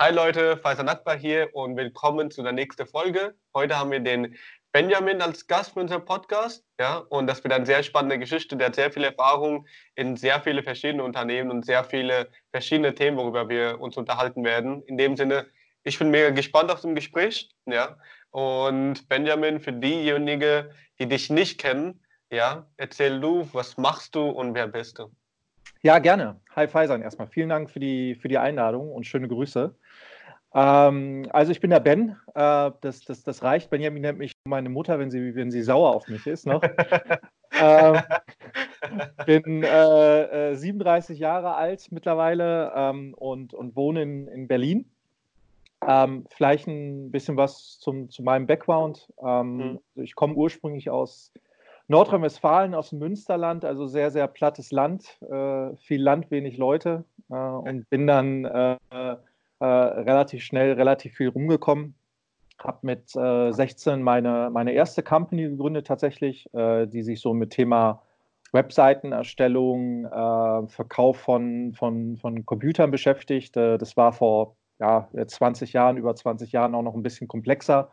Hi Leute, Faisal Akbar hier und willkommen zu der nächsten Folge. Heute haben wir den Benjamin als Gast für unseren Podcast. Ja, und das wird eine sehr spannende Geschichte. Der hat sehr viel Erfahrung in sehr viele verschiedene Unternehmen und sehr viele verschiedene Themen, worüber wir uns unterhalten werden. In dem Sinne, ich bin mega gespannt auf das Gespräch. Ja, und Benjamin, für diejenigen, die dich nicht kennen, ja, erzähl du, was machst du und wer bist du? Ja, gerne. Hi Faisan erstmal. Vielen Dank für die, für die Einladung und schöne Grüße. Ähm, also ich bin der Ben. Äh, das, das, das reicht. Benjamin nennt mich meine Mutter, wenn sie, wenn sie sauer auf mich ist noch. ähm, bin äh, 37 äh, Jahre alt mittlerweile ähm, und, und wohne in, in Berlin. Ähm, vielleicht ein bisschen was zum, zu meinem Background. Ähm, mhm. Ich komme ursprünglich aus Nordrhein-Westfalen, aus dem Münsterland, also sehr, sehr plattes Land, äh, viel Land, wenig Leute äh, und bin dann äh, äh, relativ schnell relativ viel rumgekommen. Habe mit 16 meine, meine erste Company gegründet tatsächlich, die sich so mit Thema Webseitenerstellung, Verkauf von, von, von Computern beschäftigt. das war vor ja, 20 Jahren, über 20 Jahren auch noch ein bisschen komplexer.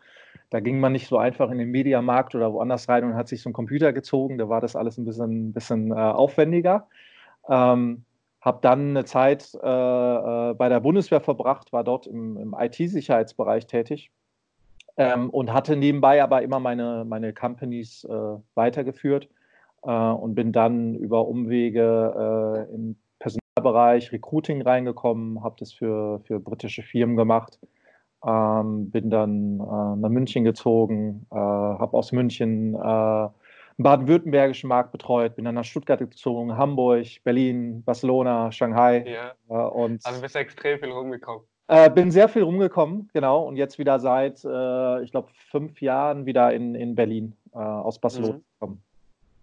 Da ging man nicht so einfach in den Mediamarkt oder woanders rein und hat sich so einen Computer gezogen. Da war das alles ein bisschen, bisschen äh, aufwendiger. Ähm, habe dann eine Zeit äh, äh bei der Bundeswehr verbracht, war dort im, im IT-Sicherheitsbereich tätig ähm, und hatte nebenbei aber immer meine, meine Companies äh, weitergeführt äh, und bin dann über Umwege äh, in Bereich Recruiting reingekommen, habe das für, für britische Firmen gemacht, ähm, bin dann äh, nach München gezogen, äh, habe aus München äh, baden-württembergischen Markt betreut, bin dann nach Stuttgart gezogen, Hamburg, Berlin, Barcelona, Shanghai. Ja. Äh, und also bist extrem viel rumgekommen. Äh, bin sehr viel rumgekommen, genau, und jetzt wieder seit, äh, ich glaube, fünf Jahren wieder in, in Berlin aus Barcelona mhm. gekommen.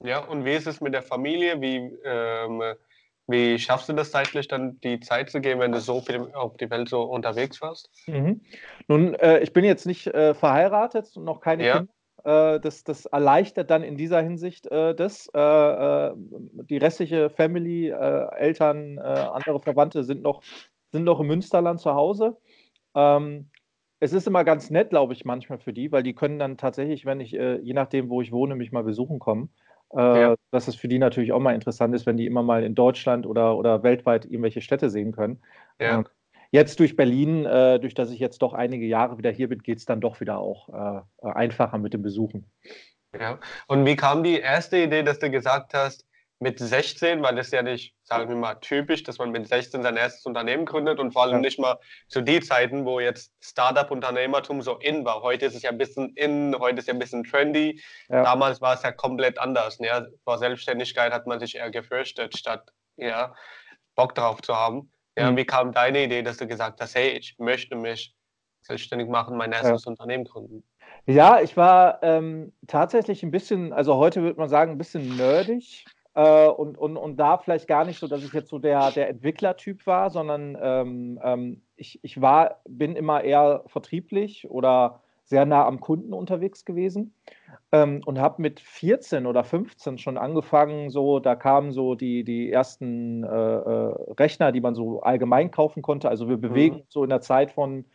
Ja, und wie ist es mit der Familie? Wie ähm, wie schaffst du das zeitlich dann, die Zeit zu geben, wenn du so viel auf die Welt so unterwegs warst? Mhm. Nun, äh, ich bin jetzt nicht äh, verheiratet und noch keine ja. Kinder. Äh, das, das, erleichtert dann in dieser Hinsicht äh, das. Äh, äh, die restliche Family, Eltern, andere Verwandte sind noch, sind noch im Münsterland zu Hause. Ähm, es ist immer ganz nett, glaube ich, manchmal für die, weil die können dann tatsächlich, wenn ich, je nachdem, wo ich wohne, mich mal besuchen kommen. Ja. Äh, dass es für die natürlich auch mal interessant ist, wenn die immer mal in Deutschland oder, oder weltweit irgendwelche Städte sehen können. Ja. Und jetzt durch Berlin, äh, durch das ich jetzt doch einige Jahre wieder hier bin, geht es dann doch wieder auch äh, einfacher mit dem Besuchen. Ja. Und wie kam die erste Idee, dass du gesagt hast, mit 16, weil das ist ja nicht, sagen wir mal, typisch, dass man mit 16 sein erstes Unternehmen gründet und vor allem ja. nicht mal zu den Zeiten, wo jetzt Startup-Unternehmertum so in war. Heute ist es ja ein bisschen in, heute ist es ja ein bisschen trendy. Ja. Damals war es ja komplett anders. Ne? Vor Selbstständigkeit hat man sich eher gefürchtet, statt ja, Bock drauf zu haben. Ja, mhm. Wie kam deine Idee, dass du gesagt hast, hey, ich möchte mich selbstständig machen, mein erstes ja. Unternehmen gründen? Ja, ich war ähm, tatsächlich ein bisschen, also heute würde man sagen, ein bisschen nerdig. Äh, und, und, und da vielleicht gar nicht so, dass ich jetzt so der, der Entwicklertyp war, sondern ähm, ähm, ich, ich war, bin immer eher vertrieblich oder sehr nah am Kunden unterwegs gewesen ähm, und habe mit 14 oder 15 schon angefangen, so, da kamen so die, die ersten äh, äh, Rechner, die man so allgemein kaufen konnte. Also wir bewegen mhm. so in der Zeit von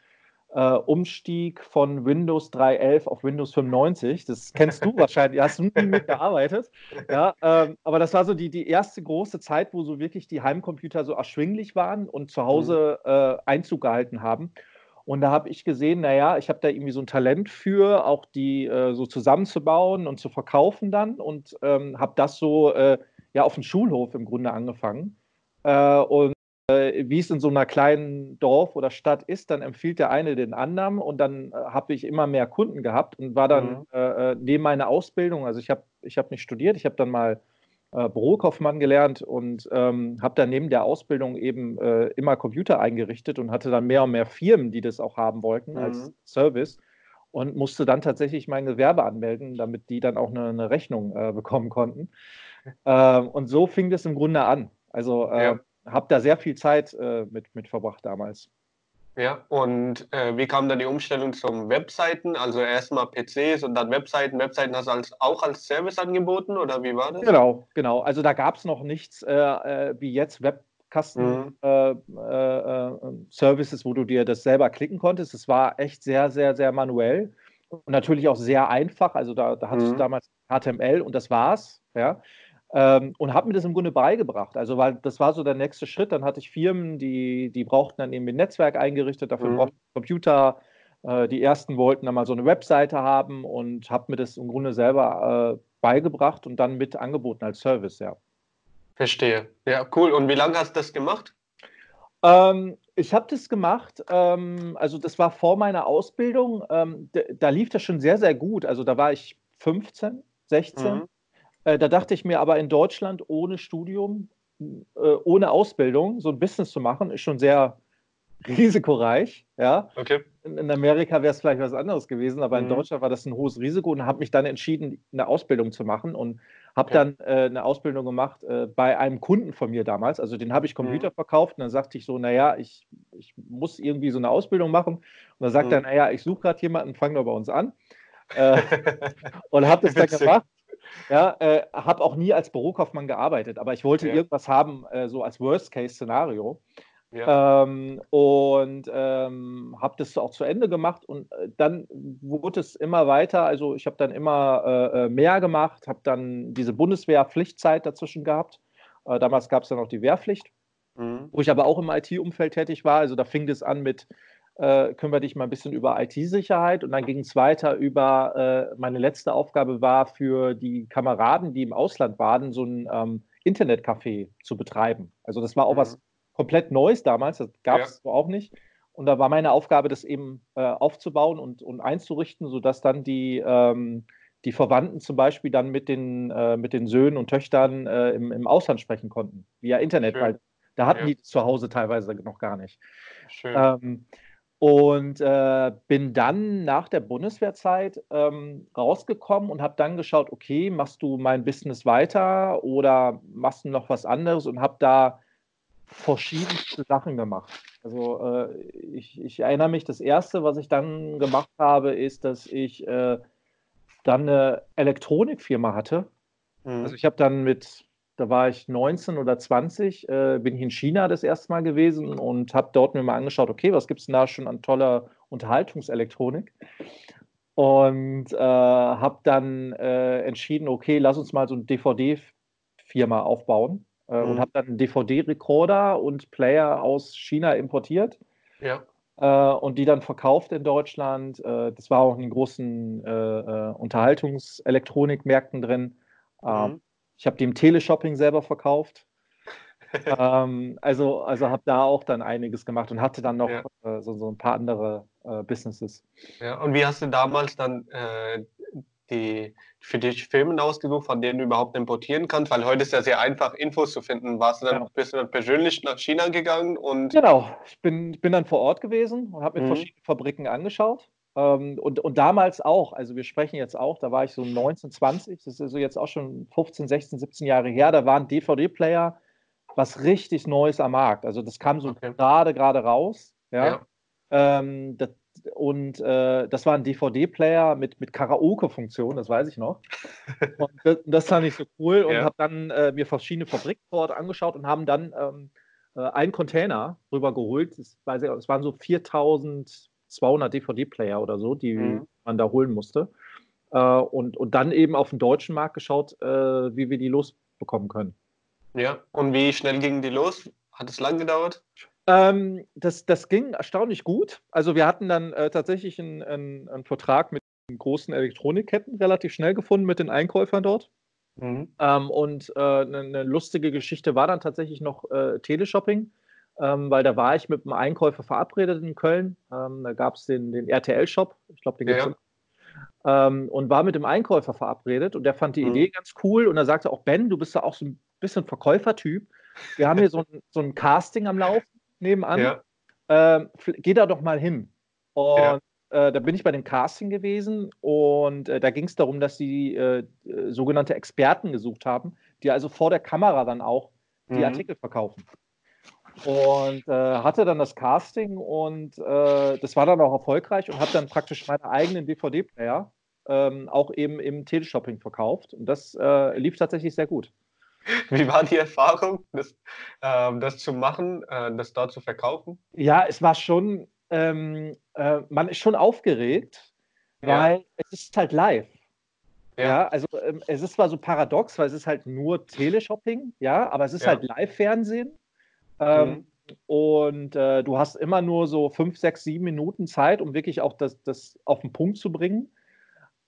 äh, Umstieg von Windows 3.11 auf Windows 95. Das kennst du wahrscheinlich, hast du nie mitgearbeitet. Ja, ähm, aber das war so die, die erste große Zeit, wo so wirklich die Heimcomputer so erschwinglich waren und zu Hause mhm. äh, Einzug gehalten haben. Und da habe ich gesehen, naja, ich habe da irgendwie so ein Talent für, auch die äh, so zusammenzubauen und zu verkaufen dann und ähm, habe das so äh, ja auf dem Schulhof im Grunde angefangen. Äh, und wie es in so einer kleinen Dorf oder Stadt ist, dann empfiehlt der eine den anderen und dann äh, habe ich immer mehr Kunden gehabt und war dann mhm. äh, äh neben meiner Ausbildung, also ich habe ich hab nicht studiert, ich habe dann mal äh, Bürokaufmann gelernt und ähm, habe dann neben der Ausbildung eben äh, immer Computer eingerichtet und hatte dann mehr und mehr Firmen, die das auch haben wollten mhm. als Service und musste dann tatsächlich mein Gewerbe anmelden, damit die dann auch eine, eine Rechnung bekommen konnten. Ähm, und so fing das im Grunde an. Also ja habe da sehr viel Zeit äh, mit, mit verbracht damals. Ja, und äh, wie kam dann die Umstellung zum Webseiten? Also erstmal PCs und dann Webseiten. Webseiten hast du als, auch als Service angeboten oder wie war das? Genau, genau. Also da gab es noch nichts äh, äh, wie jetzt Web Kasten-Services, mhm. äh, äh, wo du dir das selber klicken konntest. Es war echt sehr, sehr, sehr manuell und natürlich auch sehr einfach. Also da, da hattest mhm. du damals HTML und das war's. Ja. Ähm, und habe mir das im Grunde beigebracht. Also, weil das war so der nächste Schritt. Dann hatte ich Firmen, die, die brauchten dann eben ein Netzwerk eingerichtet, dafür mhm. brauchten Computer. Äh, die ersten wollten dann mal so eine Webseite haben und habe mir das im Grunde selber äh, beigebracht und dann mit angeboten als Service, ja. Verstehe. Ja, cool. Und wie lange hast du das gemacht? Ähm, ich habe das gemacht, ähm, also das war vor meiner Ausbildung. Ähm, da lief das schon sehr, sehr gut. Also da war ich 15, 16. Mhm. Äh, da dachte ich mir aber in Deutschland ohne Studium, äh, ohne Ausbildung, so ein Business zu machen, ist schon sehr risikoreich. Ja? Okay. In, in Amerika wäre es vielleicht was anderes gewesen, aber mhm. in Deutschland war das ein hohes Risiko und habe mich dann entschieden, eine Ausbildung zu machen und habe okay. dann äh, eine Ausbildung gemacht äh, bei einem Kunden von mir damals. Also den habe ich Computer mhm. verkauft und dann sagte ich so, naja, ich, ich muss irgendwie so eine Ausbildung machen. Und dann sagt mhm. er, naja, ich suche gerade jemanden, fang doch bei uns an. Äh, und habe das dann gemacht. Ja, äh, habe auch nie als Bürokaufmann gearbeitet, aber ich wollte ja. irgendwas haben, äh, so als Worst-Case-Szenario. Ja. Ähm, und ähm, habe das auch zu Ende gemacht und äh, dann wurde es immer weiter. Also ich habe dann immer äh, äh mehr gemacht, habe dann diese Bundeswehr-Pflichtzeit dazwischen gehabt. Äh, damals gab es dann auch die Wehrpflicht, mhm. wo ich aber auch im IT-Umfeld tätig war. Also da fing das an mit, äh, kümmere dich mal ein bisschen über IT-Sicherheit und dann ging es weiter über, äh, meine letzte Aufgabe war für die Kameraden, die im Ausland waren, so ein ähm, Internetcafé zu betreiben. Also das war auch mhm. was komplett Neues damals, das gab es ja. so auch nicht. Und da war meine Aufgabe, das eben äh, aufzubauen und, und einzurichten, sodass dann die, ähm, die Verwandten zum Beispiel dann mit den, äh, mit den Söhnen und Töchtern äh, im, im Ausland sprechen konnten, via Internet, Schön. weil da hatten ja. die zu Hause teilweise noch gar nicht. Ähm, und äh, bin dann nach der Bundeswehrzeit ähm, rausgekommen und habe dann geschaut, okay, machst du mein Business weiter oder machst du noch was anderes und habe da verschiedenste Sachen gemacht. Also äh, ich, ich, erinnere mich, das erste, was ich dann gemacht habe, ist, dass ich äh, dann eine Elektronikfirma hatte. Mhm. Also ich habe dann mit, da war ich 19 oder 20, äh, bin ich in China das erste Mal gewesen und habe dort mir mal angeschaut, okay, was gibt es denn da schon an toller Unterhaltungselektronik? Und äh, habe dann äh, entschieden, okay, lass uns mal so eine DVD-Firma aufbauen äh, mhm. und habe dann einen DVD-Recorder und Player aus China importiert. Ja. Äh, und die dann verkauft in Deutschland. Äh, das war auch in großen äh, Unterhaltungselektronikmärkten drin. Ähm, mhm. Ich habe die im Teleshopping selber verkauft. ähm, also also habe da auch dann einiges gemacht und hatte dann noch ja. Äh, so, so ein paar andere Businesses. Ja, und wie hast du damals dann die für dich Filme ausgesucht, von denen du überhaupt importieren kannst? Weil heute ist ja sehr einfach, Infos zu finden. Warst du dann, ja. bist du dann persönlich nach China gegangen? Und genau, ich bin, ich bin dann vor Ort gewesen und habe mir mhm. verschiedene Fabriken angeschaut. Ähm, und, und damals auch, also wir sprechen jetzt auch, da war ich so 19, 20, das ist also jetzt auch schon 15, 16, 17 Jahre her, da waren DVD-Player was richtig Neues am Markt. Also das kam so okay. gerade, gerade raus. Ja. ja. Ähm, das, und äh, das war ein DVD-Player mit, mit Karaoke-Funktion, das weiß ich noch. Und das, das fand ich so cool und ja. habe dann äh, mir verschiedene Fabriken vor Ort angeschaut und haben dann ähm, äh, einen Container rübergeholt. Das, weiß ich, das waren so 4200 DVD-Player oder so, die mhm. man da holen musste. Äh, und, und dann eben auf den deutschen Markt geschaut, äh, wie wir die losbekommen können. Ja, und wie schnell gingen die los? Hat es lang gedauert? Ähm, das, das ging erstaunlich gut. Also wir hatten dann äh, tatsächlich einen, einen, einen, Vertrag mit großen Elektronikketten relativ schnell gefunden mit den Einkäufern dort. Mhm. Ähm, und äh, eine, eine, lustige Geschichte war dann tatsächlich noch äh, Teleshopping, ähm, weil da war ich mit einem Einkäufer verabredet in Köln. Ähm, da gab es den, den RTL-Shop, ich glaube, den gibt es ja. Ähm, und war mit dem Einkäufer verabredet und der fand die mhm. Idee ganz cool und er sagte auch, Ben, du bist ja auch so ein bisschen Verkäufertyp. Wir haben hier so ein, so ein Casting am Laufen nebenan. Ja. Ähm, geh da doch mal hin. Und ja. äh, da bin ich bei dem Casting gewesen und äh, da ging es darum, dass sie äh, äh, sogenannte Experten gesucht haben, die also vor der Kamera dann auch die mhm. Artikel verkaufen. Und äh, hatte dann das Casting und äh, das war dann auch erfolgreich und habe dann praktisch meine eigenen DVD-Player ähm, auch eben im Teleshopping verkauft. Und das lief tatsächlich sehr gut. Wie war die Erfahrung, das, äh, das zu machen, äh, das dort zu verkaufen? Ja, es war schon, ähm, äh, man ist schon aufgeregt, weil ja. es ist halt live. Ja, ja also ähm, es ist zwar so paradox, weil es ist halt nur Teleshopping, ja, aber es ist ja. halt Live-Fernsehen. Ähm, mhm. Und äh, du hast immer nur so fünf, sechs, sieben Minuten Zeit, um wirklich auch das, das auf den Punkt zu bringen.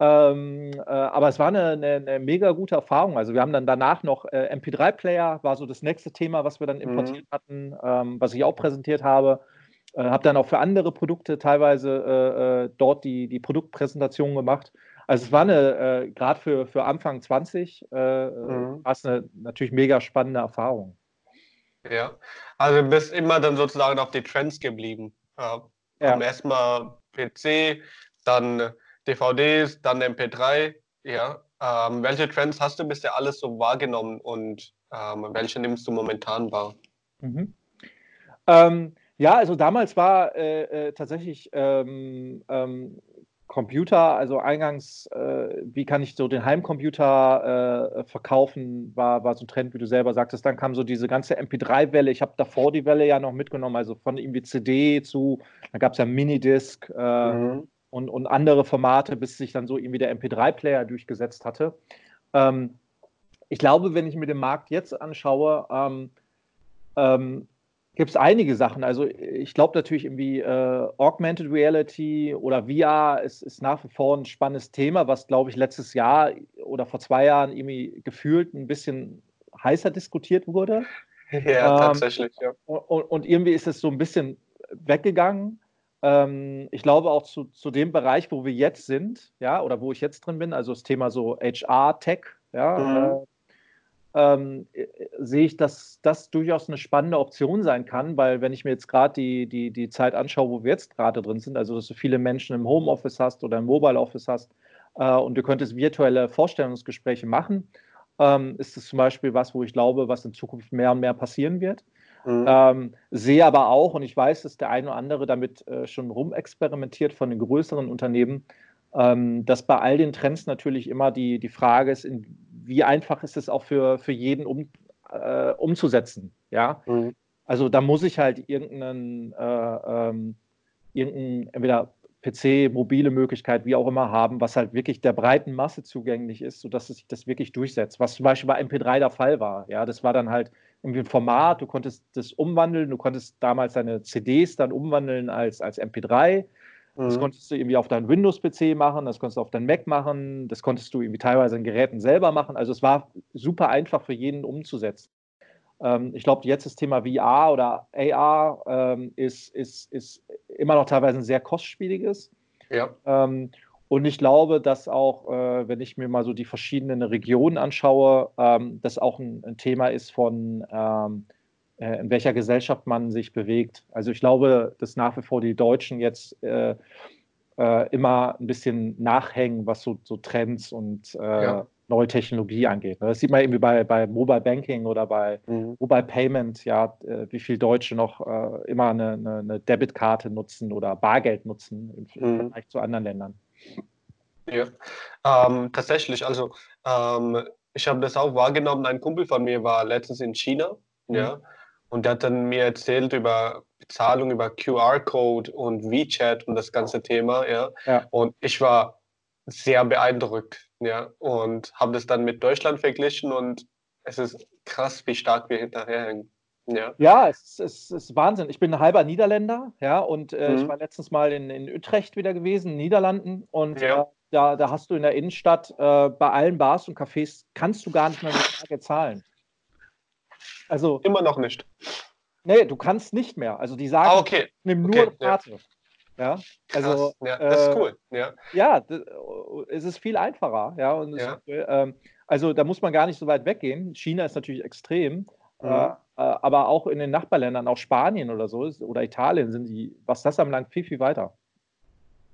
Ähm, äh, aber es war eine, eine, eine, mega gute Erfahrung. Also wir haben dann danach noch äh, MP3-Player, war so das nächste Thema, was wir dann importiert mhm. hatten, ähm, was ich auch präsentiert habe. Äh, habe dann auch für andere Produkte teilweise äh, äh, dort die, die Produktpräsentation gemacht. Also es war eine, äh, gerade für, für Anfang 20, mhm. war es eine natürlich mega spannende Erfahrung. Ja, also du bist immer dann sozusagen auf die Trends geblieben. Ja. ja. Erstmal PC, dann DVDs, dann MP3. Ja. Ähm, welche Trends hast du bisher alles so wahrgenommen und ähm, welche nimmst du momentan wahr? Mhm. Ähm, ja, also damals war äh, äh, tatsächlich ähm, ähm, Computer, also eingangs, äh, wie kann ich so den Heimcomputer äh, verkaufen, war, war so ein Trend, wie du selber sagtest. Dann kam so diese ganze MP3-Welle. Ich habe davor die Welle ja noch mitgenommen, also von irgendwie CD zu, da gab es ja Minidisc äh, mhm. und, und andere Formate, bis sich dann so irgendwie der MP3-Player durchgesetzt hatte. Ähm, ich glaube, wenn ich mir den Markt jetzt anschaue, ähm, ähm, gibt es einige Sachen. Also ich glaube natürlich irgendwie äh, Augmented Reality oder VR ist, ist nach wie vor ein spannendes Thema, was glaube ich letztes Jahr oder vor zwei Jahren irgendwie gefühlt ein bisschen heißer diskutiert wurde. Ja, ähm, tatsächlich, ja. Und, und, irgendwie ist es so ein bisschen weggegangen. Ähm, ich glaube auch zu, zu dem Bereich, wo wir jetzt sind, ja, oder wo ich jetzt drin bin, also das Thema so HR-Tech, ja, mhm. äh, ähm, äh, sehe ich, dass das durchaus eine spannende Option sein kann, weil wenn ich mir jetzt gerade die, die, die Zeit anschaue, wo wir jetzt gerade drin sind, also dass du viele Menschen im Homeoffice hast oder im Mobile Office hast äh, und du könntest virtuelle Vorstellungsgespräche machen, ähm, ist das zum Beispiel was, wo ich glaube, was in Zukunft mehr und mehr passieren wird. Mhm. Ähm, sehe aber auch, und ich weiß, dass der eine oder andere damit äh, schon rumexperimentiert von den größeren Unternehmen, ähm, dass bei all den Trends natürlich immer die, die Frage ist, in, wie einfach ist es auch für, für jeden um, äh, umzusetzen. Ja? Mhm. Also da muss ich halt irgendeinen, äh, ähm, irgendein, entweder PC, mobile Möglichkeit, wie auch immer haben, was halt wirklich der breiten Masse zugänglich ist, sodass sich das wirklich durchsetzt. Was zum Beispiel bei MP3 der Fall war. Ja, das war dann halt irgendwie ein Format, du konntest das umwandeln, du konntest damals deine CDs dann umwandeln als, als MP3. Das mhm. konntest du irgendwie auf deinem Windows-PC machen, das konntest du auf deinem Mac machen, das konntest du irgendwie teilweise in Geräten selber machen. Also es war super einfach für jeden umzusetzen. Ähm, ich glaube, jetzt das Thema VR oder AR ähm, ist, ist, ist immer noch teilweise ein sehr kostspieliges. Ja. Ähm, und ich glaube, dass auch, äh, wenn ich mir mal so die verschiedenen Regionen anschaue, ähm, das auch ein, ein, Thema ist von ähm, äh, in welcher Gesellschaft man sich bewegt. Also ich glaube, dass nach wie vor die Deutschen jetzt äh, äh, immer ein bisschen nachhängen, was so, so Trends und äh, ja. neue Technologie angeht. Das sieht man irgendwie bei, bei Mobile Banking oder bei mhm. Mobile Payment, ja, äh, wie viele Deutsche noch äh, immer eine, eine, eine, Debitkarte nutzen oder Bargeld nutzen im, mhm. Vergleich zu anderen Ländern. Ja, ähm, tatsächlich. Also ähm, ich habe das auch wahrgenommen. Ein Kumpel von mir war letztens in China. Mhm. Ja, und der hat dann mir erzählt über Bezahlung über QR-Code und WeChat und das ganze Thema, ja. ja. Und ich war sehr beeindruckt, ja. Und habe das dann mit Deutschland verglichen und es ist krass, wie stark wir hinterherhängen. Ja, ja es, es, ist Wahnsinn. Ich bin ein halber Niederländer, ja, und äh, mhm. ich war letztens mal in, in Utrecht wieder gewesen, Niederlanden, und ja. äh, da, da hast du in der Innenstadt äh, bei allen Bars und Cafés kannst du gar nicht mehr mit Tage zahlen. Also, Immer noch nicht. Nee, du kannst nicht mehr. Also die sagen, ah, okay. nimm nur okay, Karte. Ja. ja. also ja, das ist äh, cool. Ja, ja es ist viel einfacher. Ja, und ja. Ist, äh, also da muss man gar nicht so weit weggehen. China ist natürlich extrem, äh, mhm. äh, aber auch in den Nachbarländern, auch Spanien oder so oder Italien sind die, was das anbelangt, viel, viel weiter.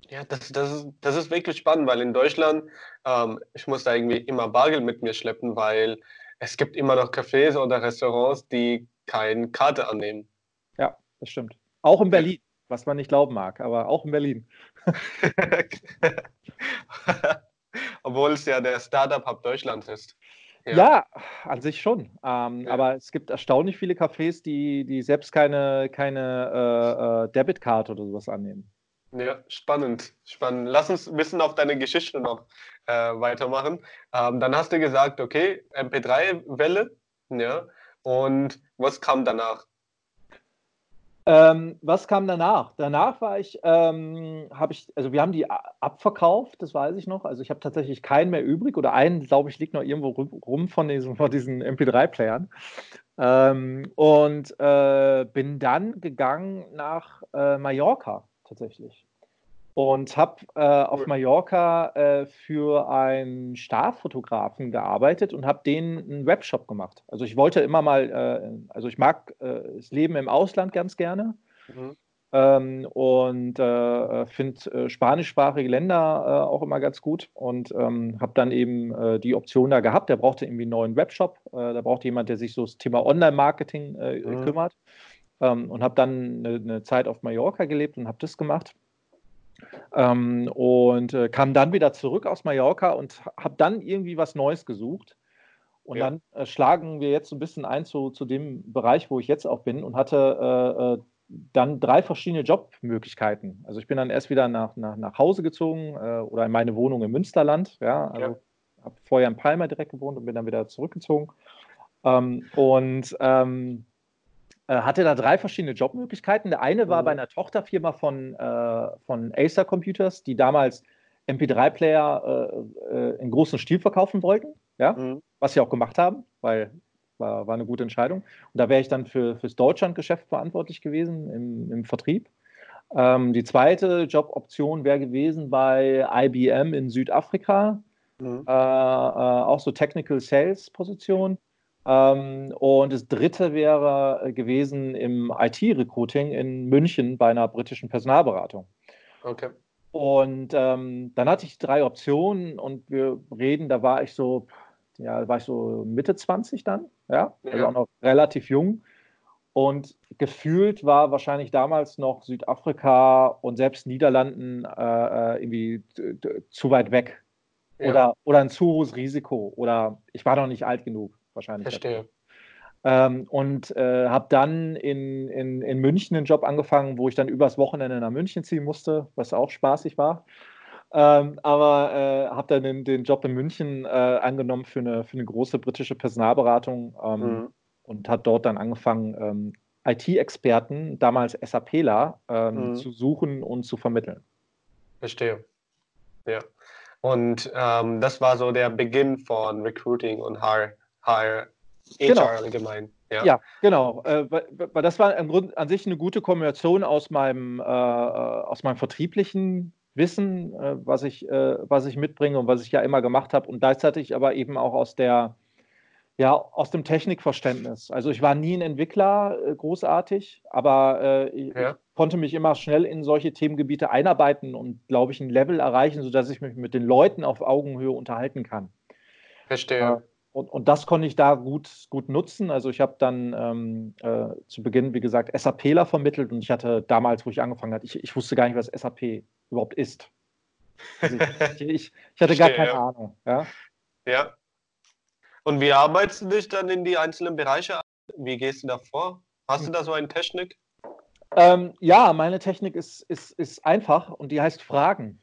Ja, das, das, ist, das ist wirklich spannend, weil in Deutschland, ähm, ich muss da irgendwie immer Bargeld mit mir schleppen, weil es gibt immer noch Cafés oder Restaurants, die keine Karte annehmen. Ja, das stimmt. Auch in Berlin, was man nicht glauben mag, aber auch in Berlin. Obwohl es ja der Startup-Hub Deutschlands ist. Ja, ja an sich schon. Ähm, ja. Aber es gibt erstaunlich viele Cafés, die, die selbst keine, keine äh, äh, Debitcard oder sowas annehmen. Ja, spannend, spannend. Lass uns ein bisschen auf deine Geschichte noch äh, weitermachen. Ähm, dann hast du gesagt, okay, MP3-Welle, ja, und was kam danach? Ähm, was kam danach? Danach war ich, ähm, habe ich, also wir haben die abverkauft, das weiß ich noch. Also ich habe tatsächlich keinen mehr übrig oder einen, glaube ich, liegt noch irgendwo rum von diesen, von diesen MP3-Playern. Ähm, und äh, bin dann gegangen nach äh, Mallorca tatsächlich und habe äh, auf Mallorca äh, für einen Starfotografen gearbeitet und habe denen einen Webshop gemacht. Also ich wollte immer mal, äh, also ich mag äh, das Leben im Ausland ganz gerne mhm. ähm, und äh, finde äh, spanischsprachige Länder auch immer ganz gut und ähm, habe dann eben die Option da gehabt. Der brauchte irgendwie einen neuen Webshop, da brauchte jemand, der sich so das Thema Online-Marketing mhm. kümmert ähm, und habe dann eine, eine Zeit auf Mallorca gelebt und habe das gemacht. Ähm, und äh, kam dann wieder zurück aus Mallorca und habe dann irgendwie was Neues gesucht. Und ja. dann äh, schlagen wir jetzt so ein bisschen ein zu, zu dem Bereich, wo ich jetzt auch bin und hatte äh, äh dann drei verschiedene Jobmöglichkeiten. Also ich bin dann erst wieder nach, nach, nach Hause gezogen äh, oder in meine Wohnung im Münsterland. Ja, also ja. habe vorher in Palma direkt gewohnt und bin dann wieder zurückgezogen. Ähm, und ähm, äh, hatte da drei verschiedene Jobmöglichkeiten. Der eine war mhm. bei einer Tochterfirma von, äh, von Acer Computers, die damals MP3-Player äh, äh, in großem Stil verkaufen wollten, ja? Mhm. was sie auch gemacht haben, weil war, war eine gute Entscheidung. Und da wäre ich dann für, fürs Deutschlandgeschäft verantwortlich gewesen im, im Vertrieb. Ähm, die zweite Joboption wäre gewesen bei IBM in Südafrika, mhm. äh, äh, auch so Technical Sales Position. Ähm, und das dritte wäre äh, gewesen im IT-Recruiting in München bei einer britischen Personalberatung. Okay. Und ähm, dann hatte ich drei Optionen und wir reden, da war ich so, ja, war ich so Mitte 20 dann, ja, also ja. auch noch relativ jung. Und gefühlt war wahrscheinlich damals noch Südafrika und selbst Niederlanden äh, äh irgendwie zu weit weg. Ja. Oder, oder ein zu hohes Risiko. Oder ich war noch nicht alt genug wahrscheinlich. Verstehe. Ähm, und äh, habe dann in, in, in München einen Job angefangen, wo ich dann übers Wochenende nach München ziehen musste, was auch spaßig war. Ähm, aber äh, habe dann den, den, Job in München äh, angenommen für eine, für eine große britische Personalberatung ähm, mhm. und hat dort dann angefangen, ähm, IT-Experten, damals SAPler, ähm, mhm. zu suchen und zu vermitteln. Verstehe. Ja. Und ähm, das war so der Beginn von Recruiting und HR HR, genau. allgemein. Ja, ja genau. Äh, weil das war im Grunde an sich eine gute Kombination aus meinem, äh, äh, aus meinem vertrieblichen Wissen, äh, was, ich, äh, was ich mitbringe und was ich ja immer gemacht habe und gleichzeitig aber eben auch aus der ja, aus dem Technikverständnis. Also ich war nie ein Entwickler äh, großartig, aber ich, ja. ich konnte mich immer schnell in solche Themengebiete einarbeiten und, glaube ich, ein Level erreichen, sodass ich mich mit den Leuten auf Augenhöhe unterhalten kann. Verstehe. Und, und das konnte ich da gut, gut nutzen. Also ich habe dann ähm, äh, zu Beginn, wie gesagt, SAPler vermittelt und ich hatte damals, wo ich angefangen hatte, ich, ich wusste gar nicht, was SAP überhaupt ist. Also ich, ich, ich, hatte gar keine ja. Ahnung. Ja? ja. Und wie arbeitest du dich dann in die einzelnen Bereiche? Wie gehst du da vor? Hast du da so eine Technik? Ähm, ja, meine Technik ist, ist, ist einfach und die heißt Fragen.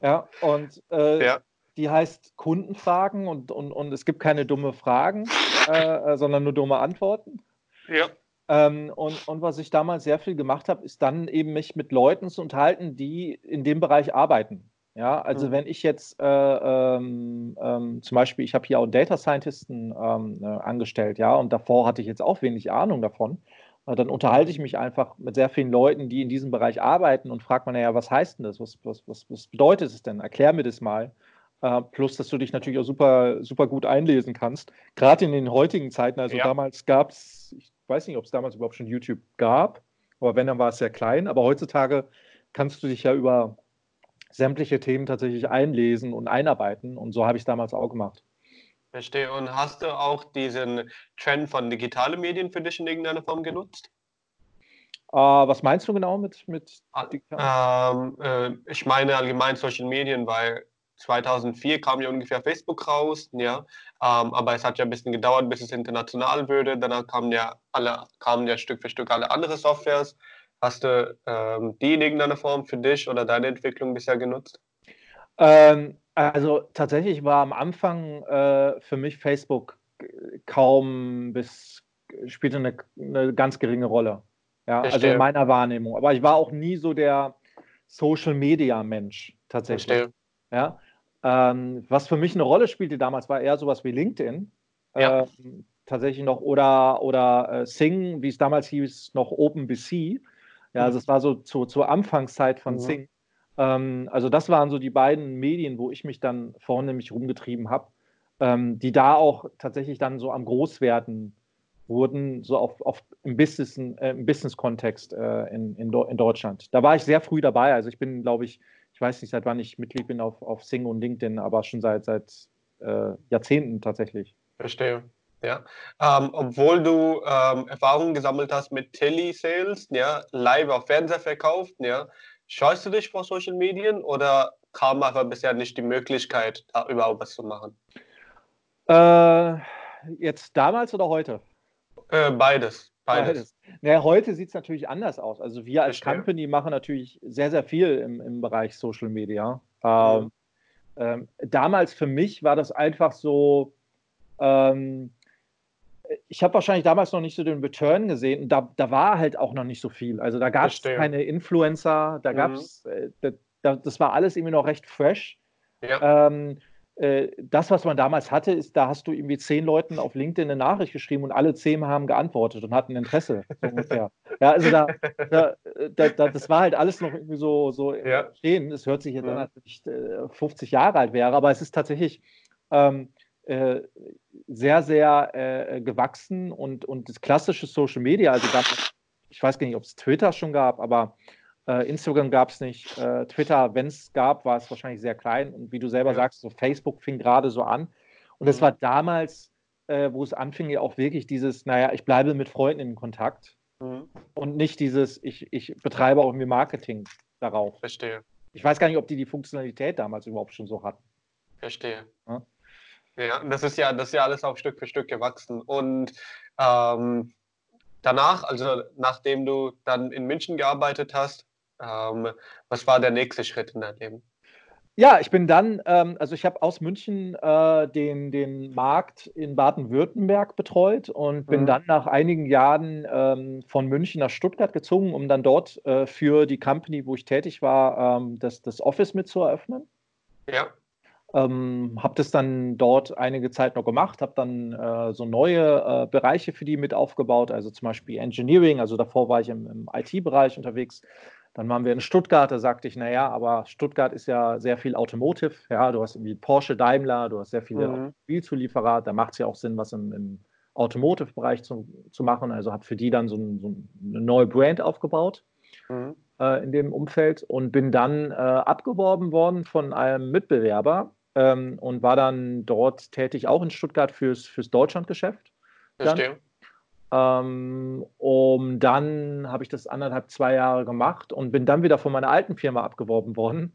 Ja, und äh, ja die heißt Kundenfragen und, und, und es gibt keine dumme Fragen, äh, äh, sondern nur dumme Antworten. Ja. Ähm, und, und was ich damals sehr viel gemacht habe, ist dann eben mich mit Leuten zu unterhalten, die in dem Bereich arbeiten. Ja, also mhm. wenn ich jetzt äh, ähm, ähm, zum Beispiel, ich habe hier auch einen Data Scientisten ähm, äh, angestellt, ja, und davor hatte ich jetzt auch wenig Ahnung davon. Äh, dann unterhalte ich mich einfach mit sehr vielen Leuten, die in diesem Bereich arbeiten und frage man, naja, was heißt denn das? Was, was, was, was bedeutet es denn? Erklär mir das mal. Uh, plus, dass du dich natürlich auch super, super gut einlesen kannst. Gerade in den heutigen Zeiten, also ja. damals gab es, ich weiß nicht, ob es damals überhaupt schon YouTube gab, aber wenn, dann war es sehr klein. Aber heutzutage kannst du dich ja über sämtliche Themen tatsächlich einlesen und einarbeiten. Und so habe ich es damals auch gemacht. Verstehe. Und hast du auch diesen Trend von digitalen Medien für dich in irgendeiner Form genutzt? Uh, was meinst du genau mit, mit ähm, äh, ich meine allgemein Social Medien, weil 2004 kam ja ungefähr Facebook raus, ja. Ähm, aber es hat ja ein bisschen gedauert, bis es international würde. Danach kamen ja alle, kamen ja Stück für Stück alle andere Softwares. Hast du ähm, die in irgendeiner Form für dich oder deine Entwicklung bisher genutzt? Ähm, also tatsächlich war am Anfang äh, für mich Facebook kaum bis spielte eine, eine ganz geringe Rolle. Ja, also in meiner Wahrnehmung. Aber ich war auch nie so der Social Media Mensch tatsächlich. Verstehe. Ja, ähm, was für mich eine Rolle spielte damals, war eher sowas wie LinkedIn. Ja. Ähm, tatsächlich noch oder, oder äh, Sing, wie es damals hieß, noch OpenBC. Ja, also es war so zu, zur Anfangszeit von mhm. Sing. Ähm, also das waren so die beiden Medien, wo ich mich dann vornehmlich rumgetrieben habe, ähm, die da auch tatsächlich dann so am Großwerden wurden, so auf, auf im Business, äh, im Business-Kontext äh, in, in, in, Deutschland. Da war ich sehr früh dabei. Also ich bin, glaube ich, ich weiß nicht, seit wann ich Mitglied bin auf, auf Sing und LinkedIn, aber schon seit, seit äh, Jahrzehnten tatsächlich. Verstehe. Ja, ähm, obwohl du ähm, Erfahrungen gesammelt hast mit Telesales, ja, live auf Fernseher verkauft, ja, scheust du dich vor Social Medien oder kam einfach bisher nicht die Möglichkeit, da überhaupt was zu machen? Äh, jetzt damals oder heute? Äh, beides. Beides. beides. Naja, heute sieht es natürlich anders aus. Also wir als Verstehe. Company machen natürlich sehr, sehr viel im, im Bereich Social Media. Ähm, mhm. ähm, damals für mich war das einfach so, ähm, ich habe wahrscheinlich damals noch nicht so den Return gesehen und da, da war halt auch noch nicht so viel. Also da gab es keine Influencer, da gab es, mhm. äh, da, das war alles irgendwie noch recht fresh. Ja. Ähm, äh, das, was man damals hatte, ist, da hast du irgendwie zehn Leuten auf LinkedIn eine Nachricht geschrieben und alle zehn haben geantwortet und hatten Interesse. So ungefähr. ja, also da, da, da, das war halt alles noch irgendwie so, so ja. stehen. Es hört sich jetzt ja. an, als ich 50 Jahre alt wäre, aber es ist tatsächlich ähm, äh, sehr, sehr äh, gewachsen und, und das klassische Social Media, also gab, ich weiß gar nicht, ob es Twitter schon gab, aber äh, Instagram gab es nicht. Äh, Twitter, wenn es gab, war es wahrscheinlich sehr klein. Und wie du selber ja. sagst, so Facebook fing gerade so an. Und es mhm. war damals, äh, wo es anfing, ja auch wirklich dieses, naja, ich bleibe mit Freunden in Kontakt. Mhm. Und nicht dieses, ich, ich betreibe auch irgendwie Marketing darauf. Verstehe. Ich weiß gar nicht, ob die die Funktionalität damals überhaupt schon so hatten. Verstehe. Ja, ja das, ist ja das ist ja alles auch Stück für Stück gewachsen. Und ähm, danach, also nachdem du dann in München gearbeitet hast, ähm, was war der nächste Schritt in deinem Leben? Ja, ich bin dann, ähm, also ich habe aus München äh, den, den Markt in Baden-Württemberg betreut und bin mhm. dann nach einigen Jahren ähm, von München nach Stuttgart gezogen, um dann dort äh, für die Company, wo ich tätig war, ähm, das, das Office mit zu eröffnen. Ja. Ähm, habe das dann dort einige Zeit noch gemacht, habe dann äh, so neue äh, Bereiche für die mit aufgebaut, also zum Beispiel Engineering, also davor war ich im, im IT-Bereich unterwegs, dann waren wir in Stuttgart, da sagte ich, naja, aber Stuttgart ist ja sehr viel Automotive. Ja, du hast irgendwie Porsche, Daimler, du hast sehr viele mhm. Automobilzulieferer. Da macht es ja auch Sinn, was im, im Automotive-Bereich zu, zu machen. Also habe für die dann so, ein, so eine neue Brand aufgebaut mhm. äh, in dem Umfeld und bin dann äh, abgeworben worden von einem Mitbewerber ähm, und war dann dort tätig, auch in Stuttgart fürs, fürs Deutschlandgeschäft. Verstehe. Ähm, um dann habe ich das anderthalb, zwei Jahre gemacht und bin dann wieder von meiner alten Firma abgeworben worden,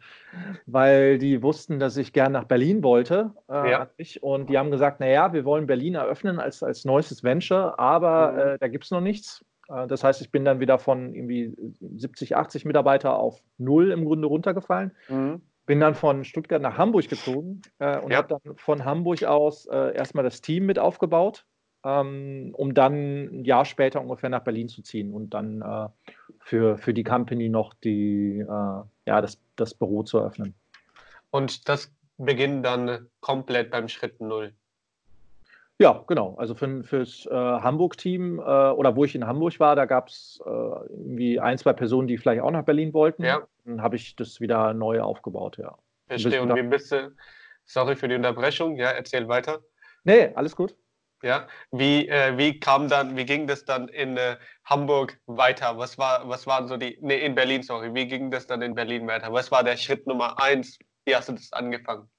weil die wussten, dass ich gern nach Berlin wollte. Äh, ja. Und die haben gesagt, naja, wir wollen Berlin eröffnen als, als neuestes Venture, aber mhm. äh, da gibt es noch nichts. Äh, das heißt, ich bin dann wieder von irgendwie 70, 80 Mitarbeiter auf null im Grunde runtergefallen. Mhm. Bin dann von Stuttgart nach Hamburg gezogen äh, und ja. habe dann von Hamburg aus äh, erstmal das Team mit aufgebaut ähm, um dann ein Jahr später ungefähr nach Berlin zu ziehen und dann äh, für, für die Company noch die, äh, ja, das, das Büro zu öffnen. Und das beginnt dann komplett beim Schritt Null. Ja, genau. Also für, fürs äh, Hamburg-Team äh, oder wo ich in Hamburg war, da gab es äh, irgendwie ein, zwei Personen, die vielleicht auch nach Berlin wollten. Ja. Dann habe ich das wieder neu aufgebaut, ja. Verstehe. Und wie bist du, sorry für die Unterbrechung, ja, erzähl weiter. Nee, alles gut. Ja, wie, äh, wie kam dann, wie ging das dann in äh, Hamburg weiter? Was war, was waren so die, nee, in Berlin, sorry, wie ging das dann in Berlin weiter? Was war der Schritt Nummer eins? Wie hast du das angefangen?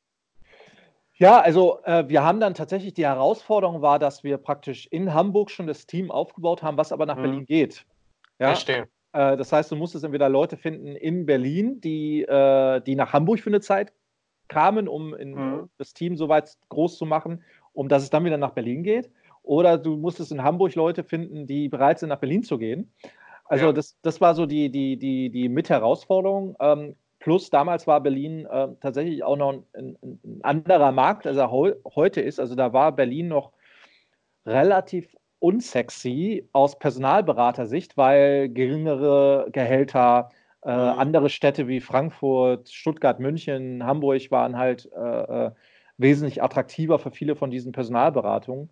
Ja, also äh, wir haben dann tatsächlich die Herausforderung war, dass wir praktisch in Hamburg schon das Team aufgebaut haben, was aber nach mhm. Berlin geht. Ja, Verstehe. Äh, das heißt, du musstest entweder Leute finden in Berlin, die, äh, die nach Hamburg für eine Zeit kramen, um in, mhm. das Team so weit groß zu machen, um dass es dann wieder nach Berlin geht. Oder du musstest in Hamburg Leute finden, die bereit sind, nach Berlin zu gehen. Also ja. das, das war so die, die, die, die Mitherausforderung. Ähm, plus damals war Berlin äh, tatsächlich auch noch ein, ein, anderer Markt, als er heu, heute ist. Also da war Berlin noch relativ unsexy aus Personalberatersicht, weil geringere Gehälter, äh, mhm. andere Städte wie Frankfurt, Stuttgart, München, Hamburg waren halt äh, äh wesentlich attraktiver für viele von diesen Personalberatungen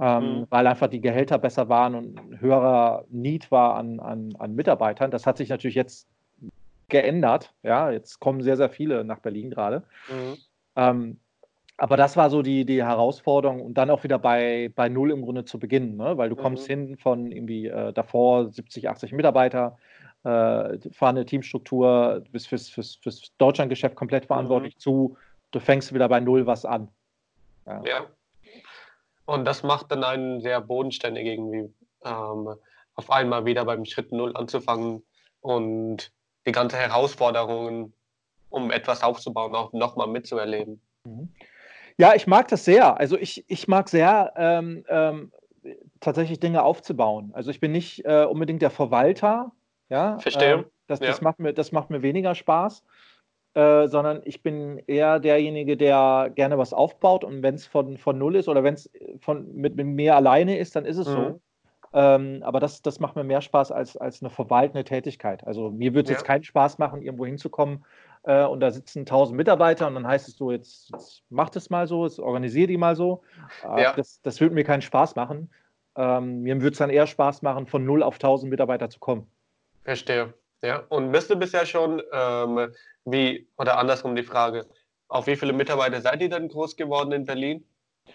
ähm, mhm. weil einfach die Gehälter besser waren und ein höherer Need war an, an, an Mitarbeitern. Das hat sich natürlich jetzt geändert. Ja, jetzt kommen sehr, sehr viele nach Berlin gerade. Mhm. Ähm, aber das war so die, die Herausforderung und dann auch wieder bei, bei Null im Grunde zu beginnen, ne? weil du mhm. kommst hin von irgendwie äh, davor 70, 80 Mitarbeiter, äh, fahrende Teamstruktur, bist fürs, fürs, fürs Deutschlandgeschäft komplett verantwortlich mhm. zu, du fängst wieder bei Null was an. Ja. ja. Und das macht dann einen sehr bodenständig irgendwie, ähm, auf einmal wieder beim Schritt Null anzufangen und die ganzen Herausforderungen, um etwas aufzubauen, auch nochmal mitzuerleben. Mhm. Ja, ich mag das sehr. Also ich, ich mag sehr ähm, ähm, tatsächlich Dinge aufzubauen. Also ich bin nicht äh, unbedingt der Verwalter. Ja, Verstehe. Ähm, das, ja. das, macht mir, das macht mir weniger Spaß. Äh, sondern ich bin eher derjenige, der gerne was aufbaut und wenn es von, von null ist oder wenn es mit, mit mir alleine ist, dann ist es mhm. so. Ähm, aber das, das macht mir mehr Spaß als, als eine verwaltende Tätigkeit. Also mir würde es ja. jetzt keinen Spaß machen, irgendwo hinzukommen äh, und da sitzen tausend Mitarbeiter und dann heißt es so, jetzt, jetzt mach das mal so, jetzt organisiere die mal so. Äh, ja. Das, das würde mir keinen Spaß machen. Ähm, mir würde es dann eher Spaß machen, von null auf tausend Mitarbeiter zu kommen. Verstehe. Ja, und bist du bisher schon, ähm, wie, oder andersrum die Frage, auf wie viele Mitarbeiter seid ihr denn groß geworden in Berlin?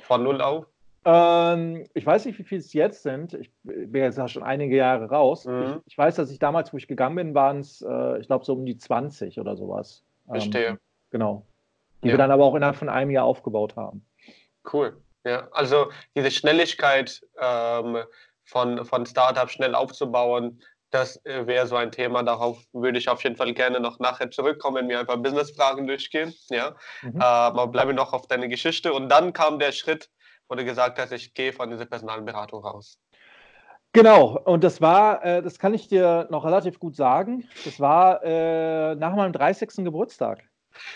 Von null auf? Ähm, ich weiß nicht, wie viele es jetzt sind. Ich bin jetzt schon einige Jahre raus. Mhm. Ich, ich, weiß, dass ich damals, wo ich gegangen bin, waren es, äh, ich glaube, so um die 20 oder sowas. Ähm, Verstehe. Genau. Die ja. wir dann aber auch innerhalb von einem Jahr aufgebaut haben. Cool. Ja, also diese Schnelligkeit ähm, von, von Startup schnell aufzubauen, das äh, wäre so ein Thema. Darauf würde ich auf jeden Fall gerne noch nachher zurückkommen, wenn wir einfach Businessfragen durchgehen. Ja. Mhm. Aber bleibe noch auf deine Geschichte. Und dann kam der Schritt, wo du gesagt hast, ich gehe von dieser Personalberatung raus. Genau, und das war, äh, das kann ich dir noch relativ gut sagen, das war äh, nach meinem 30. Geburtstag.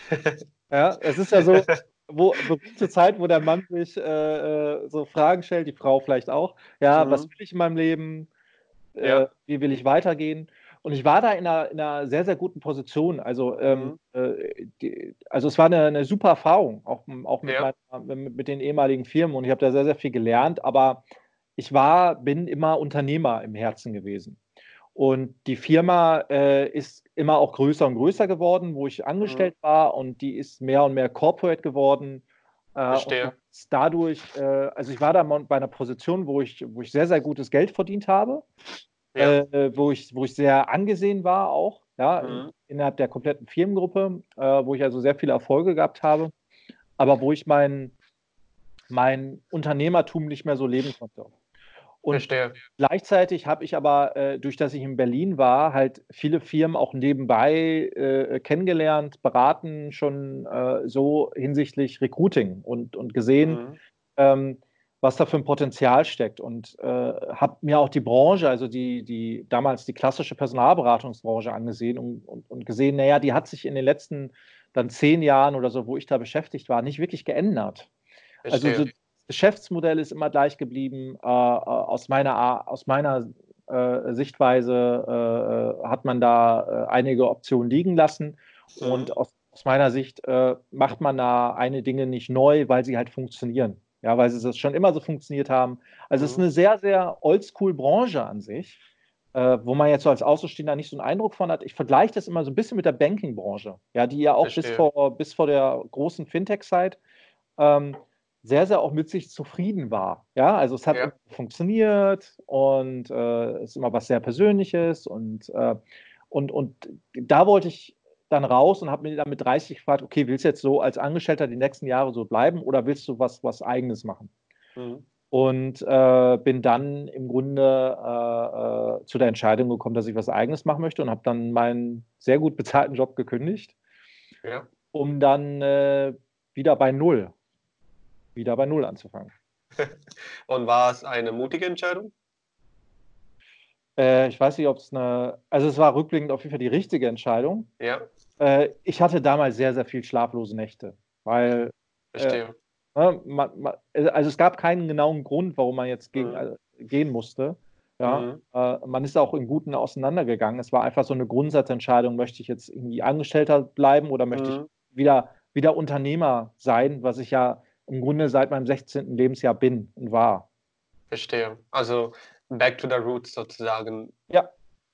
ja, es ist ja so, wo zur Zeit, wo der Mann sich äh, so Fragen stellt, die Frau vielleicht auch, ja, mhm. was will ich in meinem Leben? Ja. äh, wie will ich weitergehen. Und ich war da in einer, in einer sehr, sehr guten Position. Also, ähm, mhm. äh, die, also es war eine, eine, super Erfahrung, auch, auch mit, ja. meiner, mit, den ehemaligen Firmen. Und ich habe da sehr, sehr viel gelernt. Aber ich war, bin immer Unternehmer im Herzen gewesen. Und die Firma äh, ist immer auch größer und größer geworden, wo ich angestellt mhm. war. Und die ist mehr und mehr corporate geworden. Äh, Verstehe. Dadurch, äh, also ich war da bei einer Position, wo ich, wo ich sehr, sehr gutes Geld verdient habe, ja. äh, wo, ich, wo ich sehr angesehen war auch, ja, mhm. innerhalb der kompletten Firmengruppe, äh, wo ich also sehr viele Erfolge gehabt habe, aber wo ich mein, mein Unternehmertum nicht mehr so leben konnte. Und Verstehe. gleichzeitig habe ich aber, äh, durch dass ich in Berlin war, halt viele Firmen auch nebenbei äh, kennengelernt, beraten, schon äh, so hinsichtlich Recruiting und, und gesehen, mhm. ähm, was da für ein Potenzial steckt. Und äh, habe mir auch die Branche, also die, die damals die klassische Personalberatungsbranche angesehen und, und, und gesehen, naja, die hat sich in den letzten dann zehn Jahren oder so, wo ich da beschäftigt war, nicht wirklich geändert. Also Verstehe. Also so, Geschäftsmodell ist immer gleich geblieben. Äh, äh, aus meiner, aus meiner äh, Sichtweise äh, hat man da äh, einige Optionen liegen lassen. Mhm. Und aus, aus meiner Sicht äh, macht man da eine Dinge nicht neu, weil sie halt funktionieren. Ja, weil sie das schon immer so funktioniert haben. Also mhm. es ist mhm. eine sehr, sehr oldschool-Branche an sich, wo man jetzt so als Außenstehender nicht so einen Eindruck von hat. Ich vergleiche das immer so ein bisschen mit der Banking-Branche, ja, die ja auch bis vor, bis vor der großen Fintech-Zeit ähm, sehr, sehr auch mit sich zufrieden war. Ja, also es hat ja. funktioniert und äh, es ist immer was sehr Persönliches und, äh, und, und da wollte ich dann raus und habe mir dann mit 30 gefragt, okay, willst du jetzt so als Angestellter die nächsten Jahre so bleiben oder willst du was, was Eigenes machen? Mhm. Und äh, bin dann im Grunde äh, äh, zu der Entscheidung gekommen, dass ich was Eigenes machen möchte und habe dann meinen sehr gut bezahlten Job gekündigt. Ja um dann äh, wieder bei Null, wieder bei Null anzufangen. Und war es eine mutige Entscheidung? Äh, ich weiß nicht, ob es eine, also es war rückblickend auf jeden Fall die richtige Entscheidung. Ja. Äh, ich hatte damals sehr, sehr viel schlaflose Nächte, weil. Verstehe. Ne, man, man, also es gab keinen genauen Grund, warum man jetzt gegen, mhm. also, gehen musste. Ja, mhm. äh, man ist auch im Guten auseinandergegangen. Es war einfach so eine Grundsatzentscheidung, möchte ich jetzt irgendwie Angestellter bleiben oder möchte mhm. ich wieder, wieder Unternehmer sein, was ich ja im Grunde seit meinem 16. Lebensjahr bin und war. Verstehe. Also back to the roots sozusagen. Ja.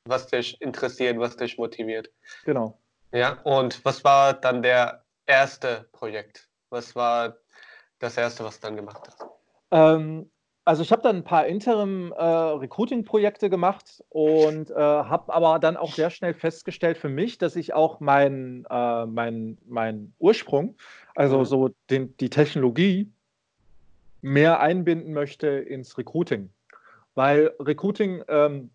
Was dich interessiert, was dich motiviert. Genau. Ja, und was war dann der erste Projekt? Was war das erste, was du dann gemacht hast? Ähm, also ich habe dann ein paar Interim-Recruiting-Projekte äh, gemacht und äh, habe aber dann auch sehr schnell festgestellt für mich, dass ich auch meinen äh, mein, mein Ursprung, also so den, die Technologie, mehr einbinden möchte ins Recruiting. Weil Recruiting ähm,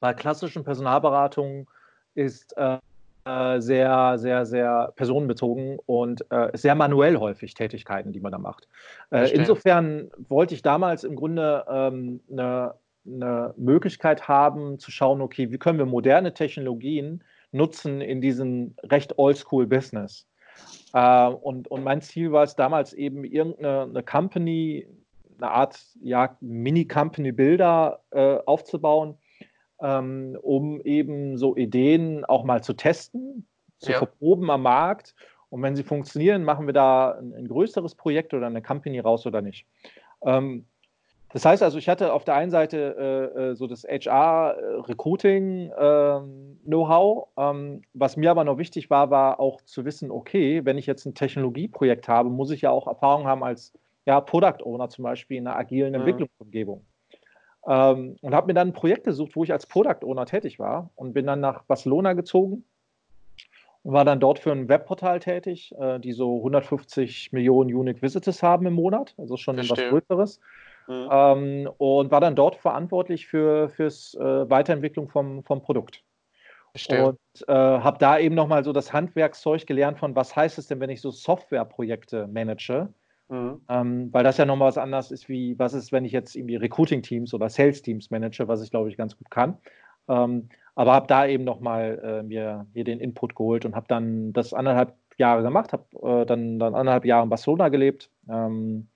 bei klassischen Personalberatungen ist äh, äh, sehr, sehr, sehr personenbezogen und äh, sehr manuell häufig Tätigkeiten, die man da macht. Äh, insofern wollte ich damals im Grunde ähm, eine, eine Möglichkeit haben zu schauen, okay, wie können wir moderne Technologien nutzen in diesem recht oldschool-Business. Äh, und, und mein Ziel war es damals eben, irgendeine Company, eine Art ja, Mini-Company-Builder äh, aufzubauen, ähm, um eben so Ideen auch mal zu testen, zu ja. verproben am Markt. Und wenn sie funktionieren, machen wir da ein, ein größeres Projekt oder eine Company raus oder nicht. Ähm, das heißt also, ich hatte auf der einen Seite äh, äh so das HR-Recruiting-Know-how. Äh, ähm, was mir aber noch wichtig war, war auch zu wissen, okay, wenn ich jetzt ein Technologieprojekt habe, muss ich ja auch Erfahrung haben als ja, Product Owner zum Beispiel in einer agilen mhm. Entwicklungsumgebung. Ähm, und habe mir dann ein Projekt gesucht, wo ich als Product Owner tätig war und bin dann nach Barcelona gezogen und war dann dort für ein Webportal tätig, äh, die so 150 Millionen Unique Visitors haben im Monat, also schon Verstehe. was Größeres. Mhm. Ähm, und war dann dort verantwortlich für fürs äh, Weiterentwicklung vom, vom Produkt. Verstehe. Und äh, habe da eben nochmal so das Handwerkszeug gelernt von, was heißt es denn, wenn ich so Softwareprojekte manage? Mhm. Ähm, weil das ja nochmal was anderes ist, wie was ist, wenn ich jetzt irgendwie Recruiting-Teams oder Sales-Teams manage, was ich glaube ich ganz gut kann. Ähm, aber habe da eben nochmal äh, mir, mir den Input geholt und habe dann das anderthalb Jahre gemacht, habe äh, dann, dann anderthalb Jahre in Barcelona gelebt ähm,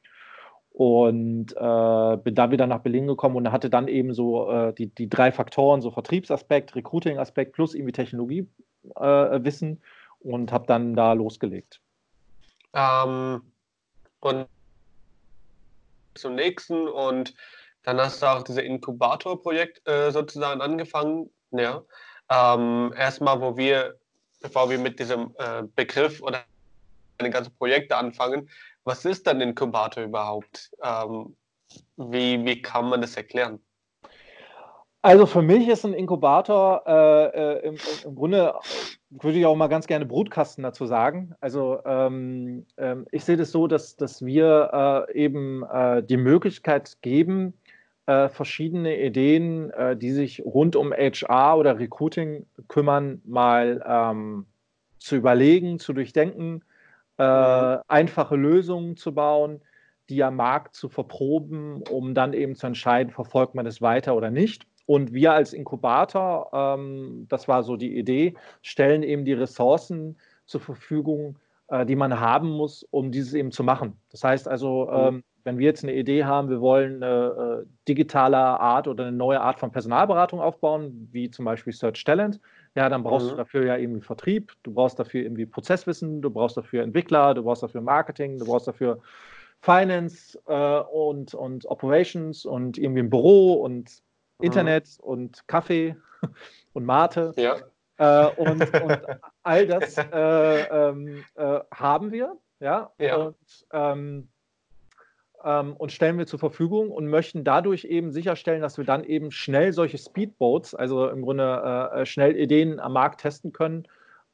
und äh, bin dann wieder nach Berlin gekommen und hatte dann eben so äh, die, die drei Faktoren, so Vertriebsaspekt, Recruiting-Aspekt plus irgendwie Technologiewissen äh, und habe dann da losgelegt. Ähm, und zum nächsten und dann hast du auch dieses Inkubator-Projekt äh, sozusagen angefangen. Ja. Ähm, erstmal, wo wir, bevor wir mit diesem äh, Begriff oder eine ganze Projekte anfangen, was ist dann Inkubator überhaupt? Ähm, wie, wie kann man das erklären? Also für mich ist ein Inkubator äh, äh im, im, Grunde, würde ich auch mal ganz gerne Brutkasten dazu sagen. Also ähm, ähm, ich sehe das so, dass, dass wir äh, eben äh, die Möglichkeit geben, äh, verschiedene Ideen, äh, die sich rund um HR oder Recruiting kümmern, mal ähm, zu überlegen, zu durchdenken, mhm. einfache Lösungen zu bauen, die am Markt zu verproben, um dann eben zu entscheiden, verfolgt man es weiter oder nicht. Und wir als Inkubator, ähm, das war so die Idee, stellen eben die Ressourcen zur Verfügung, äh, die man haben muss, um dieses eben zu machen. Das heißt also, mhm. ähm, wenn wir jetzt eine Idee haben, wir wollen eine äh, digitale Art oder eine neue Art von Personalberatung aufbauen, wie zum Beispiel Search Talent, ja, dann brauchst mhm. du dafür ja irgendwie Vertrieb, du brauchst dafür irgendwie Prozesswissen, du brauchst dafür Entwickler, du brauchst dafür Marketing, du brauchst dafür Finance äh, und, und Operations und irgendwie ein Büro und Mhm. Internet und Kaffee und Mate. Ja. Äh, und, und, all das äh, ähm, äh, haben wir, ja, ja. Und, ähm, ähm, und, stellen wir zur Verfügung und möchten dadurch eben sicherstellen, dass wir dann eben schnell solche Speedboats, also im Grunde äh, schnell Ideen am Markt testen können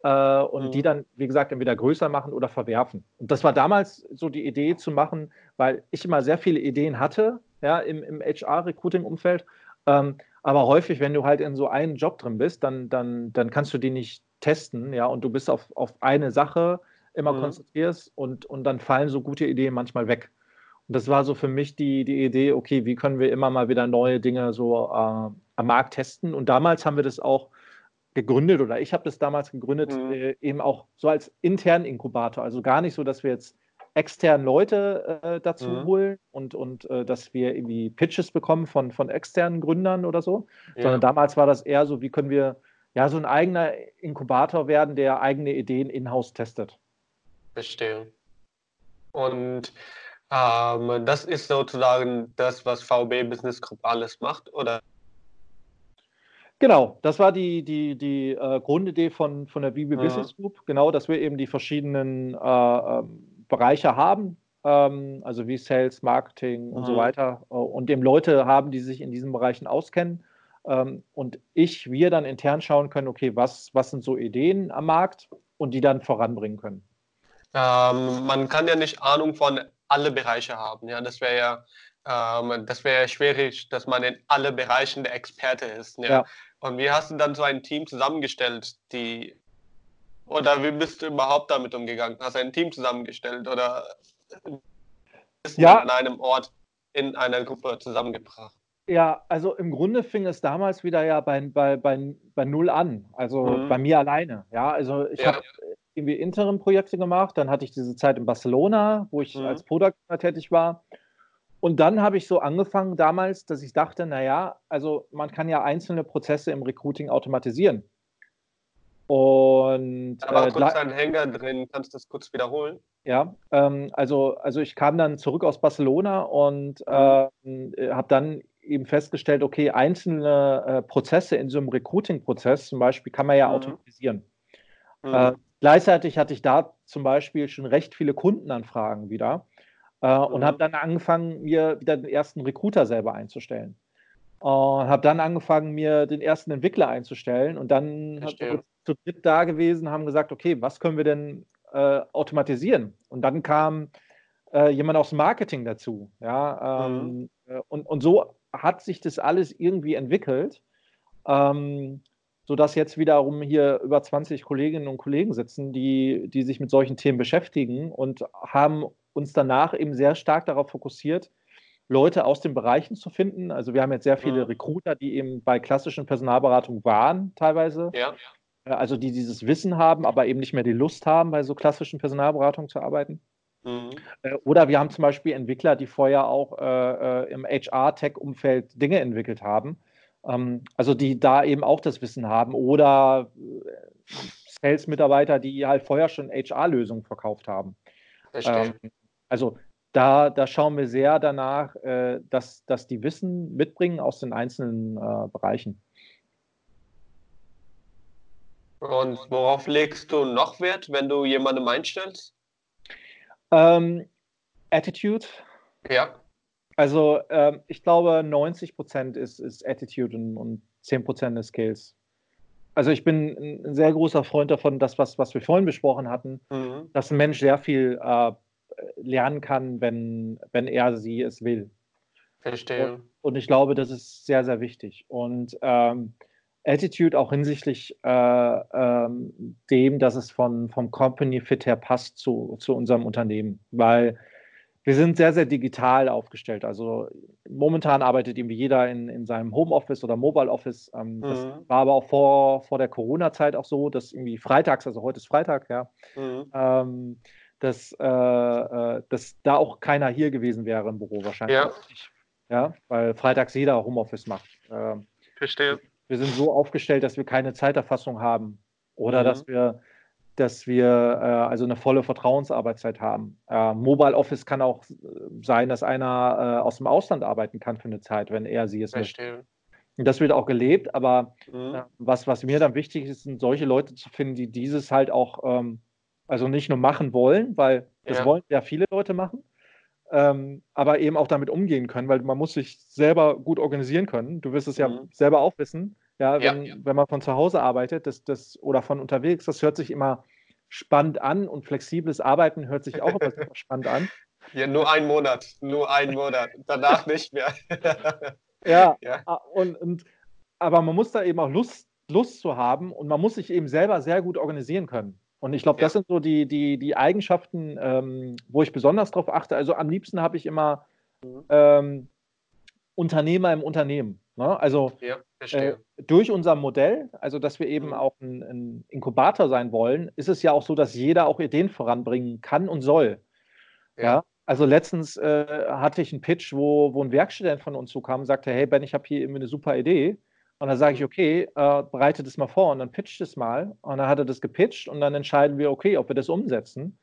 äh, und mhm. die dann, wie gesagt, entweder größer machen oder verwerfen. Und das war damals so die Idee zu machen, weil ich immer sehr viele Ideen hatte, ja, im, im HR-Recruiting-Umfeld ähm, aber häufig, wenn du halt in so einem Job drin bist, dann, dann, dann kannst du die nicht testen, ja, und du bist auf, auf eine Sache immer mhm. konzentrierst und, und dann fallen so gute Ideen manchmal weg. Und das war so für mich die, die Idee, okay, wie können wir immer mal wieder neue Dinge so äh, am Markt testen? Und damals haben wir das auch gegründet oder ich habe das damals gegründet, mhm. äh, eben auch so als internen Inkubator. Also gar nicht so, dass wir jetzt externe Leute äh, dazu mhm. holen und, und äh, dass wir irgendwie Pitches bekommen von, von externen Gründern oder so, ja. sondern damals war das eher so, wie können wir ja so ein eigener Inkubator werden, der eigene Ideen in-house testet. Verstehe. Und ähm, das ist sozusagen das, was VB Business Group alles macht, oder? Genau, das war die, die, die äh, Grundidee von, von der BB mhm. Business Group, genau, dass wir eben die verschiedenen äh, ähm, Bereiche haben, ähm, also wie Sales, Marketing und mhm. so weiter, äh, und eben Leute haben, die sich in diesen Bereichen auskennen. Ähm, und ich, wir dann intern schauen können, okay, was, was sind so Ideen am Markt und die dann voranbringen können. Ähm, man kann ja nicht Ahnung von alle Bereiche haben. Ja, das wäre ja ähm, das wäre schwierig, dass man in alle Bereichen der Experte ist. Ja? ja? Und wie hast du dann so ein Team zusammengestellt, die oder wie bist du überhaupt damit umgegangen? Hast du ein Team zusammengestellt oder bist ja. an einem Ort in einer Gruppe zusammengebracht? Ja, also im Grunde fing es damals wieder ja bei, bei, bei, bei Null an, also mhm. bei mir alleine. Ja, also ich ja. habe irgendwie Interim-Projekte gemacht, dann hatte ich diese Zeit in Barcelona, wo ich mhm. als Product tätig war. Und dann habe ich so angefangen damals, dass ich dachte, naja, also man kann ja einzelne Prozesse im Recruiting automatisieren. Und da war äh, kurz ein Hänger drin, kannst du das kurz wiederholen? Ja, ähm, also, also ich kam dann zurück aus Barcelona und äh, habe dann eben festgestellt, okay, einzelne äh, Prozesse in so einem Recruiting-Prozess zum Beispiel kann man ja mhm. automatisieren. Mhm. Äh, gleichzeitig hatte ich da zum Beispiel schon recht viele Kundenanfragen wieder äh, und habe mhm. dann angefangen, mir wieder den ersten Recruiter selber einzustellen. Und habe dann angefangen, mir den ersten Entwickler einzustellen und dann wir zu dritt da gewesen, haben gesagt, okay, was können wir denn äh, automatisieren? Und dann kam äh, jemand aus Marketing dazu. Ja, ähm, mhm. Äh, und, und so hat sich das alles irgendwie entwickelt, ähm, sodass jetzt wiederum hier über 20 Kolleginnen und Kollegen sitzen, die, die sich mit solchen Themen beschäftigen und haben uns danach eben sehr stark darauf fokussiert, Leute aus den Bereichen zu finden. Also wir haben jetzt sehr viele. Recruiter, die eben bei klassischen Personalberatungen waren teilweise. Ja. Äh, also die dieses Wissen haben, aber eben nicht mehr die Lust haben, bei so klassischen Personalberatungen zu arbeiten. Mhm. Äh, oder wir haben zum Beispiel Entwickler, die vorher auch äh, äh im HR-Tech-Umfeld Dinge entwickelt haben. Ähm, also die da eben auch das Wissen haben. Oder Sales-Mitarbeiter, die halt vorher schon HR-Lösungen verkauft haben. Ähm, also da, da schauen wir sehr danach, äh, dass, dass die Wissen mitbringen aus den einzelnen äh, Bereichen. Und worauf legst du noch Wert, wenn du jemandem einstellst? Ähm, Attitude. Ja. Also ähm, ich glaube, 90 Prozent ist, ist Attitude und, und 10 Prozent ist Skills. Also ich bin ein sehr großer Freund davon, dass was, was wir vorhin besprochen hatten, mhm. dass ein Mensch sehr viel äh, lernen kann, wenn, wenn er sie es will. Verstehe. Und, und ich glaube, das ist sehr, sehr wichtig. Und ähm, Attitude auch hinsichtlich äh, ähm, dem, dass es von, vom Company Fit her passt zu, zu unserem Unternehmen. Weil wir sind sehr, sehr digital aufgestellt. Also momentan arbeitet irgendwie jeder in, in seinem Homeoffice oder Mobile Office. Ähm, mhm. Das war aber auch vor, vor der Corona-Zeit auch so, dass irgendwie freitags, also heute ist Freitag, ja, mhm. ähm, dass, äh, äh, dass da auch keiner hier gewesen wäre im Büro wahrscheinlich. Ja. Ja, weil freitags jeder Homeoffice macht. Äh, Verstehe. Wir sind so aufgestellt, dass wir keine Zeiterfassung haben oder mhm. dass wir dass wir äh, also eine volle Vertrauensarbeitszeit haben. Äh, Mobile Office kann auch sein, dass einer äh, aus dem Ausland arbeiten kann für eine Zeit, wenn er sie es Verstehe. möchte. Und das wird auch gelebt, aber mhm. Äh, was, was mir dann wichtig ist, sind solche Leute zu finden, die dieses halt auch ähm, also nicht nur machen wollen, weil das ja. wollen ja viele Leute machen, ähm, aber eben auch damit umgehen können, weil man muss sich selber gut organisieren können. Du wirst es ja mhm. selber auch wissen, ja, wenn, ja, ja. wenn man von zu Hause arbeitet das, das, oder von unterwegs, das hört sich immer spannend an und flexibles Arbeiten hört sich auch immer spannend an. Ja, nur ein Monat, nur ein Monat, danach nicht mehr. ja, ja. Und, und, aber man muss da eben auch Lust, Lust zu haben und man muss sich eben selber sehr gut organisieren können. Und ich glaube, das sind so die, die, die Eigenschaften, ähm, wo ich besonders drauf achte. Also am liebsten habe ich immer mhm. ähm, Unternehmer im Unternehmen. Ne? Also ja, äh, durch unser Modell, also dass wir eben mhm. auch ein, ein, Inkubator sein wollen, ist es ja auch so, dass jeder auch Ideen voranbringen kann und soll. Ja. ja? Also letztens äh, hatte ich einen Pitch, wo, wo ein Werkstudent von uns zukam und sagte, hey Ben, ich habe hier irgendwie eine super Idee. Und dann sage ich, mhm. okay, äh, bereite das mal vor und dann pitcht es mal. Und dann hat er das gepitcht und dann entscheiden wir, okay, ob wir das umsetzen.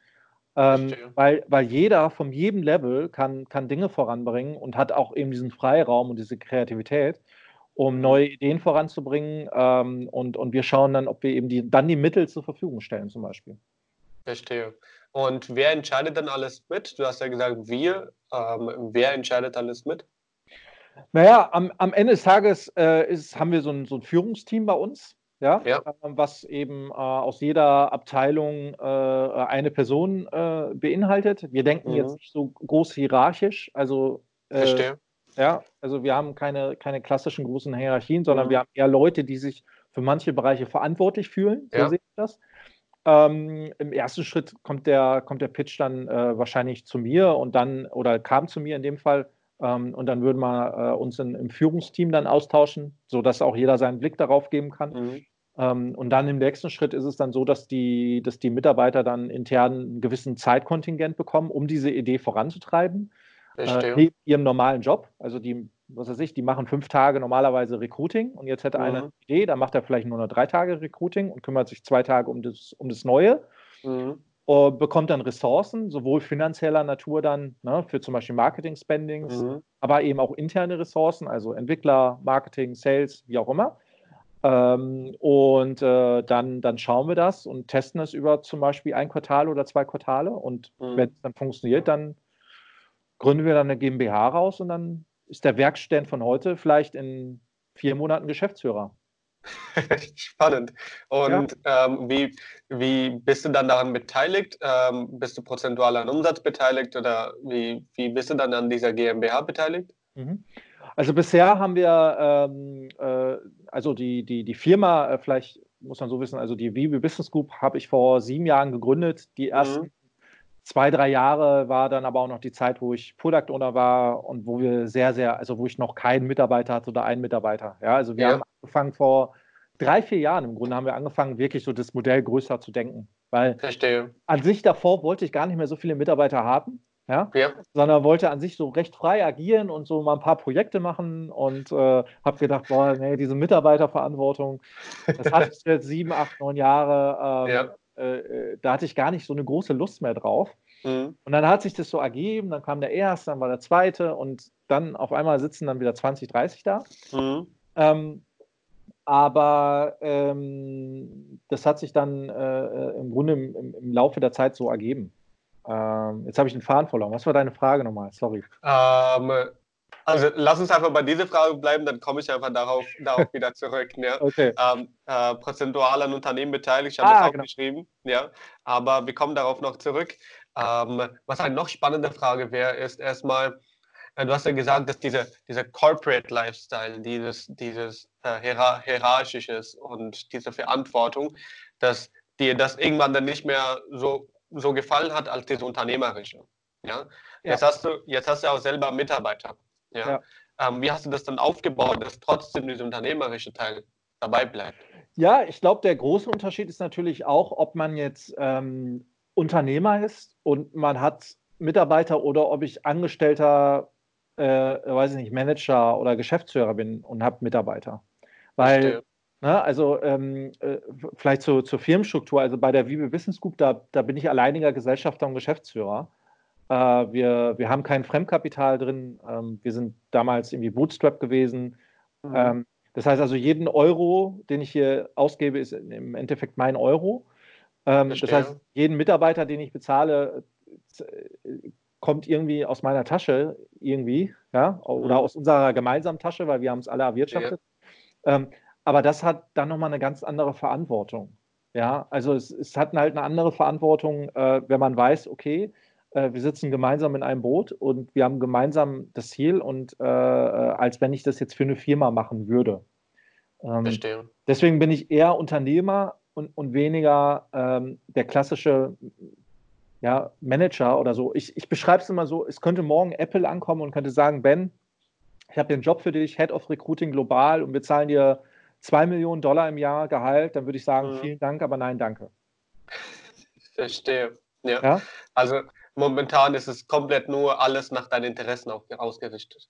Ähm, weil, weil jeder von jedem Level kann, kann Dinge voranbringen und hat auch eben diesen Freiraum und diese Kreativität, um mhm. neue Ideen voranzubringen. Ähm, und, und wir schauen dann, ob wir eben die, dann die Mittel zur Verfügung stellen, zum Beispiel. Verstehe. Und wer entscheidet dann alles mit? Du hast ja gesagt, wir. Ähm, wer entscheidet alles mit? Naja, am, am Ende des Tages äh, ist, haben wir so ein, so ein Führungsteam bei uns, ja, ja. Äh, was eben äh, aus jeder Abteilung äh, eine Person äh, beinhaltet. Wir denken mhm. jetzt nicht so groß hierarchisch, also äh, Verstehe. Ja, also wir haben keine, keine klassischen großen Hierarchien, sondern mhm. wir haben eher Leute, die sich für manche Bereiche verantwortlich fühlen. So ja. sehe ich das. Ähm, Im ersten Schritt kommt der, kommt der Pitch dann äh, wahrscheinlich zu mir und dann, oder kam zu mir in dem Fall, ähm, und dann würden wir äh, uns in, im Führungsteam dann austauschen, sodass auch jeder seinen Blick darauf geben kann. Mhm. Ähm, und dann im nächsten Schritt ist es dann so, dass die, dass die Mitarbeiter dann intern einen gewissen Zeitkontingent bekommen, um diese Idee voranzutreiben. Äh, neben ihrem normalen Job. Also die, was weiß ich, die machen fünf Tage normalerweise Recruiting und jetzt hätte mhm. einer eine Idee, dann macht er vielleicht nur noch drei Tage Recruiting und kümmert sich zwei Tage um das, um das Neue. Mhm. Uh, bekommt dann Ressourcen, sowohl finanzieller Natur dann ne, für zum Beispiel Marketing-Spendings, mhm. aber eben auch interne Ressourcen, also Entwickler, Marketing, Sales, wie auch immer. Ähm, und äh, dann, dann schauen wir das und testen es über zum Beispiel ein Quartal oder zwei Quartale. Und mhm. wenn es dann funktioniert, dann gründen wir dann eine GmbH raus und dann ist der Werkstudent von heute vielleicht in vier Monaten Geschäftsführer. Spannend. Und ja. ähm, wie, wie bist du dann daran beteiligt? Ähm, bist du prozentual an Umsatz beteiligt oder wie, wie bist du dann an dieser GmbH beteiligt? Mhm. Also bisher haben wir, ähm, äh, also die, die, die Firma, äh, vielleicht muss man so wissen, also die Vibe Business Group habe ich vor sieben Jahren gegründet. Die ersten mhm. zwei, drei Jahre war dann aber auch noch die Zeit, wo ich Product Owner war und wo wir sehr, sehr, also wo ich noch keinen Mitarbeiter hatte oder einen Mitarbeiter. Ja, also wir ja. haben angefangen vor drei, vier Jahren im Grunde haben wir angefangen, wirklich so das Modell größer zu denken. Weil Verstehe. an sich davor wollte ich gar nicht mehr so viele Mitarbeiter haben. Ja? ja. Sondern wollte an sich so recht frei agieren und so mal ein paar Projekte machen und äh, habe gedacht, boah, nee, diese Mitarbeiterverantwortung, das hatte ich jetzt sieben, acht, neun Jahre, ähm, ja. Äh, äh, da hatte ich gar nicht so eine große Lust mehr drauf. Mhm. Und dann hat sich das so ergeben, dann kam der erste, dann war der zweite und dann auf einmal sitzen dann wieder 20, 30 da. Mhm. Ähm, aber ähm, das hat sich dann äh, äh, im Grunde im, im, Laufe der Zeit so ergeben. Ähm, jetzt habe ich den Faden verloren. Was war deine Frage nochmal? Sorry. Ähm, also lass uns einfach bei dieser Frage bleiben, dann komme ich einfach darauf, darauf wieder zurück. Ja. Okay. Ähm, äh, prozentual an Unternehmen beteiligt, ich habe ah, das auch genau. geschrieben. Ja. Aber wir kommen darauf noch zurück. Ähm, was eine noch spannende Frage wäre, ist erstmal, äh, du hast ja gesagt, dass dieser, dieser Corporate Lifestyle, dieses, dieses äh, hierarchisches und diese Verantwortung, dass dir das irgendwann dann nicht mehr so, so gefallen hat als das Unternehmerische. Ja? ja. Jetzt, hast du, jetzt hast du auch selber Mitarbeiter. Ja? ja. Ähm, wie hast du das dann aufgebaut, dass trotzdem dieser unternehmerische Teil dabei bleibt? Ja, ich glaube, der große Unterschied ist natürlich auch, ob man jetzt ähm, Unternehmer ist und man hat Mitarbeiter oder ob ich Angestellter äh, weiß ich nicht, Manager oder Geschäftsführer bin und habe Mitarbeiter. Weil, ne, also ähm, äh, vielleicht zu, zur Firmenstruktur, also bei der Wiebe Business Group, da, da bin ich alleiniger Gesellschafter und Geschäftsführer. Äh, wir, wir haben kein Fremdkapital drin. Ähm, wir sind damals irgendwie Bootstrap gewesen. Mhm. Ähm, das heißt also, jeden Euro, den ich hier ausgebe, ist im Endeffekt mein Euro. Ähm, das heißt, jeden Mitarbeiter, den ich bezahle, kommt irgendwie aus meiner Tasche irgendwie, ja, oder mhm. aus unserer gemeinsamen Tasche, weil wir haben es alle erwirtschaftet. Ja. Ähm, aber das hat dann nochmal eine ganz andere Verantwortung. Ja, also es, es hat halt eine andere Verantwortung, äh, wenn man weiß, okay, äh, wir sitzen gemeinsam in einem Boot und wir haben gemeinsam das Ziel und äh, äh als wenn ich das jetzt für eine Firma machen würde. Ähm, Verstehe. Deswegen bin ich eher Unternehmer und, und weniger ähm, der klassische ja, Manager oder so. Ich, ich beschreibe es immer so, es könnte morgen Apple ankommen und könnte sagen, Ben, ich habe den Job für dich, Head of Recruiting global und wir zahlen dir zwei Millionen Dollar im Jahr Gehalt, dann würde ich sagen, mhm. vielen Dank, aber nein, danke. Verstehe. Ja. ja. Also momentan ist es komplett nur alles nach deinen Interessen ausgerichtet.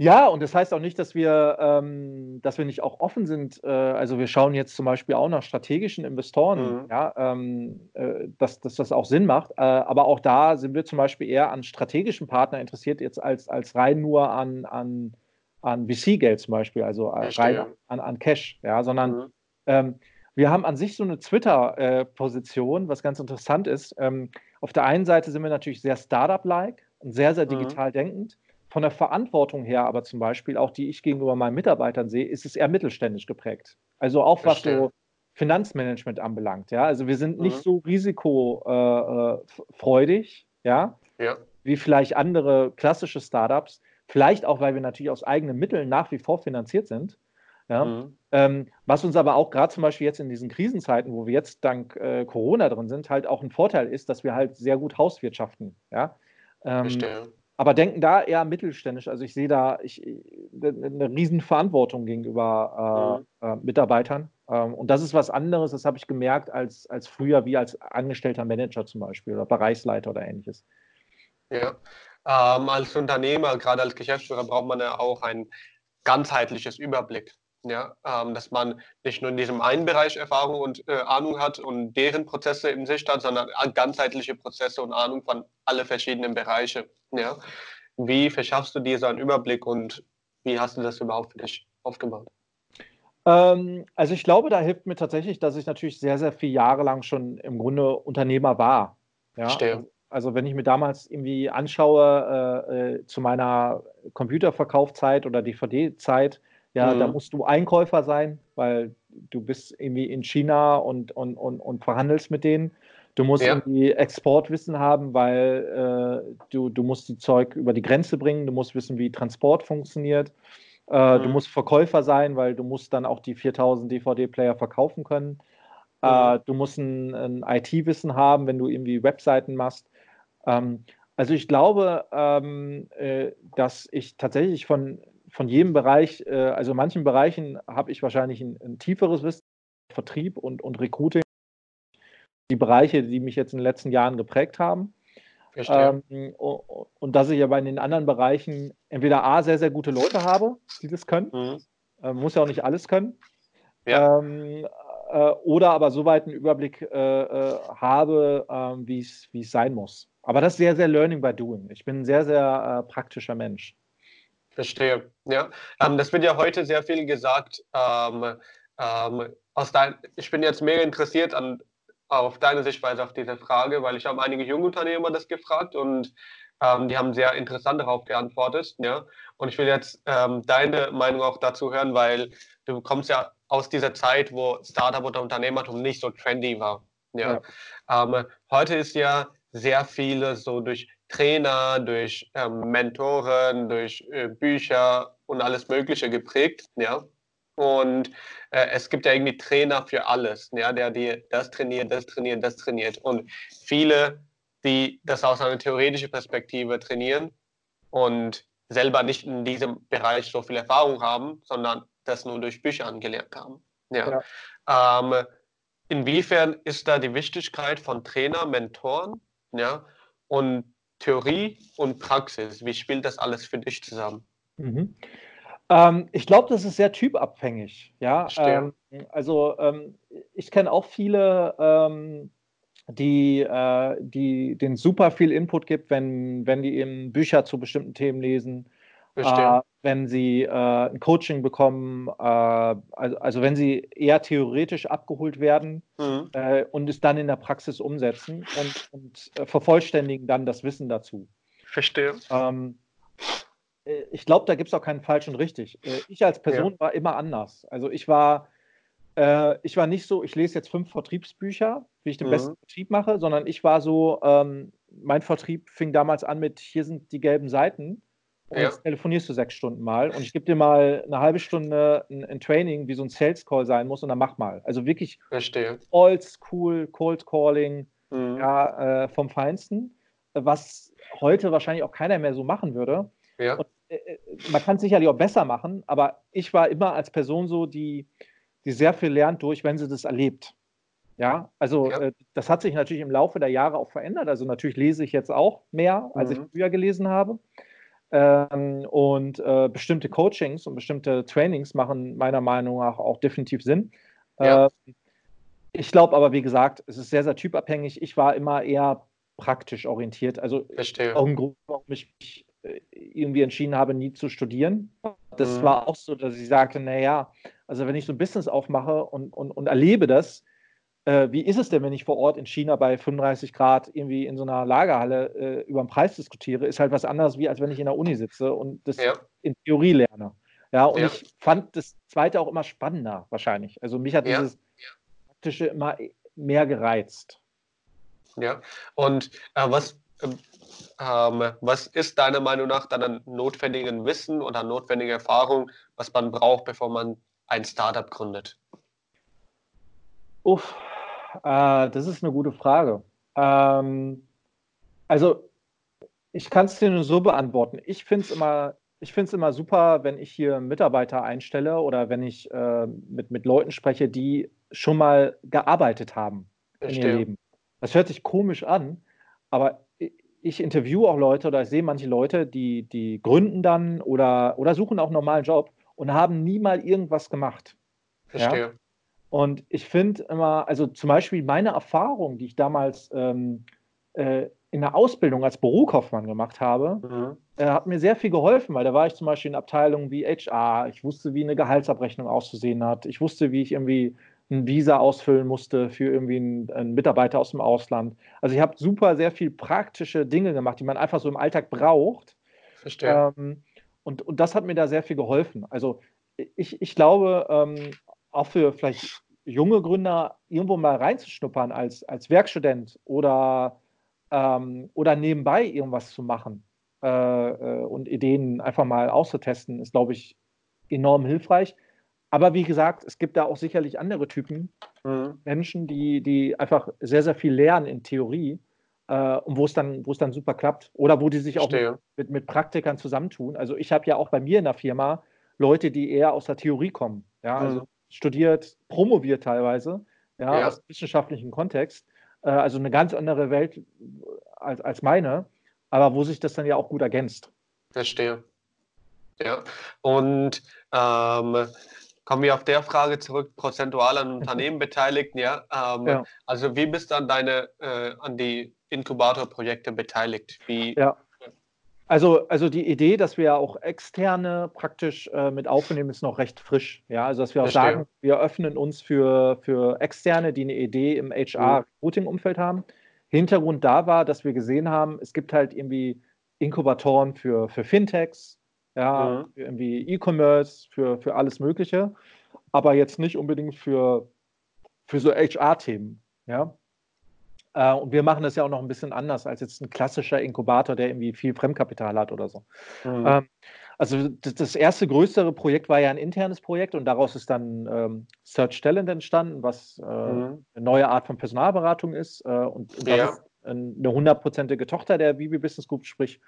Ja, und das heißt auch nicht, dass wir, ähm, dass wir nicht auch offen sind. Äh, also wir schauen jetzt zum Beispiel auch nach strategischen Investoren, mhm. ja, ähm, äh, dass, dass das auch Sinn macht. Äh, aber auch da sind wir zum Beispiel eher an strategischen Partnern interessiert, jetzt als, als rein nur an, an, an VC-Geld zum Beispiel, also äh, rein an, an Cash, ja, sondern mhm. ähm, wir haben an sich so eine Twitter-Position, was ganz interessant ist. Ähm, auf der einen Seite sind wir natürlich sehr Startup-like und sehr, sehr mhm. digital mhm. denkend. Von der Verantwortung her aber zum Beispiel, auch die ich gegenüber meinen Mitarbeitern sehe, ist es eher mittelständisch geprägt. Also auch was so Finanzmanagement anbelangt. Ja? Also wir sind mhm. nicht so risikofreudig, äh, ja? ja, wie vielleicht andere klassische Startups. Vielleicht auch, weil wir natürlich aus eigenen Mitteln nach wie vor finanziert sind. Ja? Mhm. Ähm, was uns aber auch gerade zum Beispiel jetzt in diesen Krisenzeiten, wo wir jetzt dank äh, Corona drin sind, halt auch ein Vorteil ist, dass wir halt sehr gut hauswirtschaften. Ja? Ähm, aber denken da eher mittelständisch. Also ich sehe da ich, eine riesen Verantwortung gegenüber äh, mhm. äh, Mitarbeitern. Ähm, und das ist was anderes, das habe ich gemerkt, als, als früher, wie als angestellter Manager zum Beispiel oder Bereichsleiter oder ähnliches. Ja, ähm, als Unternehmer, gerade als Geschäftsführer, braucht man ja auch ein ganzheitliches Überblick. Ja, ähm, dass man nicht nur in diesem einen Bereich Erfahrung und äh, Ahnung hat und deren Prozesse im Sicht hat, sondern ganzheitliche Prozesse und Ahnung von alle verschiedenen Bereiche. Ja. Wie verschaffst du dir so einen Überblick und wie hast du das überhaupt für dich aufgebaut? Ähm, also ich glaube, da hilft mir tatsächlich, dass ich natürlich sehr, sehr viele Jahre lang schon im Grunde Unternehmer war. Ja? Verstehe. Also wenn ich mir damals irgendwie anschaue äh, äh, zu meiner Computerverkaufzeit oder DVD-Zeit, ja, mhm. da musst du Einkäufer sein, weil du bist irgendwie in China und, und, und, und verhandelst mit denen. Du musst ja. irgendwie Exportwissen haben, weil äh, du, du musst die Zeug über die Grenze bringen, du musst wissen, wie Transport funktioniert. Äh, mhm. Du musst Verkäufer sein, weil du musst dann auch die 4000 DVD-Player verkaufen können. Mhm. Äh, du musst ein, ein IT-Wissen haben, wenn du irgendwie Webseiten machst. Ähm, also ich glaube, ähm, äh, dass ich tatsächlich von von jedem Bereich, äh, also in manchen Bereichen habe ich wahrscheinlich ein, ein, tieferes Wissen, Vertrieb und, und Recruiting, die Bereiche, die mich jetzt in den letzten Jahren geprägt haben. Ähm, und dass ich aber in den anderen Bereichen entweder A, sehr, sehr gute Leute habe, die das können, mhm. äh, muss ja auch nicht alles können, ja. ähm, äh, oder aber soweit einen Überblick äh, äh habe, ähm, wie es sein muss. Aber das ist sehr, sehr Learning by Doing. Ich bin ein sehr, sehr äh, praktischer Mensch. Verstehe, ja. Ähm, das wird ja heute sehr viel gesagt. Ähm, ähm, aus dein, ich bin jetzt mehr interessiert an, auf deine Sichtweise auf diese Frage, weil ich habe einige Jungunternehmer das gefragt und ähm, die haben sehr interessant darauf geantwortet. Ja. Und ich will jetzt ähm, deine Meinung auch dazu hören, weil du kommst ja aus dieser Zeit, wo Startup oder Unternehmertum nicht so trendy war. Ja. ja. Ähm, heute ist ja sehr viele so durch Trainer, durch ähm, Mentoren, durch äh, Bücher und alles Mögliche geprägt, ja. Und äh, es gibt ja irgendwie Trainer für alles, ja, der dir das trainiert, das trainiert, das trainiert. Und viele, die das aus einer theoretischen Perspektive trainieren und selber nicht in diesem Bereich so viel Erfahrung haben, sondern das nur durch Bücher angelernt haben. Ja. ja. Ähm, inwiefern ist da die Wichtigkeit von Trainer, Mentoren, ja, und Theorie und Praxis, wie spielt das alles für dich zusammen? Mhm. Ähm, ich glaube, das ist sehr typabhängig. Ja, ähm, also ähm, ich kenne auch viele, ähm, die, äh, die den super viel Input gibt, wenn, wenn die eben Bücher zu bestimmten Themen lesen äh, wenn sie äh, ein Coaching bekommen, äh, also, also, wenn sie eher theoretisch abgeholt werden mhm. Äh, und es dann in der Praxis umsetzen und, und äh, vervollständigen dann das Wissen dazu. Verstehe. Ähm, äh, ich glaube, da gibt es auch keinen falsch und richtig. ich als Person ja. war immer anders. Also ich war, ich war nicht so, ich lese jetzt fünf Vertriebsbücher, wie ich den mhm. besten Vertrieb mache, sondern ich war so, ähm, mein Vertrieb fing damals an mit, hier sind die gelben Seiten und ja. jetzt telefonierst du sechs Stunden mal und ich gebe dir mal eine halbe Stunde ein, ein, Training, wie so ein Sales Call sein muss und dann mach mal. Also wirklich Verstehe. old school Cold Calling mhm. ja, äh, vom Feinsten, was heute wahrscheinlich auch keiner mehr so machen würde. Ja. Und, äh, äh man kann es sicherlich auch besser machen, aber ich war immer als Person so, die, die sehr viel lernt durch, wenn sie das erlebt. Ja, also ja. Äh, das hat sich natürlich im Laufe der Jahre auch verändert. Also natürlich lese ich jetzt auch mehr, als mhm. ich früher gelesen habe. Ähm, und äh, bestimmte Coachings und bestimmte Trainings machen meiner Meinung nach auch definitiv Sinn. Ja. Äh, ich glaube aber, wie gesagt, es ist sehr, sehr typabhängig. Ich war immer eher praktisch orientiert. Also Verstehe. auch ein Grund, warum ich mich äh, irgendwie entschieden habe, nie zu studieren. Das mhm. war auch so, dass ich sagte, naja, also wenn ich so ein Business aufmache und, und, und erlebe das, äh, wie ist es denn, wenn ich vor Ort in China bei 35 Grad irgendwie in so einer Lagerhalle äh, über den Preis diskutiere, ist halt was anderes, wie als wenn ich in der Uni sitze und das ja. in Theorie lerne. Ja, und ja. ich fand das zweite auch immer spannender, wahrscheinlich. Also mich hat ja. dieses praktische immer mehr gereizt. Ja, und äh, was, ähm, ähm, was ist deiner Meinung nach dann ein notwendigen Wissen oder notwendige Erfahrung, was man braucht, bevor man ein Startup gründet? Uff, äh, das ist eine gute Frage. Ähm, also, ich kann es dir nur so beantworten. Ich finde es immer, immer super, wenn ich hier Mitarbeiter einstelle oder wenn ich äh, mit, mit Leuten spreche, die schon mal gearbeitet haben in ihr Leben. Das hört sich komisch an, aber ich interviewe auch Leute oder ich sehe manche Leute, die, die gründen dann oder, oder suchen auch einen normalen Job und haben nie mal irgendwas gemacht. Verstehe. Ja? Und ich finde immer, also zum Beispiel meine Erfahrung, die ich damals ähm, äh, in der Ausbildung als Bürokaufmann gemacht habe, mhm. äh, hat mir sehr viel geholfen, weil da war ich zum Beispiel in Abteilungen wie HR, ich wusste, wie eine Gehaltsabrechnung auszusehen hat, ich wusste, wie ich irgendwie ein Visa ausfüllen musste für irgendwie einen, einen Mitarbeiter aus dem Ausland. Also ich habe super sehr viel praktische Dinge gemacht, die man einfach so im Alltag braucht. Verstehe. Ähm, und, und das hat mir da sehr viel geholfen. Also ich, ich glaube, ähm, auch für vielleicht junge Gründer irgendwo mal reinzuschnuppern als, als Werkstudent oder, ähm, oder nebenbei irgendwas zu machen äh, äh, und Ideen einfach mal auszutesten, ist, glaube ich, enorm hilfreich. Aber wie gesagt, es gibt da auch sicherlich andere Typen, mhm. Menschen, die, die einfach sehr, sehr viel lernen in Theorie äh, und wo es dann, wo es dann super klappt. Oder wo die sich auch mit, mit, mit, Praktikern zusammentun. Also ich habe ja auch bei mir in der Firma Leute, die eher aus der Theorie kommen. Ja, also mhm studiert, promoviert teilweise, ja, ja. aus wissenschaftlichem Kontext. Äh, also eine ganz andere Welt als, als meine, aber wo sich das dann ja auch gut ergänzt. Verstehe. Ja, und ähm, kommen wir auf der Frage zurück, prozentual an Unternehmen beteiligt, ja? Ähm, ja. Also wie bist du an deine, äh, an die Inkubatorprojekte beteiligt? Wie, ja. Also, also die Idee, dass wir auch externe praktisch äh, mit aufnehmen, ist noch recht frisch. Ja, also dass wir auch Verstehe. sagen, wir öffnen uns für, für Externe, die eine Idee im HR-Routing-Umfeld mhm. haben. Hintergrund da war, dass wir gesehen haben, es gibt halt irgendwie Inkubatoren für, für Fintechs, ja, mhm. für irgendwie E-Commerce, für, für alles Mögliche, aber jetzt nicht unbedingt für, für so HR-Themen. Ja. Äh, und wir machen das ja auch noch ein bisschen anders als jetzt ein klassischer Inkubator, der irgendwie viel Fremdkapital hat oder so. Mhm. Ähm, also das, erste größere Projekt war ja ein internes Projekt und daraus ist dann ähm, Search Talent entstanden, was äh, mhm. eine neue Art von Personalberatung ist. Äh, und, das ist eine hundertprozentige Tochter der Vivi Business Group, sprich,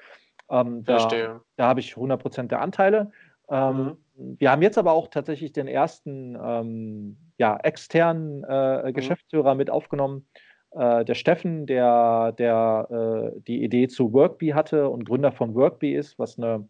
ähm, da, da habe ich 100% der Anteile. Ähm, mhm. Wir haben jetzt aber auch tatsächlich den ersten ähm, ja, externen äh, mhm. Geschäftsführer mit aufgenommen, äh, der Steffen, der, der äh, die Idee zu Workbee hatte und Gründer von Workbee ist, was eine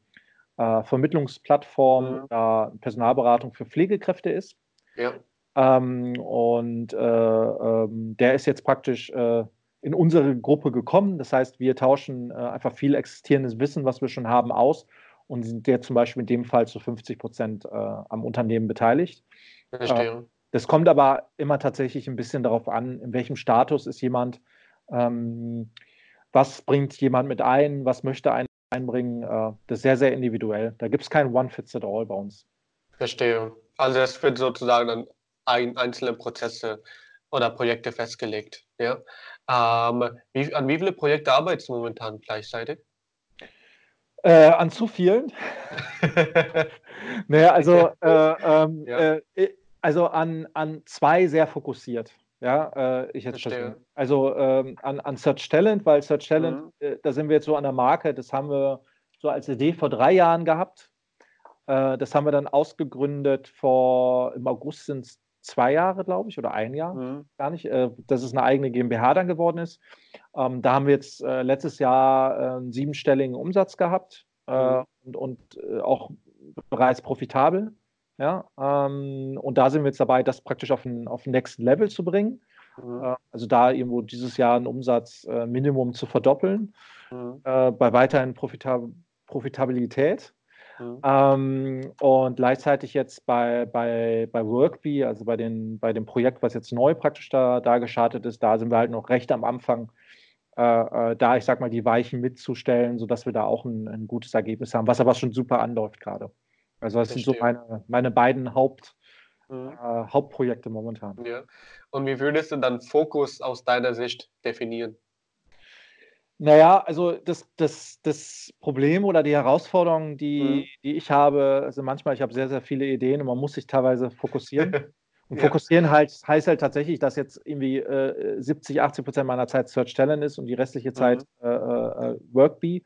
äh, Vermittlungsplattform, mhm. Personalberatung für Pflegekräfte ist. Ja. Ähm, und äh, ähm, der ist jetzt praktisch äh, in unsere Gruppe gekommen. Das heißt, wir tauschen einfach viel existierendes Wissen, was wir schon haben, aus und sind der zum Beispiel in dem Fall zu 50 Prozent am Unternehmen beteiligt. Verstehe. Das kommt aber immer tatsächlich ein bisschen darauf an, in welchem Status ist jemand, ähm, was bringt jemand mit ein, was möchte ein einbringen. Äh, das ist sehr, sehr individuell. Da gibt es kein One-Fits-it-all bei uns. Verstehe. Also es wird sozusagen dann ein, einzelne Prozesse oder Projekte festgelegt. Ja? Ähm, wie, an wie viele Projekte arbeitest du momentan gleichzeitig? Äh, an zu vielen. naja, also, äh, ähm, ja. äh, also an, an zwei sehr fokussiert. Ja, äh, ich jetzt verstehe. Also ähm, an, an Search Talent, weil Search Talent, mhm. Äh, da sind wir jetzt so an der Marke, das haben wir so als Idee vor drei Jahren gehabt. Äh, das haben wir dann ausgegründet vor, im August sind es zwei Jahre, glaube ich, oder ein Jahr, mhm. gar nicht, äh, dass es eine eigene GmbH dann geworden ist. Ähm, da haben wir jetzt äh, letztes Jahr äh, einen siebenstelligen Umsatz gehabt mhm. und, und auch bereits profitabel. Ja, ähm, und da sind wir jetzt dabei, das praktisch auf ein, auf nächsten Level zu bringen. Mhm. Äh, also da irgendwo dieses Jahr ein Umsatzminimum zu verdoppeln, mhm. bei weiterhin Profitab Profitabilität. Mhm. Ähm, und gleichzeitig jetzt bei, bei, bei Workbee, also bei, den, bei dem Projekt, was jetzt neu praktisch da, da gestartet ist, da sind wir halt noch recht am Anfang, äh, äh, da ich sag mal, die Weichen mitzustellen, sodass wir da auch ein, ein gutes Ergebnis haben, was aber schon super anläuft gerade. Also das Verstehe. sind so meine, meine beiden Haupt, mhm. äh, Hauptprojekte momentan. Ja. Und wie würdest du dann Fokus aus deiner Sicht definieren? Naja, also das, das, das Problem oder die Herausforderung, die, mhm. die ich habe, also manchmal, ich habe sehr, sehr viele Ideen und man muss sich teilweise fokussieren. Und ja. fokussieren halt, heißt halt tatsächlich, dass jetzt irgendwie äh, 70, 80 Prozent meiner Zeit Search Talent ist und die restliche Zeit mhm. äh, äh, Workbee.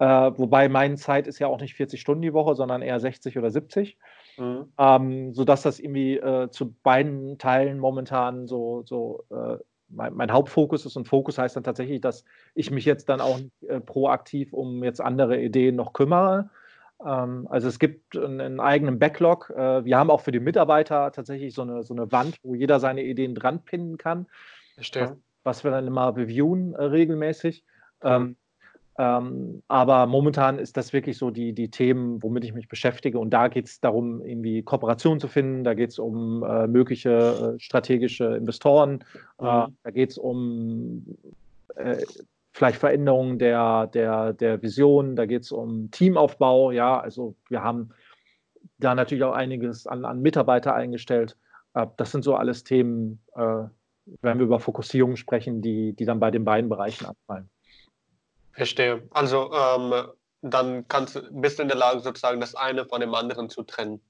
Äh, wobei meine Zeit ist ja auch nicht 40 Stunden die Woche, sondern eher 60 oder 70. Mhm. Ähm, sodass das irgendwie äh, zu beiden Teilen momentan so, so äh, mein, mein, Hauptfokus ist und Fokus heißt dann tatsächlich, dass ich mich jetzt dann auch äh, proaktiv um jetzt andere Ideen noch kümmere. Ähm, also es gibt einen, einen eigenen Backlog. Äh, wir haben auch für die Mitarbeiter tatsächlich so eine, so eine Wand, wo jeder seine Ideen dran pinnen kann. Was, was, wir dann immer reviewen äh, regelmäßig. Mhm. Ähm, ähm, aber momentan ist das wirklich so die, die Themen, womit ich mich beschäftige. Und da geht es darum, irgendwie Kooperationen zu finden. Da geht es um äh, mögliche äh, strategische Investoren. Äh, mhm. da geht es um äh, vielleicht Veränderungen der, der, der Vision. Da geht es um Teamaufbau. Ja, also wir haben da natürlich auch einiges an, an Mitarbeiter eingestellt. Äh, das sind so alles Themen, äh, wenn wir über Fokussierung sprechen, die, die dann bei den beiden Bereichen anfallen. Verstehe. Also ähm, dann kannst, bist du in der Lage, sozusagen das eine von dem anderen zu trennen.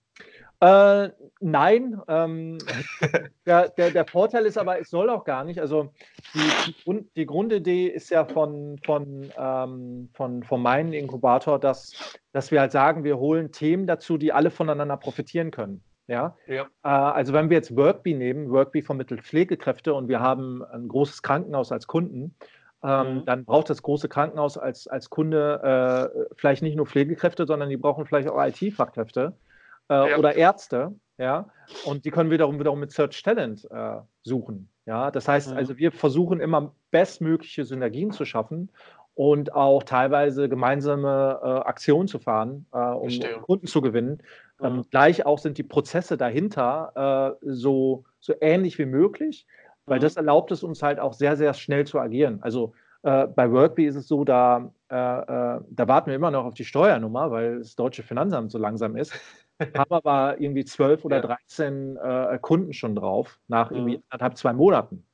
Äh, nein, ähm, der, der, der, Vorteil ist aber, es soll auch gar nicht. Also die, die, Grund, die Grundidee ist ja von, von, ähm, von, von meinem Inkubator, dass, dass wir halt sagen, wir holen Themen dazu, die alle voneinander profitieren können. Ja? ja. Äh, also wenn wir jetzt Workbee nehmen, Workbee vermittelt Pflegekräfte und wir haben ein großes Krankenhaus als Kunden, ähm, mhm. dann braucht das große Krankenhaus als, als Kunde äh, vielleicht nicht nur Pflegekräfte, sondern die brauchen vielleicht auch IT-Fachkräfte äh, ja. oder Ärzte. Ja, und die können wiederum wiederum mit Search Talent äh, suchen. Ja, das heißt, mhm. also wir versuchen immer bestmögliche Synergien zu schaffen und auch teilweise gemeinsame äh, Aktionen zu fahren, äh, um Verstehe. Kunden zu gewinnen. Ähm, mhm. gleich auch sind die Prozesse dahinter äh, so, so ähnlich wie möglich weil mhm. das erlaubt es uns halt auch sehr, sehr schnell zu agieren. Also äh, bei Workbee ist es so, da, äh, äh, da warten wir immer noch auf die Steuernummer, weil das deutsche Finanzamt so langsam ist. haben aber irgendwie zwölf oder dreizehn ja. Äh, Kunden schon drauf, nach irgendwie mhm. anderthalb, zwei Monaten.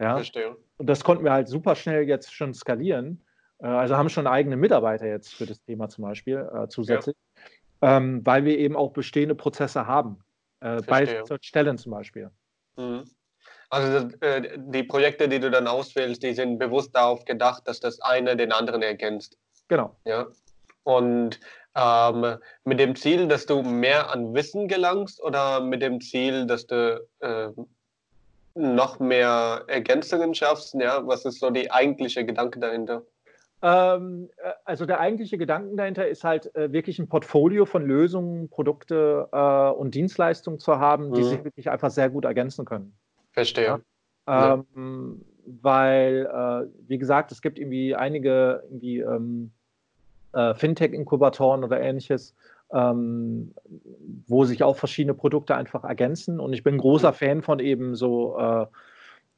Ja? Verstehe. Und das konnten wir halt super schnell jetzt schon skalieren. Äh, also haben schon eigene Mitarbeiter jetzt für das Thema zum Beispiel zusätzlich, ja. ähm, weil wir eben auch bestehende Prozesse haben. bei Stellen zum Beispiel. Mhm. Also äh, die Projekte, die du dann auswählst, die sind bewusst darauf gedacht, dass das eine den anderen ergänzt. Genau. Ja. Und ähm, mit dem Ziel, dass du mehr an Wissen gelangst oder mit dem Ziel, dass du äh, noch mehr Ergänzungen schaffst? Ja, was ist so die eigentliche Gedanke dahinter? Ähm, äh, also der eigentliche Gedanke dahinter ist halt äh, wirklich ein Portfolio von Lösungen, Produkte äh, und Dienstleistungen zu haben, die mhm. sich wirklich einfach sehr gut ergänzen können. Verstehe. Ja? Ähm, Weil, äh, wie gesagt, es gibt irgendwie einige irgendwie, ähm, äh, Fintech-Inkubatoren oder ähnliches, ähm, wo sich auch verschiedene Produkte einfach ergänzen. Und ich bin großer mhm. Fan von eben so äh,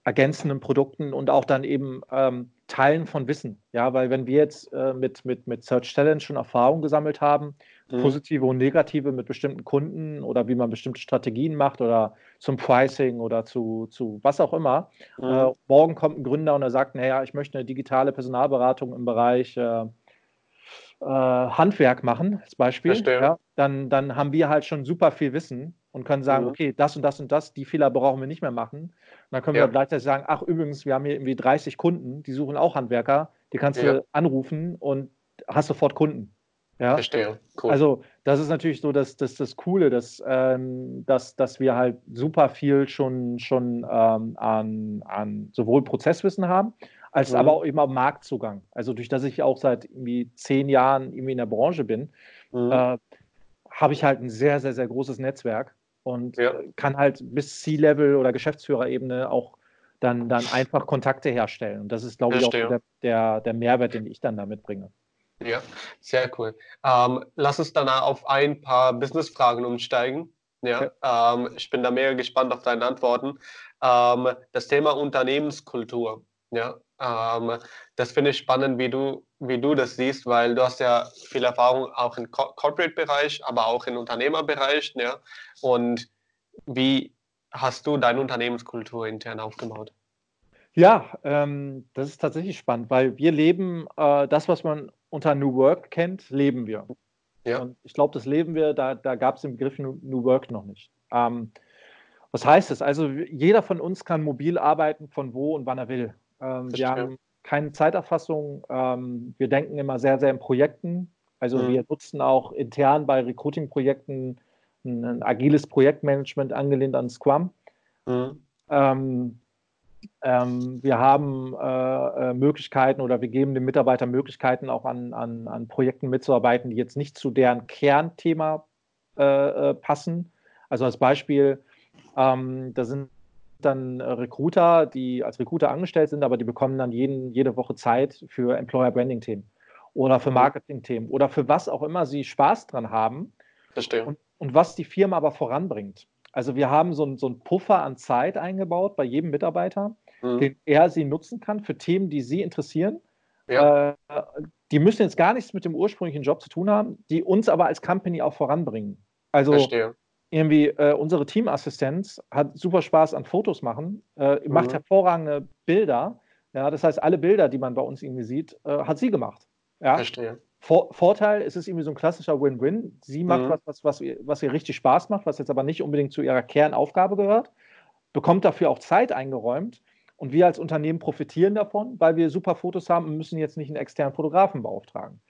ergänzenden Produkten und auch dann eben ähm, Teilen von Wissen. Ja, weil wenn wir jetzt äh, mit, mit, mit Search Talent schon Erfahrungen gesammelt haben, mhm. positive und negative mit bestimmten Kunden oder wie man bestimmte Strategien macht oder zum Pricing oder zu, zu was auch immer. Mhm. Äh, morgen kommt ein Gründer und er sagt, naja, ich möchte eine digitale Personalberatung im Bereich äh, äh, Handwerk machen, als Beispiel, ja, dann, dann haben wir halt schon super viel Wissen und können sagen, Mhm. okay, das und das und das, die Fehler brauchen wir nicht mehr machen. Und dann können Ja. wir gleichzeitig sagen, ach übrigens, wir haben hier irgendwie 30 Kunden, die suchen auch Handwerker, die kannst Ja. du anrufen und hast sofort Kunden. Ja? Verstehe. Cool. Also das ist natürlich so das, das, das Coole, dass, ähm, dass, dass wir halt super viel schon, schon ähm, an, an sowohl Prozesswissen haben, als Mhm. aber auch immer Marktzugang. Also durch das ich auch seit irgendwie zehn Jahren irgendwie in der Branche bin, Mhm. äh, habe ich halt ein sehr, sehr, sehr großes Netzwerk und Ja. kann halt bis C-Level oder Geschäftsführerebene auch dann, dann einfach Kontakte herstellen. Und das ist, glaube ich, auch der, der, der Mehrwert, den ich dann damit bringe. Ja, sehr cool. Ähm, lass uns danach auf ein paar Business-Fragen umsteigen. Ja, ähm, ich bin da mega gespannt auf deine Antworten. Ähm, das Thema Unternehmenskultur. Ja, ähm, das finde ich spannend, wie du, wie du das siehst, weil du hast ja viel Erfahrung auch im Co Corporate-Bereich, aber auch im Unternehmerbereich. Ja, und wie hast du deine Unternehmenskultur intern aufgebaut? Ja, ähm, das ist tatsächlich spannend, weil wir leben äh, das, was man unter New Work kennt, leben wir. Ja. Und ich glaube, das leben wir, da, da gab es den Begriff New, Work noch nicht. Ähm, was heißt es? Also jeder von uns kann mobil arbeiten, von wo und wann er will. Ähm, wir haben keine Zeiterfassung. Ähm, wir denken immer sehr, sehr in Projekten. Also Mhm. wir nutzen auch intern bei Recruiting-Projekten ein, ein agiles Projektmanagement angelehnt an Scrum. Mhm. Ähm, wir haben äh, äh, Möglichkeiten oder wir geben den Mitarbeitern Möglichkeiten, auch an, an, an Projekten mitzuarbeiten, die jetzt nicht zu deren Kernthema äh, äh, passen. Also als Beispiel, ähm, da sind dann Recruiter, die als Recruiter angestellt sind, aber die bekommen dann jeden, jede Woche Zeit für Employer Branding Themen oder für Mhm. Marketing Themen oder für was auch immer sie Spaß dran haben Verstehe. und, und was die Firma aber voranbringt. Also wir haben so, ein- so einen Puffer an Zeit eingebaut bei jedem Mitarbeiter, Mhm. den er sie nutzen kann für Themen, die sie interessieren. Ja. Äh, die müssen jetzt gar nichts mit dem ursprünglichen Job zu tun haben, die uns aber als Company auch voranbringen. Also Verstehe. irgendwie äh, unsere Teamassistenz hat super Spaß an Fotos machen, äh, macht Mhm. hervorragende Bilder. Ja, das heißt, alle Bilder, die man bei uns irgendwie sieht, äh, hat sie gemacht. Ja, Verstehe. Vor Vorteil, es ist irgendwie so ein klassischer Win-Win. Sie macht Mhm. was, was, was, ihr, was ihr richtig Spaß macht, was jetzt aber nicht unbedingt zu ihrer Kernaufgabe gehört, bekommt dafür auch Zeit eingeräumt. Und wir als Unternehmen profitieren davon, weil wir super Fotos haben und müssen jetzt nicht einen externen Fotografen beauftragen.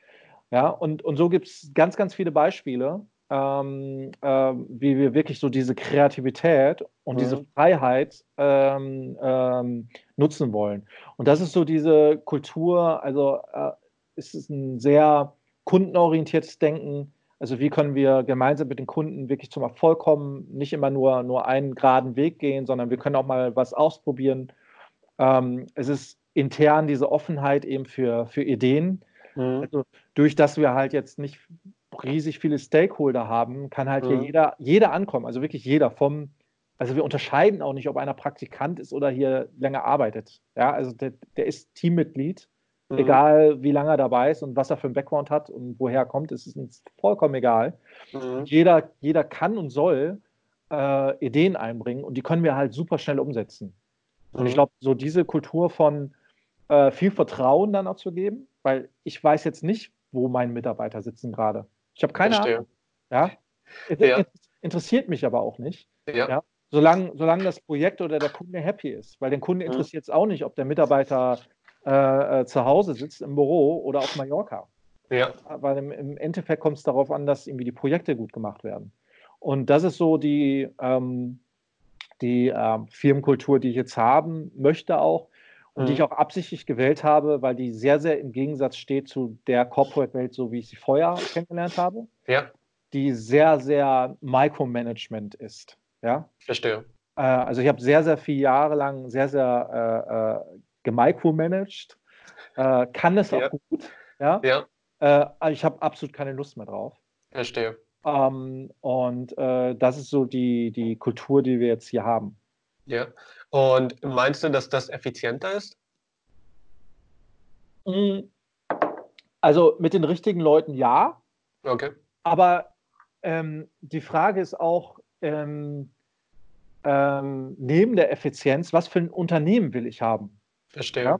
Ja, und, und so gibt es ganz, ganz viele Beispiele, ähm, ähm, wie wir wirklich so diese Kreativität und Mhm. diese Freiheit ähm, ähm, nutzen wollen. Und das ist so diese Kultur, also äh, es ist ein sehr kundenorientiertes Denken. Also wie können wir gemeinsam mit den Kunden wirklich zum Erfolg kommen, nicht immer nur, nur einen geraden Weg gehen, sondern wir können auch mal was ausprobieren. Ähm, es ist intern diese Offenheit eben für, für Ideen. Mhm. Also durch dass wir halt jetzt nicht riesig viele Stakeholder haben, kann halt hier Mhm. jeder, jeder ankommen. Also wirklich jeder vom, also wir unterscheiden auch nicht, ob einer Praktikant ist oder hier länger arbeitet. Ja, also der, der ist Teammitglied, Mhm. egal wie lange er dabei ist und was er für einen Background hat und woher er kommt, ist es uns vollkommen egal. Mhm. Jeder, jeder kann und soll äh, Ideen einbringen und die können wir halt super schnell umsetzen. Und ich Mhm. glaube, so diese Kultur von äh, viel Vertrauen dann auch zu geben, weil ich weiß jetzt nicht, wo meine Mitarbeiter sitzen gerade. Ich habe keine Verstehe. Ahnung. Ja? Ja. inter- interessiert mich aber auch nicht, Ja. Ja. solange, solange das Projekt oder der Kunde happy ist. Weil den Kunden Mhm. interessiert es auch nicht, ob der Mitarbeiter äh, äh, zu Hause sitzt im Büro oder auf Mallorca. Ja. Weil im, im Endeffekt kommt es darauf an, dass irgendwie die Projekte gut gemacht werden. Und das ist so die, ähm, die ähm, Firmenkultur, die ich jetzt haben möchte auch und die Mhm. ich auch absichtlich gewählt habe, weil die sehr, sehr im Gegensatz steht zu der Corporate-Welt, so wie ich sie vorher kennengelernt habe, Ja. die sehr, sehr Micromanagement ist. Ja? Verstehe. Äh, also ich habe sehr, sehr viele Jahre lang sehr, sehr äh, äh, gemicromanaged, äh, kann es auch Ja. gut. Ja? Ja. Äh, aber ich habe absolut keine Lust mehr drauf. Verstehe. Ähm, und äh, das ist so die, die Kultur, die wir jetzt hier haben. Ja. Und meinst du, dass das effizienter ist? Mm, Also mit den richtigen Leuten ja, Okay. aber ähm, die Frage ist auch, ähm, ähm, neben der Effizienz, was für ein Unternehmen will ich haben? Verstehe. Ja.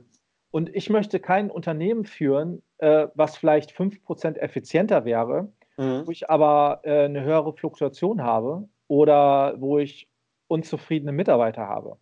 Und ich möchte kein Unternehmen führen, äh, was vielleicht 5% effizienter wäre, mhm. wo ich aber äh, eine höhere Fluktuation habe oder wo ich unzufriedene Mitarbeiter habe.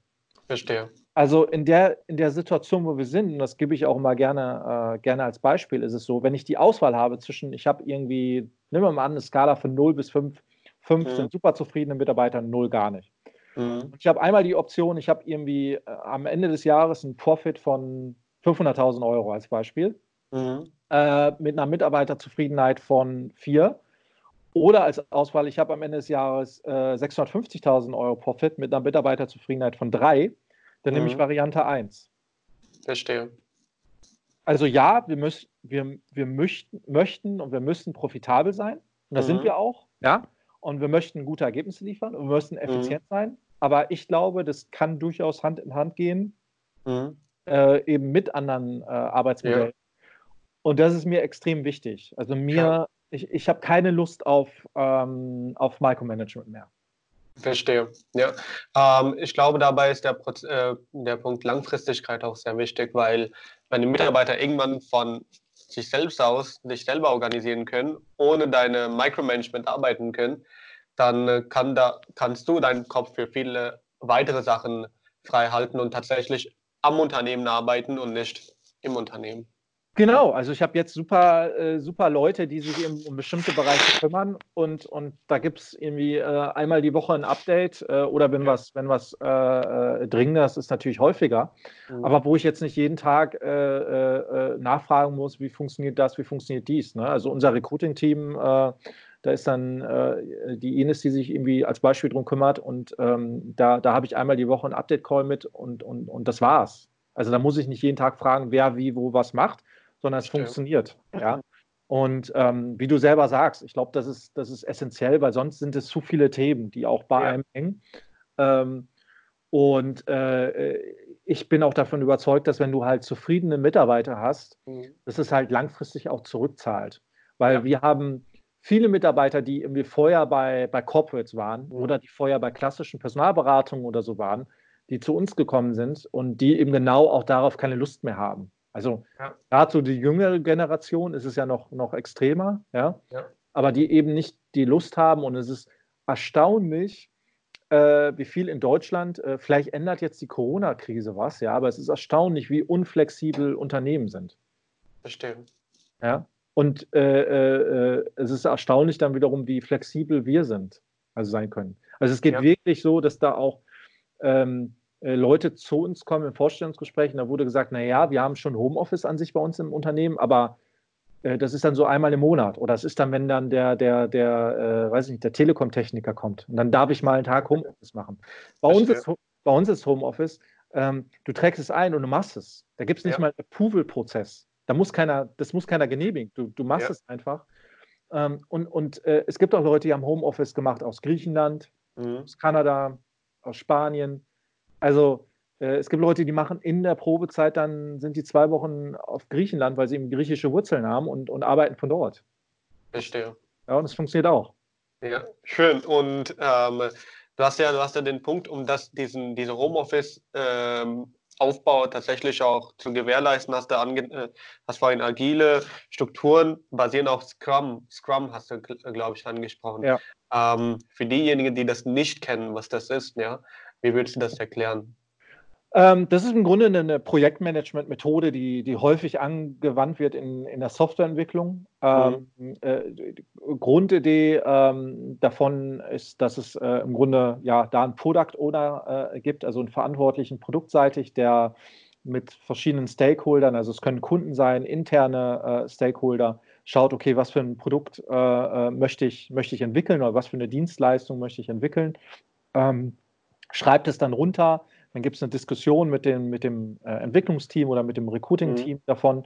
Verstehe. Also in der, in der Situation, wo wir sind, und das gebe ich auch immer gerne, äh, gerne als Beispiel, ist es so, wenn ich die Auswahl habe zwischen, ich habe irgendwie, nehmen wir mal an, eine Skala von 0 bis 5, 5 mhm. sind super zufriedene Mitarbeiter, 0 gar nicht. Mhm. Ich habe einmal die Option, ich habe irgendwie äh, am Ende des Jahres einen Profit von 500.000 Euro als Beispiel, mhm. äh, mit einer Mitarbeiterzufriedenheit von 4 oder als Auswahl, ich habe am Ende des Jahres äh, 650.000 Euro Profit mit einer Mitarbeiterzufriedenheit von 3, dann mhm. nehme ich mhm. Variante 1. Verstehe. Also ja, wir, müssen, wir, wir möchten, möchten und wir müssen profitabel sein. Und das mhm. sind wir auch. Ja. Und wir möchten gute Ergebnisse liefern und wir müssen mhm. effizient mhm. sein. Aber ich glaube, das kann durchaus Hand in Hand gehen, mhm. äh, eben mit anderen äh, Arbeitsmodellen. Ja. Und das ist mir extrem wichtig. Also mir ja ich, ich habe keine Lust auf, ähm, auf Micromanagement mehr. Verstehe. Ja. Ähm, ich glaube, dabei ist der, äh, der Punkt Langfristigkeit auch sehr wichtig, weil wenn die Mitarbeiter irgendwann von sich selbst aus sich selber organisieren können, ohne deine Micromanagement arbeiten können, dann äh, kann da, kannst du deinen Kopf für viele weitere Sachen frei halten und tatsächlich am Unternehmen arbeiten und nicht im Unternehmen. Genau, also ich habe jetzt super, äh, super Leute, die sich eben um bestimmte Bereiche kümmern und, und da gibt es irgendwie äh, einmal die Woche ein Update äh, oder wenn ja. was, wenn was äh, äh, dringendes ist, natürlich häufiger. Mhm. Aber wo ich jetzt nicht jeden Tag äh, nachfragen muss, wie funktioniert das, wie funktioniert dies. Ne? Also unser Recruiting-Team, da ist dann die Ines, die sich irgendwie als Beispiel drum kümmert und ähm, da, da habe ich einmal die Woche ein Update-Call mit und, und, und das war's. Also da muss ich nicht jeden Tag fragen, wer wie wo was macht, sondern es Stimmt. funktioniert. Ja? Und ähm, wie du selber sagst, ich glaube, das ist, das ist essentiell, weil sonst sind es zu viele Themen, die auch bei ja. einem hängen. Ähm, und äh, ich bin auch davon überzeugt, dass wenn du halt zufriedene Mitarbeiter hast, mhm. dass es halt langfristig auch zurückzahlt. Weil ja. wir haben viele Mitarbeiter, die irgendwie vorher bei, bei Corporates waren mhm. oder die vorher bei klassischen Personalberatungen oder so waren, die zu uns gekommen sind und die eben genau auch darauf keine Lust mehr haben. Also ja. gerade so die jüngere Generation ist es ja noch, noch extremer, ja? ja. aber die eben nicht die Lust haben und es ist erstaunlich, äh, wie viel in Deutschland, äh, vielleicht ändert jetzt die Corona-Krise was, ja, aber es ist erstaunlich, wie unflexibel Unternehmen sind. Verstehe. Ja, und äh, äh, äh, es ist erstaunlich dann wiederum, wie flexibel wir sind, also sein können. Also es geht ja. wirklich so, dass da auch ähm, äh, Leute zu uns kommen in Vorstellungsgesprächen, da wurde gesagt, naja, wir haben schon Homeoffice an sich bei uns im Unternehmen, aber äh, das ist dann so einmal im Monat. Oder es ist dann, wenn dann der, der, der, äh, weiß ich nicht, der Telekom-Techniker kommt. Und dann darf ich mal einen Tag Homeoffice machen. Bei, uns ist, bei uns ist Homeoffice, ähm, du trägst es ein und du machst es. Da gibt es nicht ja. mal einen Approval-Prozess. Da muss keiner, das muss keiner genehmigen. Du, du machst ja. es einfach. Ähm, und und äh, es gibt auch Leute, die haben Homeoffice gemacht aus Griechenland, mhm. aus Kanada, aus Spanien. Also äh, es gibt Leute, die machen in der Probezeit, dann sind die zwei Wochen auf Griechenland, weil sie eben griechische Wurzeln haben und, und arbeiten von dort. Verstehe. Ja, und es funktioniert auch. Ja, schön. Und ähm, du, hast ja, du hast ja den Punkt, um das, diesen, diese Homeoffice-Aufbau ähm, tatsächlich auch zu gewährleisten, hast du ange äh, hast vorhin agile Strukturen basieren auf Scrum. Scrum hast du, glaube ich, angesprochen. Ja. Ähm, für diejenigen, die das nicht kennen, was das ist, ja, wie würdest du das erklären? Ähm, das ist im Grunde eine Projektmanagement-Methode, die, die häufig angewandt wird in, in der Softwareentwicklung. Ähm, mhm. äh, Grundidee ähm, davon ist, dass es äh, im Grunde ja da einen Product Owner äh, gibt, also einen Verantwortlichen produktseitig, der mit verschiedenen Stakeholdern, also es können Kunden sein, interne äh, Stakeholder, schaut, okay, was für ein Produkt äh, äh, möchte, ich, möchte ich entwickeln oder was für eine Dienstleistung möchte ich entwickeln. Ähm, schreibt es dann runter, dann gibt es eine Diskussion mit dem, mit dem äh, Entwicklungsteam oder mit dem Recruiting-Team mhm. davon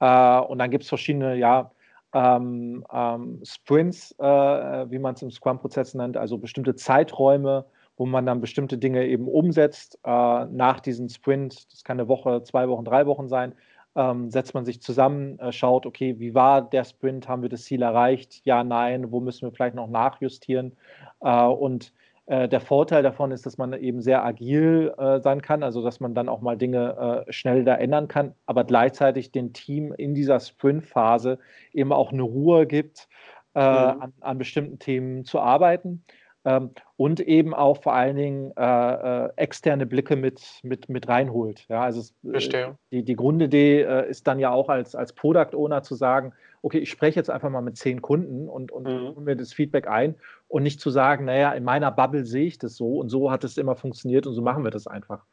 äh, und dann gibt es verschiedene, ja, ähm, ähm, Sprints, äh, wie man es im Scrum-Prozess nennt, also bestimmte Zeiträume, wo man dann bestimmte Dinge eben umsetzt. Äh, nach diesem Sprint, das kann eine Woche, zwei Wochen, drei Wochen sein, ähm, setzt man sich zusammen, äh, schaut, okay, wie war der Sprint, haben wir das Ziel erreicht? Ja, nein, wo müssen wir vielleicht noch nachjustieren? Äh, und der Vorteil davon ist, dass man eben sehr agil äh, sein kann, also dass man dann auch mal Dinge äh, schnell da ändern kann, aber gleichzeitig dem Team in dieser Sprint-Phase eben auch eine Ruhe gibt, äh, mhm. an, an, bestimmten Themen zu arbeiten. Ähm, und eben auch vor allen Dingen äh, äh, externe Blicke mit, mit, mit reinholt. Ja, also es, Verstehe. die, die Grundidee ist dann ja auch als, als Product Owner zu sagen, okay, ich spreche jetzt einfach mal mit zehn Kunden und, und mhm. hole mir das Feedback ein und nicht zu sagen, naja, in meiner Bubble sehe ich das so und so hat es immer funktioniert und so machen wir das einfach.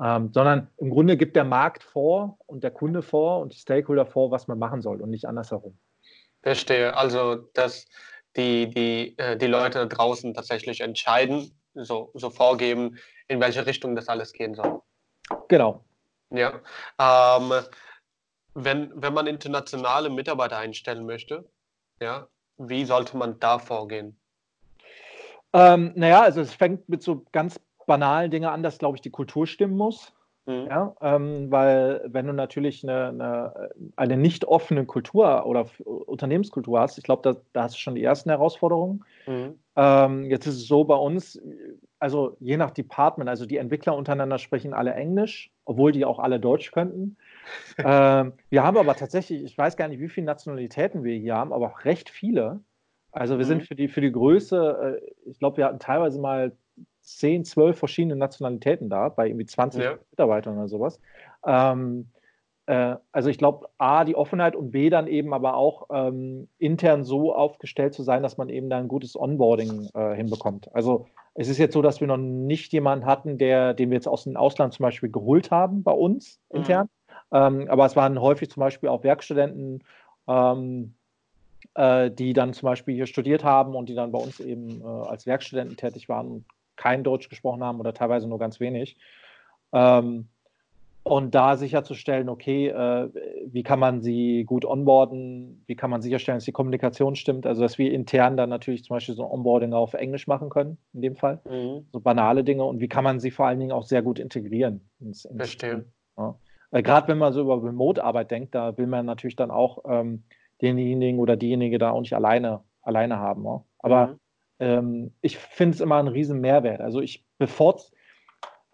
Ähm, sondern im Grunde gibt der Markt vor und der Kunde vor und die Stakeholder vor, was man machen soll und nicht andersherum. Verstehe. Also, dass die, die, äh, die Leute draußen tatsächlich entscheiden, so, so vorgeben, in welche Richtung das alles gehen soll. Genau. Ja. Ähm, wenn, wenn man internationale Mitarbeiter einstellen möchte, ja, wie sollte man da vorgehen? Ähm, naja, also es fängt mit so ganz banalen Dingen an, dass, glaube ich, die Kultur stimmen muss. Mhm. Ja, ähm, weil wenn du natürlich eine, eine, eine, nicht offene Kultur oder Unternehmenskultur hast, ich glaube, da, da, hast du schon die ersten Herausforderungen. Mhm. Ähm, jetzt ist es so bei uns, also je nach Department, also die Entwickler untereinander sprechen alle Englisch, obwohl die auch alle Deutsch könnten. ähm, wir haben aber tatsächlich, ich weiß gar nicht, wie viele Nationalitäten wir hier haben, aber auch recht viele. Also wir mhm. sind für die, für die Größe, äh, ich glaube, wir hatten teilweise mal 10, 12 verschiedene Nationalitäten da, bei irgendwie 20 ja. Mitarbeitern oder sowas. Ähm, äh, also ich glaube, A, die Offenheit und B, dann eben aber auch ähm, intern so aufgestellt zu sein, dass man eben da ein gutes Onboarding äh, hinbekommt. Also es ist jetzt so, dass wir noch nicht jemanden hatten, der, den wir jetzt aus dem Ausland zum Beispiel geholt haben bei uns mhm. intern. Mhm. Ähm, aber es waren häufig zum Beispiel auch Werkstudenten, ähm, äh, die dann zum Beispiel hier studiert haben und die dann bei uns eben äh, als Werkstudenten tätig waren und kein Deutsch gesprochen haben oder teilweise nur ganz wenig. Ähm, und da sicherzustellen, okay, äh, wie kann man sie gut onboarden, wie kann man sicherstellen, dass die Kommunikation stimmt, also dass wir intern dann natürlich zum Beispiel so ein Onboarding auf Englisch machen können, in dem Fall, mhm. so banale Dinge und wie kann man sie vor allen Dingen auch sehr gut integrieren. Ins, ins Verstehe. Ja. Gerade wenn man so über Remote-Arbeit denkt, da will man natürlich dann auch ähm, denjenigen oder diejenige da auch nicht alleine, alleine haben. Ja. Aber mhm ähm, ich finde es immer einen riesen Mehrwert. Also ich bevorzuge,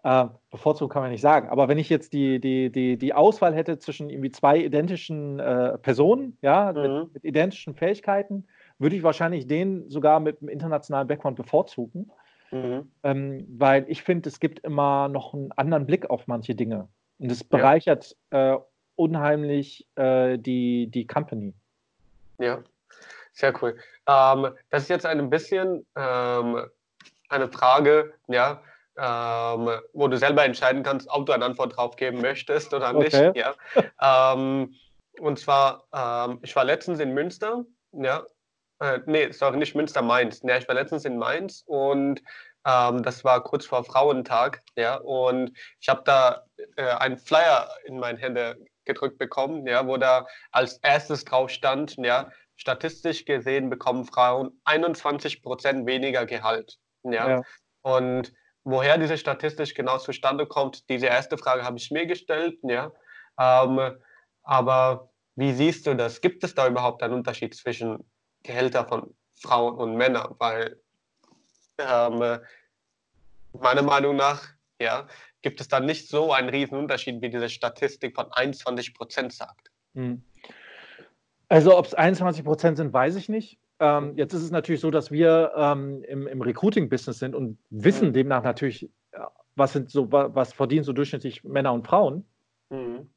äh, bevorzugt kann man nicht sagen, aber wenn ich jetzt die, die, die, die Auswahl hätte zwischen irgendwie zwei identischen äh, Personen, ja, mhm. mit, mit, identischen Fähigkeiten, würde ich wahrscheinlich den sogar mit einem internationalen Background bevorzugen. Mhm. Ähm, weil ich finde, es gibt immer noch einen anderen Blick auf manche Dinge. Und es bereichert ja. äh, unheimlich äh, die, die Company. Ja, sehr cool. Ähm, das ist jetzt ein bisschen ähm, eine Frage, ja, ähm, wo du selber entscheiden kannst, ob du eine Antwort drauf geben möchtest oder nicht. Okay. Ja. Ähm, und zwar, ähm, ich war letztens in Münster, ja, äh, nee, sorry, nicht Münster, Mainz. Ja, ich war letztens in Mainz und ähm, das war kurz vor Frauentag, ja, und ich habe da äh, einen Flyer in meine Hände gedrückt bekommen, ja, wo da als erstes drauf stand, ja, statistisch gesehen bekommen Frauen 21 Prozent weniger Gehalt. Ja? ja? Und woher diese statistisch genau zustande kommt, diese erste Frage habe ich mir gestellt. Ja? Ähm, aber wie siehst du das? Gibt es da überhaupt einen Unterschied zwischen Gehälter von Frauen und Männern? Weil ähm, meiner Meinung nach ja, gibt es da nicht so einen riesen Unterschied, wie diese Statistik von 21 Prozent sagt. Hm. Also ob es 21 Prozent sind, weiß ich nicht. Ähm, jetzt ist es natürlich so, dass wir ähm, im, im Recruiting-Business sind und wissen mhm. demnach natürlich, was sind so, was verdienen so durchschnittlich Männer und Frauen. Mhm.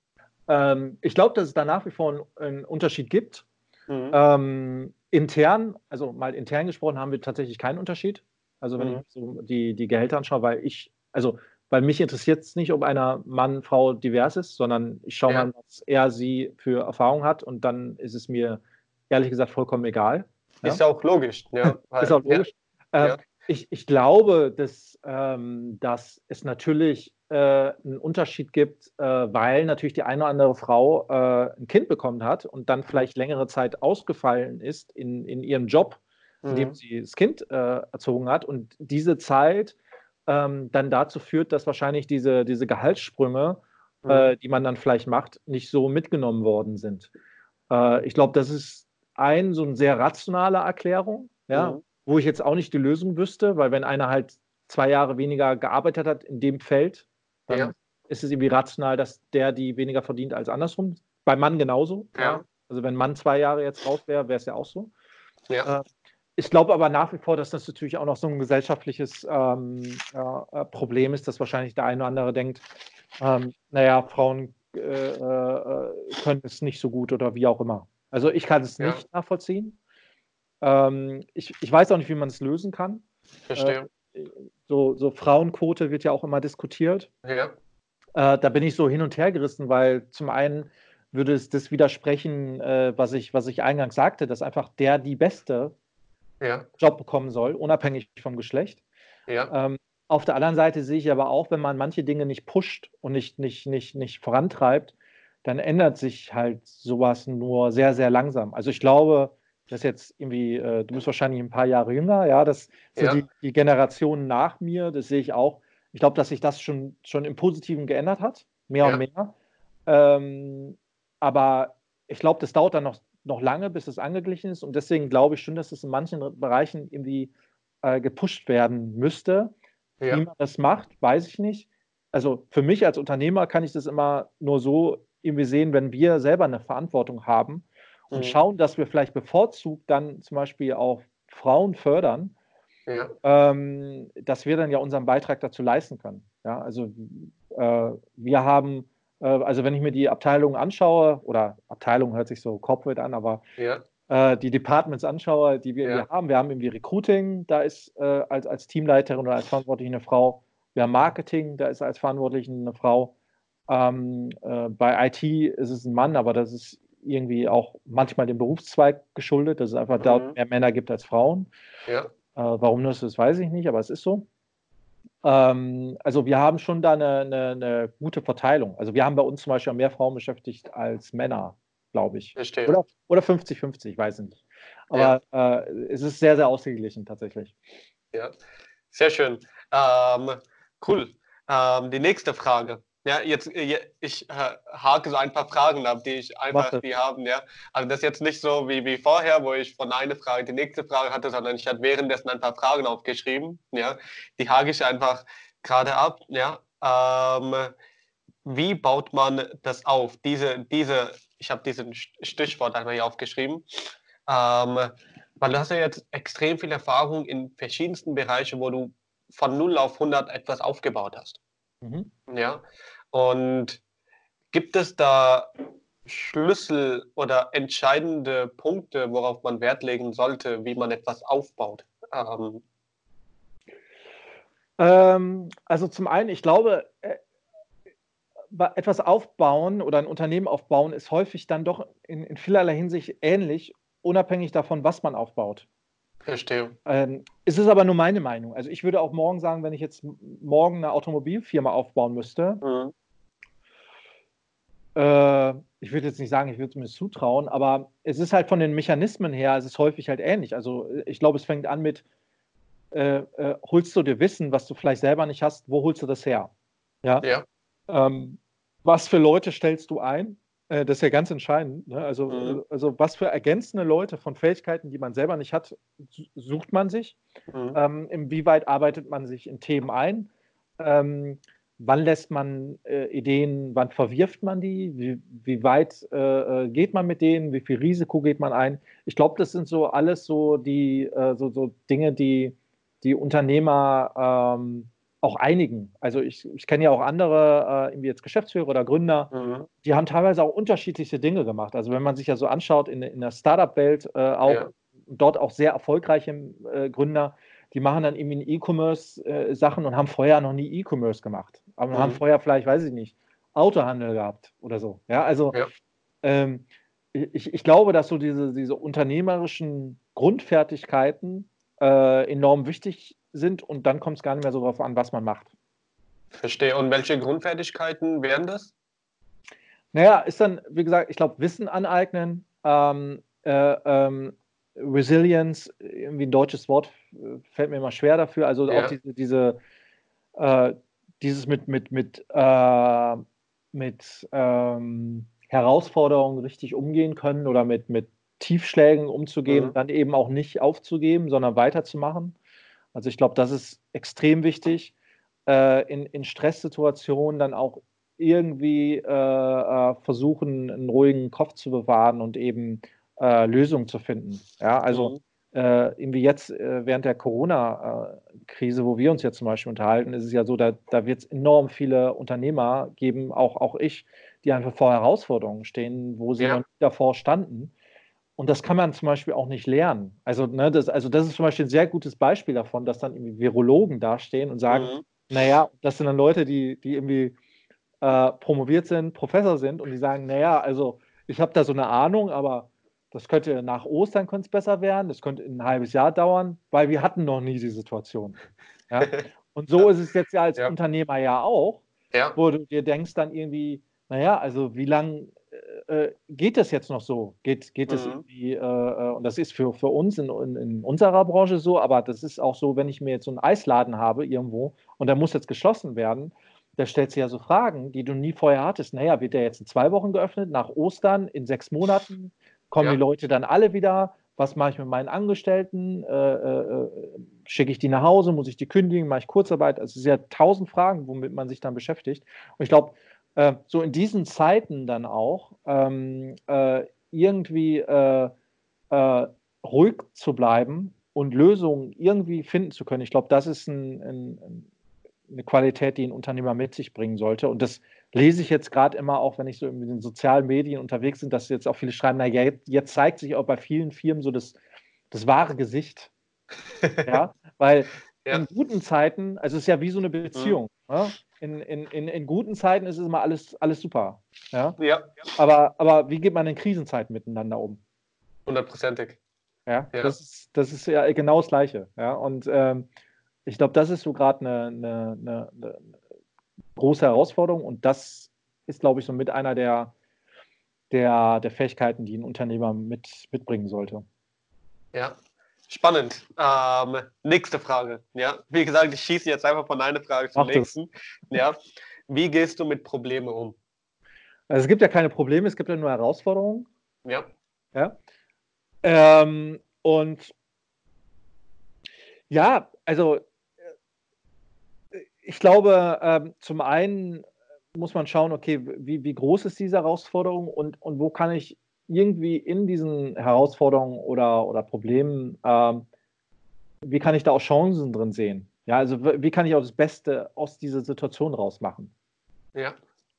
Ähm, ich glaube, dass es da nach wie vor einen, einen Unterschied gibt. Mhm. Ähm, intern, also mal intern gesprochen, haben wir tatsächlich keinen Unterschied. Also wenn ich mhm. so die, die Gehälter anschaue, weil ich, also weil mich interessiert es nicht, ob einer Mann, Frau divers ist, sondern ich schaue ja. mal, was er, sie für Erfahrung hat und dann ist es mir ehrlich gesagt vollkommen egal. Ja? Ist auch logisch. Ja, ist auch logisch. Ja. Äh, ich, ich, glaube, dass, ähm, dass es natürlich äh, einen Unterschied gibt, äh, weil natürlich die eine oder andere Frau äh, ein Kind bekommen hat und dann vielleicht längere Zeit ausgefallen ist in, in ihrem Job, in dem mhm. sie das Kind äh, erzogen hat. Und diese Zeit ähm, dann dazu führt, dass wahrscheinlich diese, diese Gehaltssprünge, mhm. äh, die man dann vielleicht macht, nicht so mitgenommen worden sind. Äh, ich glaube, das ist ein so eine sehr rationale Erklärung. Ja? Mhm. wo ich jetzt auch nicht die Lösung wüsste, weil wenn einer halt zwei Jahre weniger gearbeitet hat in dem Feld, dann ja. ist es irgendwie rational, dass der die weniger verdient als andersrum. Beim Mann genauso. Ja. Also wenn Mann zwei Jahre jetzt raus wäre, wäre es ja auch so. Ja. Äh, ich glaube aber nach wie vor, dass das natürlich auch noch so ein gesellschaftliches ähm, äh, Problem ist, dass wahrscheinlich der eine oder andere denkt, ähm, naja, Frauen äh, äh, können es nicht so gut oder wie auch immer. Also ich kann es nicht nachvollziehen. Ähm, ich, ich weiß auch nicht, wie man es lösen kann. Verstehe. Äh, so, so Frauenquote wird ja auch immer diskutiert. Ja. Äh, da bin ich so hin und her gerissen, weil zum einen würde es das widersprechen, äh, was, ich, was ich eingangs sagte, dass einfach der die beste ja. Job bekommen soll, unabhängig vom Geschlecht. Ja. Ähm, auf der anderen Seite sehe ich aber auch, wenn man manche Dinge nicht pusht und nicht, nicht, nicht, nicht vorantreibt, dann ändert sich halt sowas nur sehr, sehr langsam. Also ich glaube, das jetzt irgendwie, äh, du bist wahrscheinlich ein paar Jahre jünger, ja, das so ja. die, die Generationen nach mir, das sehe ich auch. Ich glaube, dass sich das schon, schon im Positiven geändert hat, mehr ja. und mehr. Ähm, aber ich glaube, das dauert dann noch, noch lange, bis es angeglichen ist. Und deswegen glaube ich schon, dass es in manchen Bereichen irgendwie äh, gepusht werden müsste. Ja. Wie man das macht, weiß ich nicht. Also für mich als Unternehmer kann ich das immer nur so irgendwie sehen, wenn wir selber eine Verantwortung haben und mhm. schauen, dass wir vielleicht bevorzugt dann zum Beispiel auch Frauen fördern, ja. ähm, dass wir dann ja unseren Beitrag dazu leisten können. Ja, also äh, wir haben, also wenn ich mir die Abteilungen anschaue, oder Abteilung hört sich so corporate an, aber ja. äh, die Departments anschaue, die wir, ja. haben, wir haben irgendwie Recruiting, da ist äh, als, als Teamleiterin oder als Verantwortliche eine Frau, wir haben Marketing, da ist als Verantwortliche eine Frau. Ähm, äh, bei IT ist es ein Mann, aber das ist irgendwie auch manchmal dem Berufszweig geschuldet, dass es einfach mhm. dort mehr Männer gibt als Frauen. Ja. Äh, warum das ist, weiß ich nicht, aber es ist so. Ähm, also wir haben schon da eine, eine, eine, gute Verteilung. Also wir haben bei uns zum Beispiel mehr Frauen beschäftigt als Männer, glaube ich. Verstehe. Oder 50-50, ich weiß nicht. Aber ja. äh, es ist sehr, sehr ausgeglichen tatsächlich. Ja, sehr schön. Ähm, cool. Ähm, die nächste Frage. Ja, jetzt, äh, ich äh, hake so ein paar Fragen ab, die ich einfach die haben, ja. Also das ist jetzt nicht so wie, wie vorher, wo ich von einer Frage die nächste Frage hatte, sondern ich hatte währenddessen ein paar Fragen aufgeschrieben, ja. Die hake ich einfach gerade ab, ja. Ähm, wie baut man das auf? Diese, diese, ich habe diesen Stichwort einmal hier aufgeschrieben. Ähm, weil du hast ja jetzt extrem viel Erfahrung in verschiedensten Bereichen, wo du von 0 auf 100 etwas aufgebaut hast. Mhm. Ja. Und gibt es da Schlüssel oder entscheidende Punkte, worauf man Wert legen sollte, wie man etwas aufbaut? Ähm. Ähm, also zum einen, ich glaube, äh, etwas aufbauen oder ein Unternehmen aufbauen ist häufig dann doch in, in vielerlei Hinsicht ähnlich, unabhängig davon, was man aufbaut. Verstehe. Ähm, es ist aber nur meine Meinung. Also ich würde auch morgen sagen, wenn ich jetzt morgen eine Automobilfirma aufbauen müsste, mhm. Äh, ich würde jetzt nicht sagen, ich würde es mir zutrauen, aber es ist halt von den Mechanismen her, es ist häufig halt ähnlich. Also ich glaube, es fängt an mit, äh, äh, holst du dir Wissen, was du vielleicht selber nicht hast, wo holst du das her? Ja. ja. Ähm, was für Leute stellst du ein? Äh, das ist ja ganz entscheidend. Ne? Also, mhm. Äh, also, was für ergänzende Leute von Fähigkeiten, die man selber nicht hat, sucht man sich? Mhm. Ähm, inwieweit arbeitet man sich in Themen ein? Ähm, wann lässt man äh, Ideen, wann verwirft man die? Wie, wie weit äh, äh geht man mit denen? Wie viel Risiko geht man ein? Ich glaube, das sind so alles so die äh, so, so Dinge, die die Unternehmer ähm, auch einigen. Also ich, ich kenne ja auch andere, äh, irgendwie jetzt Geschäftsführer oder Gründer, mhm. die haben teilweise auch unterschiedliche Dinge gemacht. Also wenn man sich ja so anschaut in, in der Startup-Welt, äh, auch ja. dort auch sehr erfolgreiche äh, Gründer, die machen dann irgendwie E-Commerce-Sachen und haben vorher noch nie E-Commerce gemacht. Aber mhm. haben vorher vielleicht, weiß ich nicht, Autohandel gehabt oder so. Ja, also ja. Ähm, ich, ich glaube, dass so diese, diese unternehmerischen Grundfertigkeiten äh, enorm wichtig sind und dann kommt es gar nicht mehr so darauf an, was man macht. Verstehe. Und welche Grundfertigkeiten wären das? Naja, ist dann, wie gesagt, ich glaube, Wissen aneignen, ähm, äh, ähm, Resilience, irgendwie ein deutsches Wort, fällt mir immer schwer dafür. Also ja. auch diese, diese äh, dieses mit, mit, mit, äh, mit ähm, Herausforderungen richtig umgehen können oder mit, mit Tiefschlägen umzugehen, mhm. dann eben auch nicht aufzugeben, sondern weiterzumachen. Also ich glaube, das ist extrem wichtig, äh, in, in Stresssituationen dann auch irgendwie äh, äh, versuchen, einen ruhigen Kopf zu bewahren und eben äh, Lösungen zu finden. Ja, also mhm. Äh, irgendwie jetzt äh, während der Corona-Krise, wo wir uns jetzt zum Beispiel unterhalten, ist es ja so, da, da wird es enorm viele Unternehmer geben, auch, auch ich, die einfach vor Herausforderungen stehen, wo sie ja. noch nicht davor standen. Und das kann man zum Beispiel auch nicht lernen. Also, ne, das, also das ist zum Beispiel ein sehr gutes Beispiel davon, dass dann irgendwie Virologen dastehen und sagen, mhm. naja, das sind dann Leute, die, die irgendwie äh, promoviert sind, Professor sind und die sagen, naja, also ich habe da so eine Ahnung, aber das könnte nach Ostern könnte es besser werden, das könnte ein halbes Jahr dauern, weil wir hatten noch nie die Situation. Ja? Und so ist es jetzt ja als ja. Unternehmer ja auch, ja. wo du dir denkst dann irgendwie, naja, also wie lange äh, äh, geht das jetzt noch so? Geht, geht mhm. irgendwie, äh, äh, und das ist für, für uns in, in, in, unserer Branche so, aber das ist auch so, wenn ich mir jetzt so einen Eisladen habe irgendwo und der muss jetzt geschlossen werden, da stellst du ja so Fragen, die du nie vorher hattest. Naja, wird der jetzt in zwei Wochen geöffnet, nach Ostern, in sechs Monaten? Kommen ja. die Leute dann alle wieder? Was mache ich mit meinen Angestellten? Äh, äh, äh, schicke ich die nach Hause? Muss ich die kündigen? Mache ich Kurzarbeit? Also es sind ja tausend Fragen, womit man sich dann beschäftigt. Und ich glaube, äh, so in diesen Zeiten dann auch ähm, äh, irgendwie äh, ruhig zu bleiben und Lösungen irgendwie finden zu können. Ich glaube, das ist ein, ein, eine Qualität, die ein Unternehmer mit sich bringen sollte. Und das lese ich jetzt gerade immer auch, wenn ich so in den sozialen Medien unterwegs bin, dass jetzt auch viele schreiben, na ja, jetzt zeigt sich auch bei vielen Firmen so das, das wahre Gesicht. ja, weil ja. in guten Zeiten, also es ist ja wie so eine Beziehung. Mhm. Ja? In, in, in, in guten Zeiten ist es immer alles, alles super. Ja? ja. Aber, aber wie geht man in Krisenzeiten miteinander um? Hundertprozentig. Ja, ja, Das, ist, das ist ja genau das Gleiche. Ja, und ähm, ich glaube, das ist so gerade eine, eine, eine, eine, große Herausforderung und das ist, glaube ich, so mit einer der, der, der Fähigkeiten, die ein Unternehmer mit, mitbringen sollte. Ja, spannend. Ähm, nächste Frage. Ja, wie gesagt, ich schieße jetzt einfach von einer Frage zur nächsten. Ja, wie gehst du mit Problemen um? Also es gibt ja keine Probleme, es gibt ja nur Herausforderungen. Ja. Ja. Ähm, und ja, also ich glaube, ähm, zum einen muss man schauen, okay, wie, wie groß ist diese Herausforderung und, und wo kann ich irgendwie in diesen Herausforderungen oder, oder Problemen, ähm, wie kann ich da auch Chancen drin sehen? Ja, also wie kann ich auch das Beste aus dieser Situation rausmachen? Ja.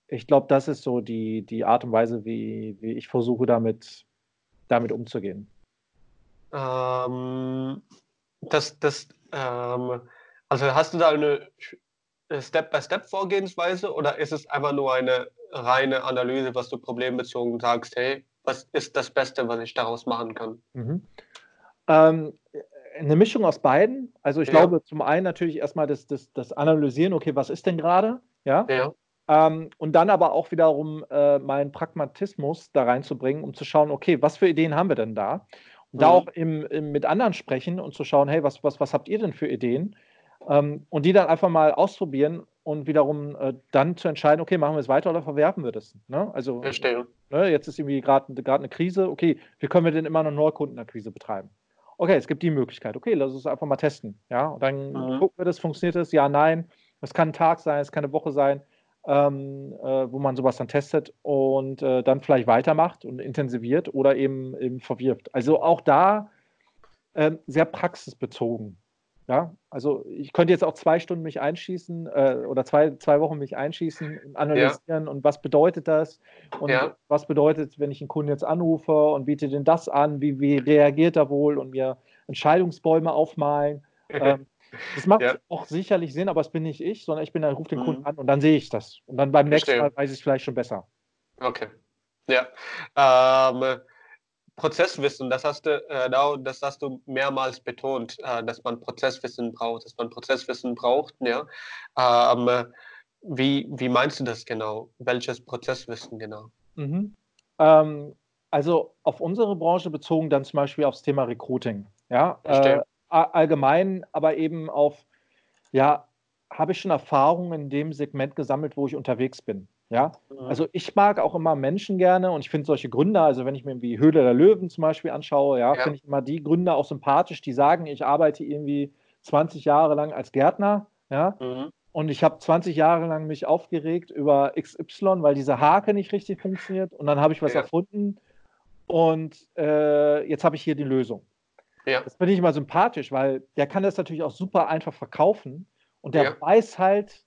Ich glaube, das ist so die, die Art und Weise, wie, wie ich versuche, damit, damit umzugehen. Ähm, das, das, ähm, also hast du da eine äh, Step-by-Step-Vorgehensweise oder ist es einfach nur eine reine Analyse, was du problembezogen sagst, hey, was ist das Beste, was ich daraus machen kann? Mhm. Ähm, eine Mischung aus beiden. Also ich ja. glaube, zum einen natürlich erstmal das, das, das Analysieren, okay, was ist denn gerade? Ja. ja. Ähm, und dann aber auch wiederum äh, meinen Pragmatismus da reinzubringen, um zu schauen, okay, was für Ideen haben wir denn da? Und mhm. da auch im, im, mit anderen sprechen und zu schauen, hey, was, was, was habt ihr denn für Ideen? Ähm, und die dann einfach mal ausprobieren und wiederum äh, dann zu entscheiden, okay, machen wir es weiter oder verwerfen wir das? Ne? Also, Verstehe. Ne, jetzt ist irgendwie gerade eine Krise, okay, wie können wir denn immer noch Neukundenakquise betreiben? Okay, es gibt die Möglichkeit, okay, lass uns einfach mal testen. Ja, und dann mhm. gucken wir das, funktioniert das? Ja, nein. Es kann ein Tag sein, es kann eine Woche sein, ähm, äh, wo man sowas dann testet und äh, dann vielleicht weitermacht und intensiviert oder eben, eben verwirft. Also auch da ähm, sehr praxisbezogen. Ja, also ich könnte jetzt auch zwei Stunden mich einschießen äh, oder zwei, zwei Wochen mich einschießen, analysieren ja. und was bedeutet das und ja. was bedeutet, wenn ich einen Kunden jetzt anrufe und biete den das an, wie, wie reagiert er wohl und mir Entscheidungsbäume aufmalen. ähm, das macht ja. auch sicherlich Sinn, aber es bin nicht ich, sondern ich bin, rufe den mhm. Kunden an und dann sehe ich das. Und dann beim nächsten Mal weiß ich es vielleicht schon besser. Okay. Ja. Ähm, Prozesswissen, das hast du, äh, das hast du mehrmals betont, äh, dass man Prozesswissen braucht, dass man Prozesswissen braucht. Ja? Ähm, wie, wie meinst du das genau? Welches Prozesswissen genau? Mhm. Ähm, also auf unsere Branche bezogen dann zum Beispiel aufs Thema Recruiting. Ja, äh, allgemein, aber eben auf, ja, habe ich schon Erfahrungen in dem Segment gesammelt, wo ich unterwegs bin. Ja, mhm. also ich mag auch immer Menschen gerne und ich finde solche Gründer, also wenn ich mir irgendwie Höhle der Löwen zum Beispiel anschaue, ja, ja. finde ich immer die Gründer auch sympathisch, die sagen, ich arbeite irgendwie 20 Jahre lang als Gärtner, ja, mhm. und ich habe 20 Jahre lang mich aufgeregt über XY, weil diese Hake nicht richtig funktioniert und dann habe ich was ja. erfunden und äh, jetzt habe ich hier die Lösung. Ja. Das finde ich immer sympathisch, weil der kann das natürlich auch super einfach verkaufen und der weiß halt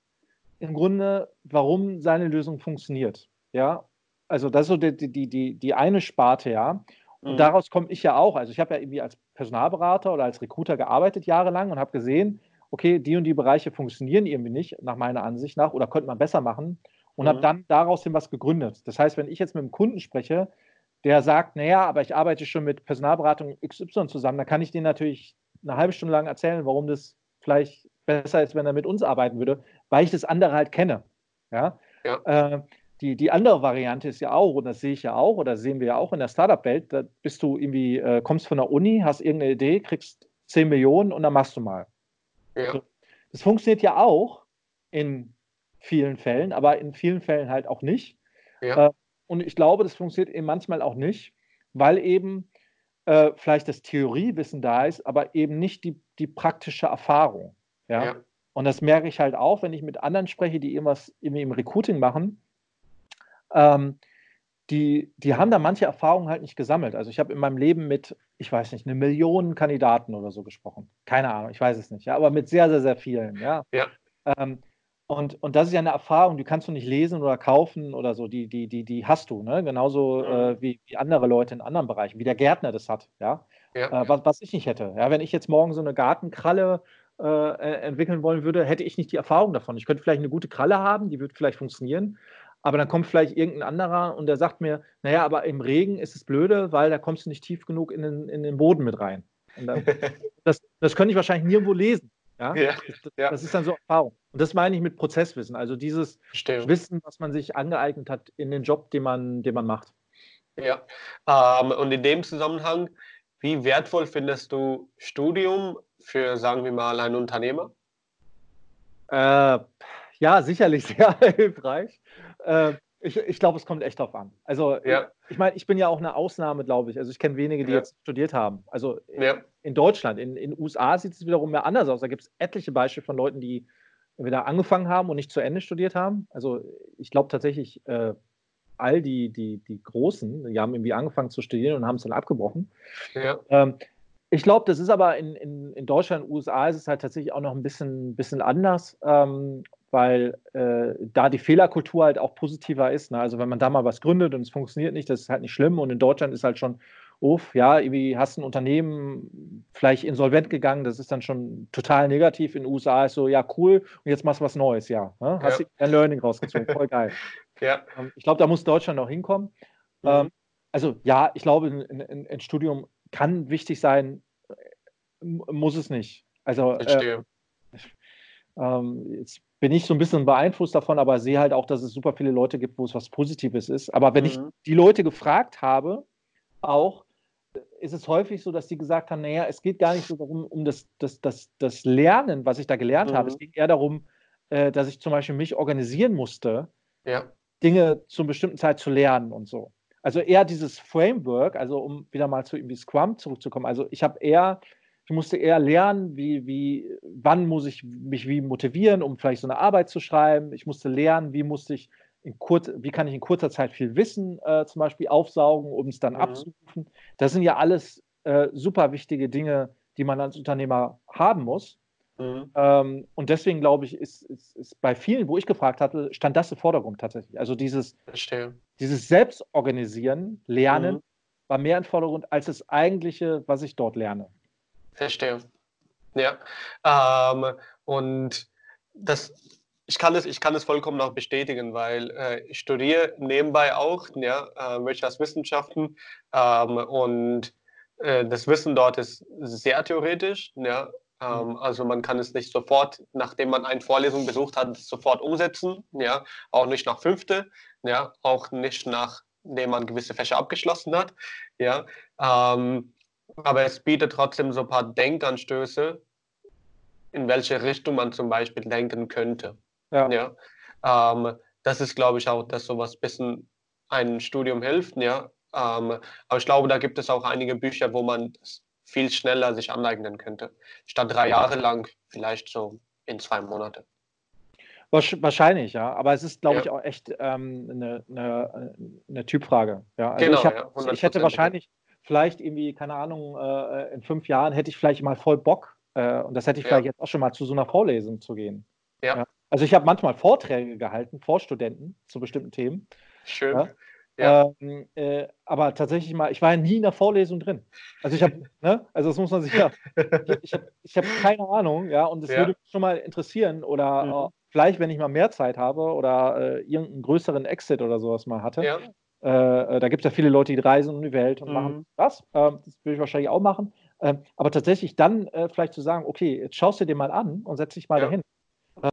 im Grunde, warum seine Lösung funktioniert. Ja, also das ist so die, die, die, die eine Sparte, ja. Und mhm. daraus komme ich ja auch. Also ich habe ja irgendwie als Personalberater oder als Recruiter gearbeitet jahrelang und habe gesehen, okay, die und die Bereiche funktionieren irgendwie nicht, nach meiner Ansicht nach, oder könnte man besser machen. Und mhm. habe dann daraus hin was gegründet. Das heißt, wenn ich jetzt mit einem Kunden spreche, der sagt, naja, aber ich arbeite schon mit Personalberatung XY zusammen, dann kann ich denen natürlich eine halbe Stunde lang erzählen, warum das vielleicht besser ist, wenn er mit uns arbeiten würde, weil ich das andere halt kenne. Ja. ja. Äh, die, die andere Variante ist ja auch, und das sehe ich ja auch, oder sehen wir ja auch in der Startup-Welt, da bist du irgendwie, äh, kommst von der Uni, hast irgendeine Idee, kriegst 10 Millionen und dann machst du mal. Ja. So. Das funktioniert ja auch in vielen Fällen, aber in vielen Fällen halt auch nicht. Ja. Äh, und ich glaube, das funktioniert eben manchmal auch nicht, weil eben äh, vielleicht das Theoriewissen da ist, aber eben nicht die, die praktische Erfahrung. Ja? ja? Und das merke ich halt auch, wenn ich mit anderen spreche, die irgendwas im Recruiting machen. Ähm, die, die haben da manche Erfahrungen halt nicht gesammelt. Also ich habe in meinem Leben mit, ich weiß nicht, eine Million Kandidaten oder so gesprochen. Keine Ahnung, ich weiß es nicht, ja, aber mit sehr, sehr, sehr vielen, ja. ja. Ähm, und, und das ist ja eine Erfahrung, die kannst du nicht lesen oder kaufen oder so, die, die, die, die hast du, ne? Genauso äh, wie, wie andere Leute in anderen Bereichen, wie der Gärtner das hat, ja. ja. Äh, was, was ich nicht hätte. Ja, wenn ich jetzt morgen so eine Gartenkralle äh, äh, entwickeln wollen würde, hätte ich nicht die Erfahrung davon. Ich könnte vielleicht eine gute Kralle haben, die würde vielleicht funktionieren, aber dann kommt vielleicht irgendein anderer und der sagt mir, naja, aber im Regen ist es blöde, weil da kommst du nicht tief genug in den, in den Boden mit rein. Dann, das, das könnte ich wahrscheinlich nirgendwo lesen. Ja? ja, das, ja. das, ist dann so Erfahrung. Und das meine ich mit Prozesswissen. Also dieses Stimmt. Wissen, was man sich angeeignet hat in den Job, den man, den man macht. Ja, ähm, und in dem Zusammenhang, wie wertvoll findest du Studium für, sagen wir mal, einen Unternehmer? Äh, ja, sicherlich sehr hilfreich. Äh, ich, ich glaube, es kommt echt drauf an. Also, ja. ich, ich meine, ich bin ja auch eine Ausnahme, glaube ich. Also, ich kenne wenige, die ja. jetzt studiert haben. Also, ja. in Deutschland, in den USA sieht es wiederum mehr anders aus. Da gibt es etliche Beispiele von Leuten, die entweder angefangen haben und nicht zu Ende studiert haben. Also, ich glaube tatsächlich, äh, all die, die, die Großen, die haben irgendwie angefangen zu studieren und haben es dann abgebrochen. Ja. Ähm, ich glaube, das ist aber in, in, in Deutschland, USA ist es halt tatsächlich auch noch ein bisschen, bisschen anders. Ähm, weil äh, da die Fehlerkultur halt auch positiver ist. Ne? Also wenn man da mal was gründet und es funktioniert nicht, das ist halt nicht schlimm. Und in Deutschland ist halt schon, uff, ja, irgendwie hast ein Unternehmen vielleicht insolvent gegangen, das ist dann schon total negativ. In den USA ist so, ja, cool, und jetzt machst du was Neues, ja. Ne? Hast ja. ein Learning rausgezogen, voll geil. ja. Ähm, ich glaube, da muss Deutschland auch hinkommen. Mhm. Ähm, also ja, ich glaube, ein, ein, ein, Studium kann wichtig sein, muss es nicht. Also äh, ähm, jetzt bin ich so ein bisschen beeinflusst davon, aber sehe halt auch, dass es super viele Leute gibt, wo es was Positives ist. Aber wenn mhm. ich die Leute gefragt habe, auch, ist es häufig so, dass die gesagt haben, naja, es geht gar nicht so darum, um das, das, das, das Lernen, was ich da gelernt mhm. habe. Es mhm. ging eher darum, äh, dass ich zum Beispiel mich organisieren musste, ja. Dinge zu einer bestimmten Zeit zu lernen und so. Also eher dieses Framework, also um wieder mal zu irgendwie Scrum zurückzukommen. Also ich habe eher ich musste eher lernen, wie, wie, wann muss ich mich wie motivieren, um vielleicht so eine Arbeit zu schreiben. Ich musste lernen, wie musste ich in kurz, wie kann ich in kurzer Zeit viel Wissen äh, zum Beispiel aufsaugen, um es dann mhm. abzurufen. Das sind ja alles äh, super wichtige Dinge, die man als Unternehmer haben muss. Mhm. Ähm, und deswegen glaube ich, ist, ist, ist, bei vielen, wo ich gefragt hatte, stand das im Vordergrund tatsächlich. Also dieses, dieses Selbstorganisieren, Lernen mhm. war mehr im Vordergrund als das eigentliche, was ich dort lerne. Verstehe. Ja. Ähm, und das, ich kann das, ich kann das vollkommen auch bestätigen, weil äh, ich studiere nebenbei auch ja, äh, Wirtschaftswissenschaften ähm, und äh, das Wissen dort ist sehr theoretisch. Ja, ähm, mhm. also man kann es nicht sofort, nachdem man eine Vorlesung besucht hat, sofort umsetzen. Ja, auch nicht nach fünfte. Ja, auch nicht nachdem man gewisse Fächer abgeschlossen hat. Ja, ähm, aber es bietet trotzdem so ein paar Denkanstöße, in welche Richtung man zum Beispiel denken könnte. Ja. ja? Ähm, das ist, glaube ich, auch, dass sowas ein bisschen ein Studium hilft, ja. Ähm, aber ich glaube, da gibt es auch einige Bücher, wo man viel schneller sich aneignen könnte. Statt drei Jahre lang, vielleicht so in zwei Monate. Wahrscheinlich, ja. Aber es ist, glaube ja. ich, auch echt ähm, eine, eine, eine, Typfrage. Ja. Also genau, ich, hab, ja, ich hätte wahrscheinlich vielleicht irgendwie, keine Ahnung, äh, in fünf Jahren hätte ich vielleicht mal voll Bock, äh, und das hätte ich vielleicht jetzt auch schon mal zu so einer Vorlesung zu gehen. Ja. Also ich habe manchmal Vorträge gehalten vor Studenten zu bestimmten Themen. Schön. Ja. Ähm, äh, aber tatsächlich mal, ich war ja nie in der Vorlesung drin. Also ich habe, ne, also das muss man sich ja, ich, habe hab keine Ahnung, ja, und es ja. würde mich schon mal interessieren oder mhm. äh, vielleicht, wenn ich mal mehr Zeit habe oder äh, irgendeinen größeren Exit oder sowas mal hatte. Ja. Äh, äh, da gibt es ja viele Leute, die reisen um die Welt und mhm. machen das. Ähm, das würde ich wahrscheinlich auch machen. Ähm, aber tatsächlich dann äh, vielleicht zu sagen, okay, jetzt schaust du dir mal an und setz dich mal dahin.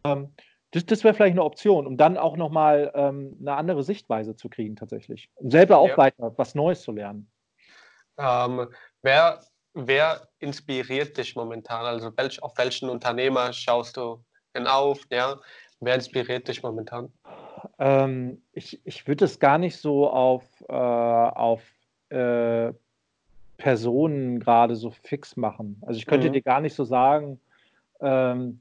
Ähm, das, das wäre vielleicht eine Option, um dann auch nochmal ähm, eine andere Sichtweise zu kriegen, tatsächlich. Um selber auch ja. weiter was Neues zu lernen. Ähm, wer, wer inspiriert dich momentan? Also welch, auf welchen Unternehmer schaust du denn auf? Ja? Wer inspiriert dich momentan? Ähm, ich ich würde es gar nicht so auf, äh, auf äh, Personen gerade so fix machen. Also ich könnte mhm. dir gar nicht so sagen, ähm,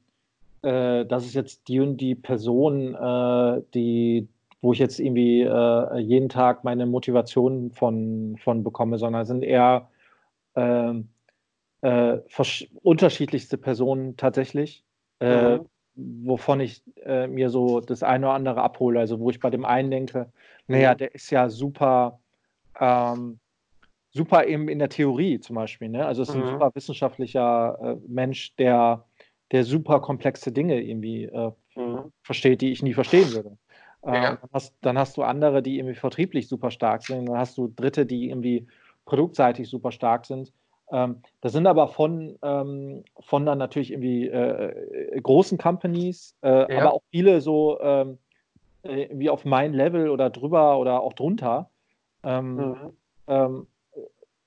äh, das ist jetzt die und die Person, äh, die, wo ich jetzt irgendwie äh, jeden Tag meine Motivation von, von bekomme, sondern es sind eher ähm, äh, unterschiedlichste Personen tatsächlich, äh, mhm. wovon ich äh, mir so das eine oder andere abhole. Also wo ich bei dem einen denke, naja, mhm. der ist ja super, ähm, super eben in der Theorie zum Beispiel. Ne? Also es ist ein mhm. super wissenschaftlicher Mensch, der der super komplexe Dinge irgendwie äh, mhm. versteht, die ich nie verstehen würde. Äh, ja. dann, hast, dann, hast, du andere, die irgendwie vertrieblich super stark sind, dann hast du Dritte, die irgendwie produktseitig super stark sind. Ähm, das sind aber von, ähm, von dann natürlich irgendwie äh, großen Companies, äh, ja. aber auch viele so ähm, äh, wie auf mein Level oder drüber oder auch drunter. Ähm, mhm.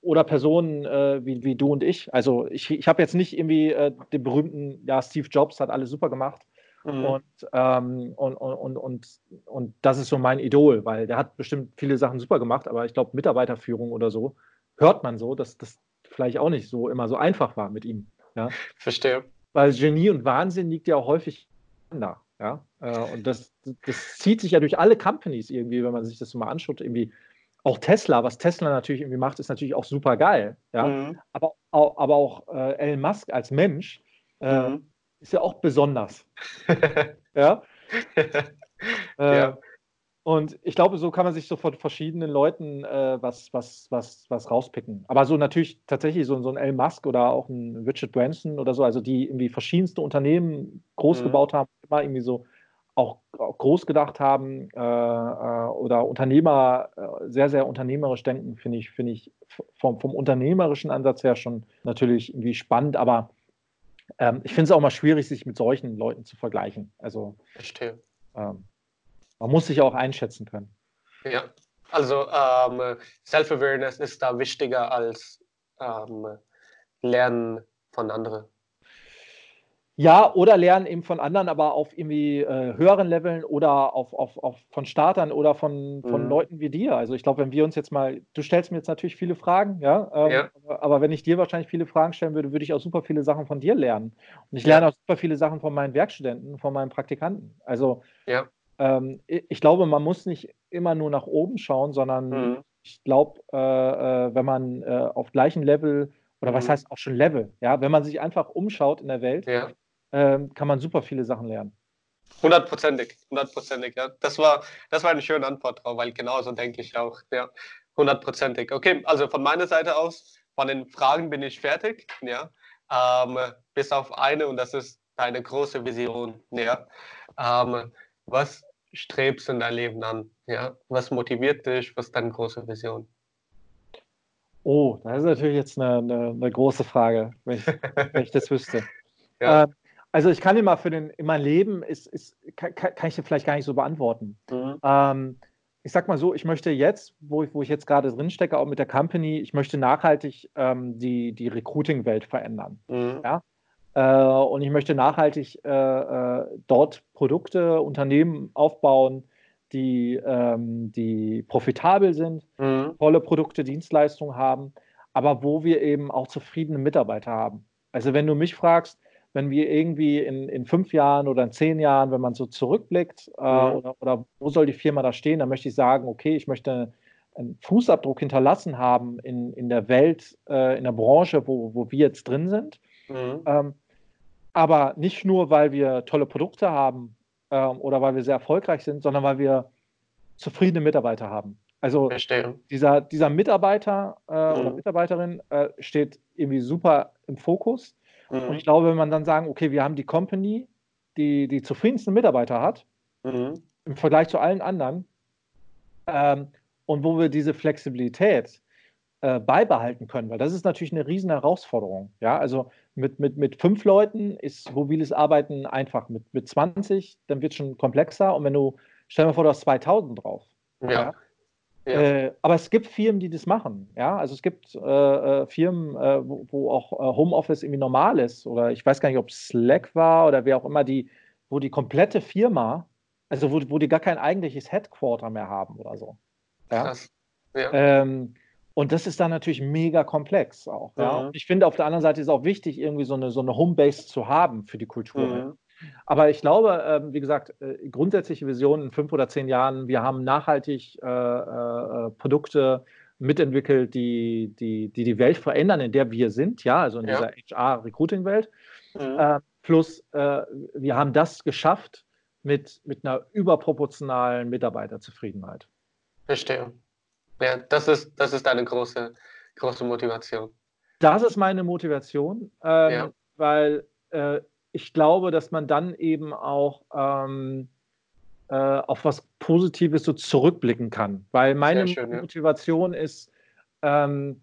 Oder Personen äh, wie, wie du und ich. Also ich, ich habe jetzt nicht irgendwie äh, den berühmten, ja, Steve Jobs hat alles super gemacht. Mhm. Und, ähm, und, und, und, und das ist so mein Idol, weil der hat bestimmt viele Sachen super gemacht, aber ich glaube, Mitarbeiterführung oder so hört man so, dass das vielleicht auch nicht so immer so einfach war mit ihm. Ja? Verstehe. Weil Genie und Wahnsinn liegt ja auch häufig da. Ja? Äh, und das, das zieht sich ja durch alle Companies irgendwie, wenn man sich das so mal anschaut, irgendwie auch Tesla, was Tesla natürlich irgendwie macht, ist natürlich auch super geil. Ja? Mhm. Aber, aber auch äh, Elon Musk als Mensch äh, mhm. ist ja auch besonders. ja? äh, ja. Und ich glaube, so kann man sich so von verschiedenen Leuten äh, was, was, was, was rauspicken. Aber so natürlich tatsächlich so, so ein Elon Musk oder auch ein Richard Branson oder so, also die irgendwie verschiedenste Unternehmen groß mhm. gebaut haben, immer irgendwie so auch groß gedacht haben äh, äh, oder Unternehmer äh, sehr, sehr unternehmerisch denken, finde ich, finde ich vom, vom unternehmerischen Ansatz her schon natürlich irgendwie spannend, aber ähm, ich finde es auch mal schwierig, sich mit solchen Leuten zu vergleichen. Also Verstehe. Ähm, man muss sich auch einschätzen können. Ja, also ähm, Self-Awareness ist da wichtiger als ähm, Lernen von anderen. Ja, oder lernen eben von anderen, aber auf irgendwie äh, höheren Leveln oder auf, auf, auf von Startern oder von, von mhm. Leuten wie dir. Also ich glaube, wenn wir uns jetzt mal, du stellst mir jetzt natürlich viele Fragen, ja, ähm, ja. Aber, aber, wenn ich dir wahrscheinlich viele Fragen stellen würde, würde ich auch super viele Sachen von dir lernen. Und ich ja. lerne auch super viele Sachen von meinen Werkstudenten, von meinen Praktikanten. Also ja. ähm, ich glaube, man muss nicht immer nur nach oben schauen, sondern mhm. ich glaube, äh, äh, wenn man äh, auf gleichem Level oder mhm. was heißt auch schon Level, ja, wenn man sich einfach umschaut in der Welt, ja ähm, kann man super viele Sachen lernen. Hundertprozentig, hundertprozentig, ja. Das war, das war eine schöne Antwort drauf, weil genauso denke ich auch, ja. Hundertprozentig. Okay, also von meiner Seite aus, von den Fragen bin ich fertig, ja. Ähm, bis auf eine und das ist deine große Vision, ja. Ähm, was strebst du in deinem Leben an, ja? Was motiviert dich, was ist deine große Vision? Oh, das ist natürlich jetzt eine, eine, eine große Frage, wenn ich, wenn ich das wüsste. Ja. Ähm, also ich kann dir mal für den, in mein Leben ist, ist, kann, kann ich dir vielleicht gar nicht so beantworten. Mhm. Ähm, ich sag mal so, ich möchte jetzt, wo ich, wo ich jetzt gerade drin stecke, auch mit der Company, ich möchte nachhaltig ähm, die, die Recruiting-Welt verändern. Mhm. Ja? Äh, und ich möchte nachhaltig äh, äh, dort Produkte, Unternehmen aufbauen, die, ähm, die profitabel sind, mhm. tolle Produkte, Dienstleistungen haben, aber wo wir eben auch zufriedene Mitarbeiter haben. Also wenn du mich fragst, wenn wir irgendwie in, in fünf Jahren oder in zehn Jahren, wenn man so zurückblickt, äh, mhm. oder, oder wo soll die Firma da stehen, dann möchte ich sagen, okay, ich möchte einen Fußabdruck hinterlassen haben in, in der Welt, äh, in der Branche, wo, wo wir jetzt drin sind. Mhm. Ähm, aber nicht nur, weil wir tolle Produkte haben ähm, oder weil wir sehr erfolgreich sind, sondern weil wir zufriedene Mitarbeiter haben. Also dieser, dieser Mitarbeiter äh, mhm. oder Mitarbeiterin äh, steht irgendwie super im Fokus. Mhm. Und ich glaube, wenn man dann sagen, okay, wir haben die Company, die die zufriedensten Mitarbeiter hat, mhm. im Vergleich zu allen anderen, ähm, und wo wir diese Flexibilität äh, beibehalten können, weil das ist natürlich eine riesen Herausforderung. Ja, also mit, mit, mit fünf Leuten ist mobiles Arbeiten einfach. Mit, mit 20, dann wird es schon komplexer. Und wenn du, stell dir mal vor, du hast 2000 drauf. Ja. ja? Ja. Äh, aber es gibt Firmen, die das machen. Ja, also es gibt äh, äh Firmen, äh, wo, wo, auch äh, Homeoffice irgendwie normal ist. Oder ich weiß gar nicht, ob Slack war oder wer auch immer, die, wo die komplette Firma, also wo, wo die gar kein eigentliches Headquarter mehr haben oder so. Ja? Krass. Ja. Ähm, und das ist dann natürlich mega komplex auch. Ja? Mhm. Ich finde, auf der anderen Seite ist es auch wichtig, irgendwie so eine, so eine Homebase zu haben für die Kultur. Mhm. Aber ich glaube, äh, wie gesagt, äh, grundsätzliche Vision in fünf oder zehn Jahren, wir haben nachhaltig äh, äh, Produkte mitentwickelt, die, die, die die Welt verändern, in der wir sind, ja, also in ja. dieser HR-Recruiting-Welt. Mhm. Äh, plus, äh, wir haben das geschafft mit, mit einer überproportionalen Mitarbeiterzufriedenheit. Verstehe. Ja, das ist, das ist deine große, große Motivation. Das ist meine Motivation, ähm, ja. weil äh, ich glaube, dass man dann eben auch ähm, äh, auf was Positives so zurückblicken kann. Weil meine schön, Motivation ja. ist, ähm,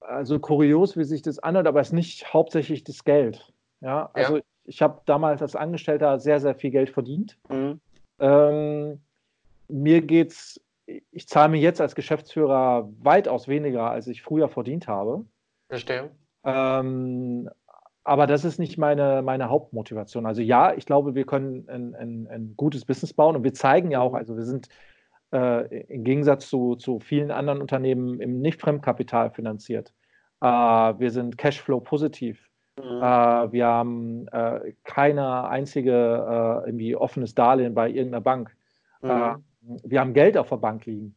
also kurios, wie sich das anhört, aber es ist nicht hauptsächlich das Geld. Ja, also ja. ich habe damals als Angestellter sehr, sehr viel Geld verdient. Mhm. Ähm, mir geht es ich zahle mir jetzt als Geschäftsführer weitaus weniger, als ich früher verdient habe. Verstehe. Ähm, aber das ist nicht meine, meine Hauptmotivation. Also ja, ich glaube, wir können ein, ein, ein gutes Business bauen und wir zeigen ja auch, also wir sind äh, im Gegensatz zu, zu vielen anderen Unternehmen im Nicht-Fremdkapital finanziert. Äh, wir sind Cashflow positiv. Mhm. Äh, wir haben äh, keine einzige äh, irgendwie offenes Darlehen bei irgendeiner Bank. Mhm. Äh, wir haben Geld auf der Bank liegen.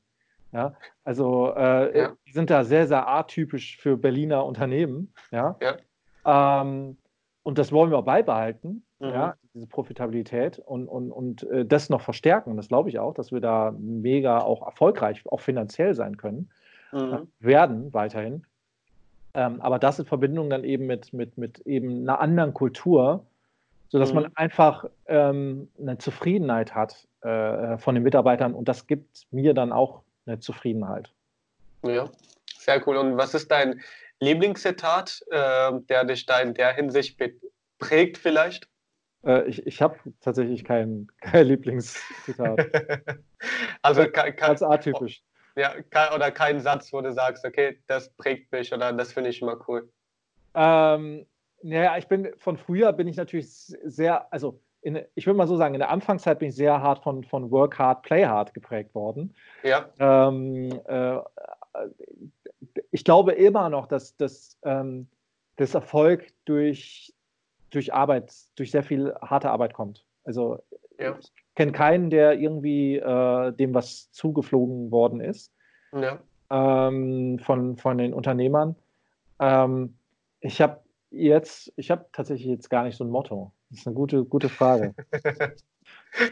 Ja, also äh, ja. sind da sehr, sehr atypisch für Berliner Unternehmen. Ja. ja. Ähm, und das wollen wir auch beibehalten, mhm. ja, diese Profitabilität und, und, und äh, das noch verstärken. Und das glaube ich auch, dass wir da mega auch erfolgreich, auch finanziell sein können, mhm. äh, werden weiterhin. Ähm, aber das in Verbindung dann eben mit, mit, mit eben einer anderen Kultur, sodass mhm. man einfach ähm, eine Zufriedenheit hat äh, von den Mitarbeitern und das gibt mir dann auch eine Zufriedenheit. Ja, sehr cool. Und was ist dein Lieblingszitat, äh, der dich da in der Hinsicht prägt vielleicht? Äh, ich ich habe tatsächlich kein, kein Lieblingszitat. also ganz atypisch. Ja, oder kein Satz, wo du sagst, okay, das prägt mich oder das finde ich immer cool. Ähm, naja, ich bin von früher bin ich natürlich sehr, also in, ich würde mal so sagen, in der Anfangszeit bin ich sehr hart von, von Work Hard, Play Hard geprägt worden. Ja. Ähm, äh, ich glaube immer noch, dass, dass ähm, das Erfolg durch, durch Arbeit, durch sehr viel harte Arbeit kommt. Also ja. ich kenne keinen, der irgendwie äh, dem was zugeflogen worden ist ja. ähm, von, von den Unternehmern. Ähm, ich habe jetzt, ich habe tatsächlich jetzt gar nicht so ein Motto. Das ist eine gute, gute Frage.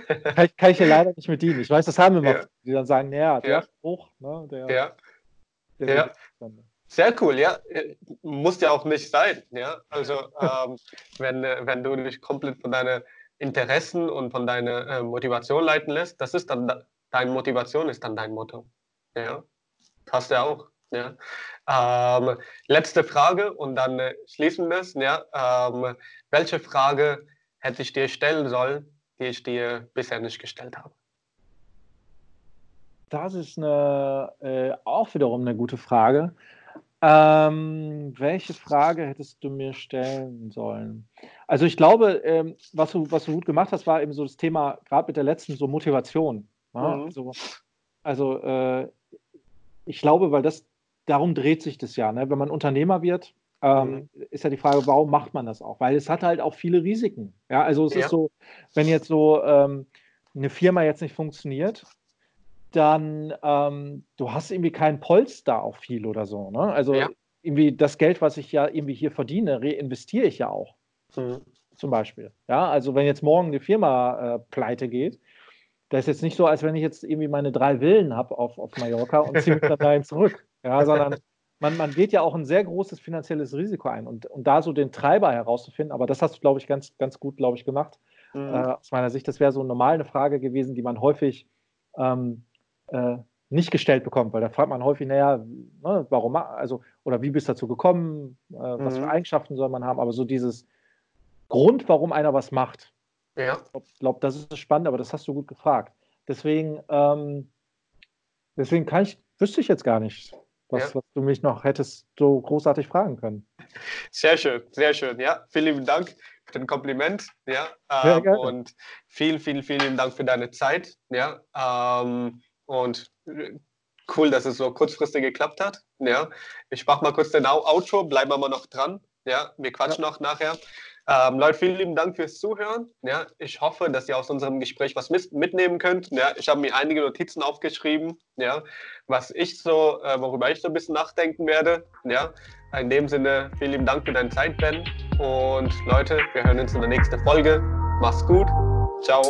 kann, ich, kann ich hier leider nicht mit dienen. Ich weiß, das haben wir mal, ja. die dann sagen, naja, der ja. hoch, ne? Der, ja. Der ja. Sehr cool, ja. Muss ja auch nicht sein, ja. Also ähm, wenn, wenn du dich komplett von deinen Interessen und von deiner äh, Motivation leiten lässt, das ist dann deine Motivation ist dann dein Motto. Ja. Passt ja auch. Ja. Ähm, letzte Frage und dann äh, schließen wir es. Ja. Ähm, welche Frage hätte ich dir stellen sollen, die ich dir bisher nicht gestellt habe? Das ist eine, äh, auch wiederum eine gute Frage. Ähm, welche Frage hättest du mir stellen sollen? Also ich glaube, ähm, was, du, was du gut gemacht hast, war eben so das Thema, gerade mit der letzten, so Motivation. Ja, mhm. also, also äh, ich glaube, weil das darum dreht sich das ja. Ne? Wenn man Unternehmer wird, ähm, mhm. ist ja die Frage, warum macht man das auch? Weil es hat halt auch viele Risiken. Ja, also es ja. ist so, wenn jetzt so ähm, eine Firma jetzt nicht funktioniert, dann ähm, du hast irgendwie keinen Polster auch viel oder so. Ne? Also ja. irgendwie das Geld, was ich ja irgendwie hier verdiene, reinvestiere ich ja auch. Mhm. Zum Beispiel. Ja, also wenn jetzt morgen eine Firma äh, pleite geht, das ist jetzt nicht so, als wenn ich jetzt irgendwie meine drei Villen habe auf, auf Mallorca und ziehe mich dann dahin zurück. Ja, sondern man, man geht ja auch ein sehr großes finanzielles Risiko ein und, und da so den Treiber herauszufinden, aber das hast du, glaube ich, ganz, ganz gut, glaube ich, gemacht. Mhm. Äh, aus meiner Sicht, das wäre so normal eine Frage gewesen, die man häufig ähm, äh, nicht gestellt bekommt, weil da fragt man häufig, naja, ne, warum, also, oder wie bist du dazu gekommen, äh, mhm. was für mhm. Eigenschaften soll man haben, aber so dieses Grund, warum einer was macht, ja. Ich glaube, glaub, das ist spannend, aber das hast du gut gefragt. Deswegen, ähm, deswegen kann ich, wüsste ich jetzt gar nicht, was, ja. was, du mich noch hättest so großartig fragen können. Sehr schön, sehr schön. Ja, vielen lieben Dank für den Kompliment. Ja, ähm, und vielen, vielen, vielen Dank für deine Zeit. Ja, ähm, und cool, dass es so kurzfristig geklappt hat. Ja, ich mache mal kurz den Outro, bleiben wir mal noch dran. Ja, wir quatschen ja. noch nachher. Ähm, Leute, vielen lieben Dank fürs Zuhören. Ja, ich hoffe, dass ihr aus unserem Gespräch was mitnehmen könnt. Ja, ich habe mir einige Notizen aufgeschrieben, ja, was ich so, äh, worüber ich so ein bisschen nachdenken werde. Ja, in dem Sinne, vielen lieben Dank für deine Zeit, Ben. Und Leute, wir hören uns in der nächsten Folge. Mach's gut. Ciao.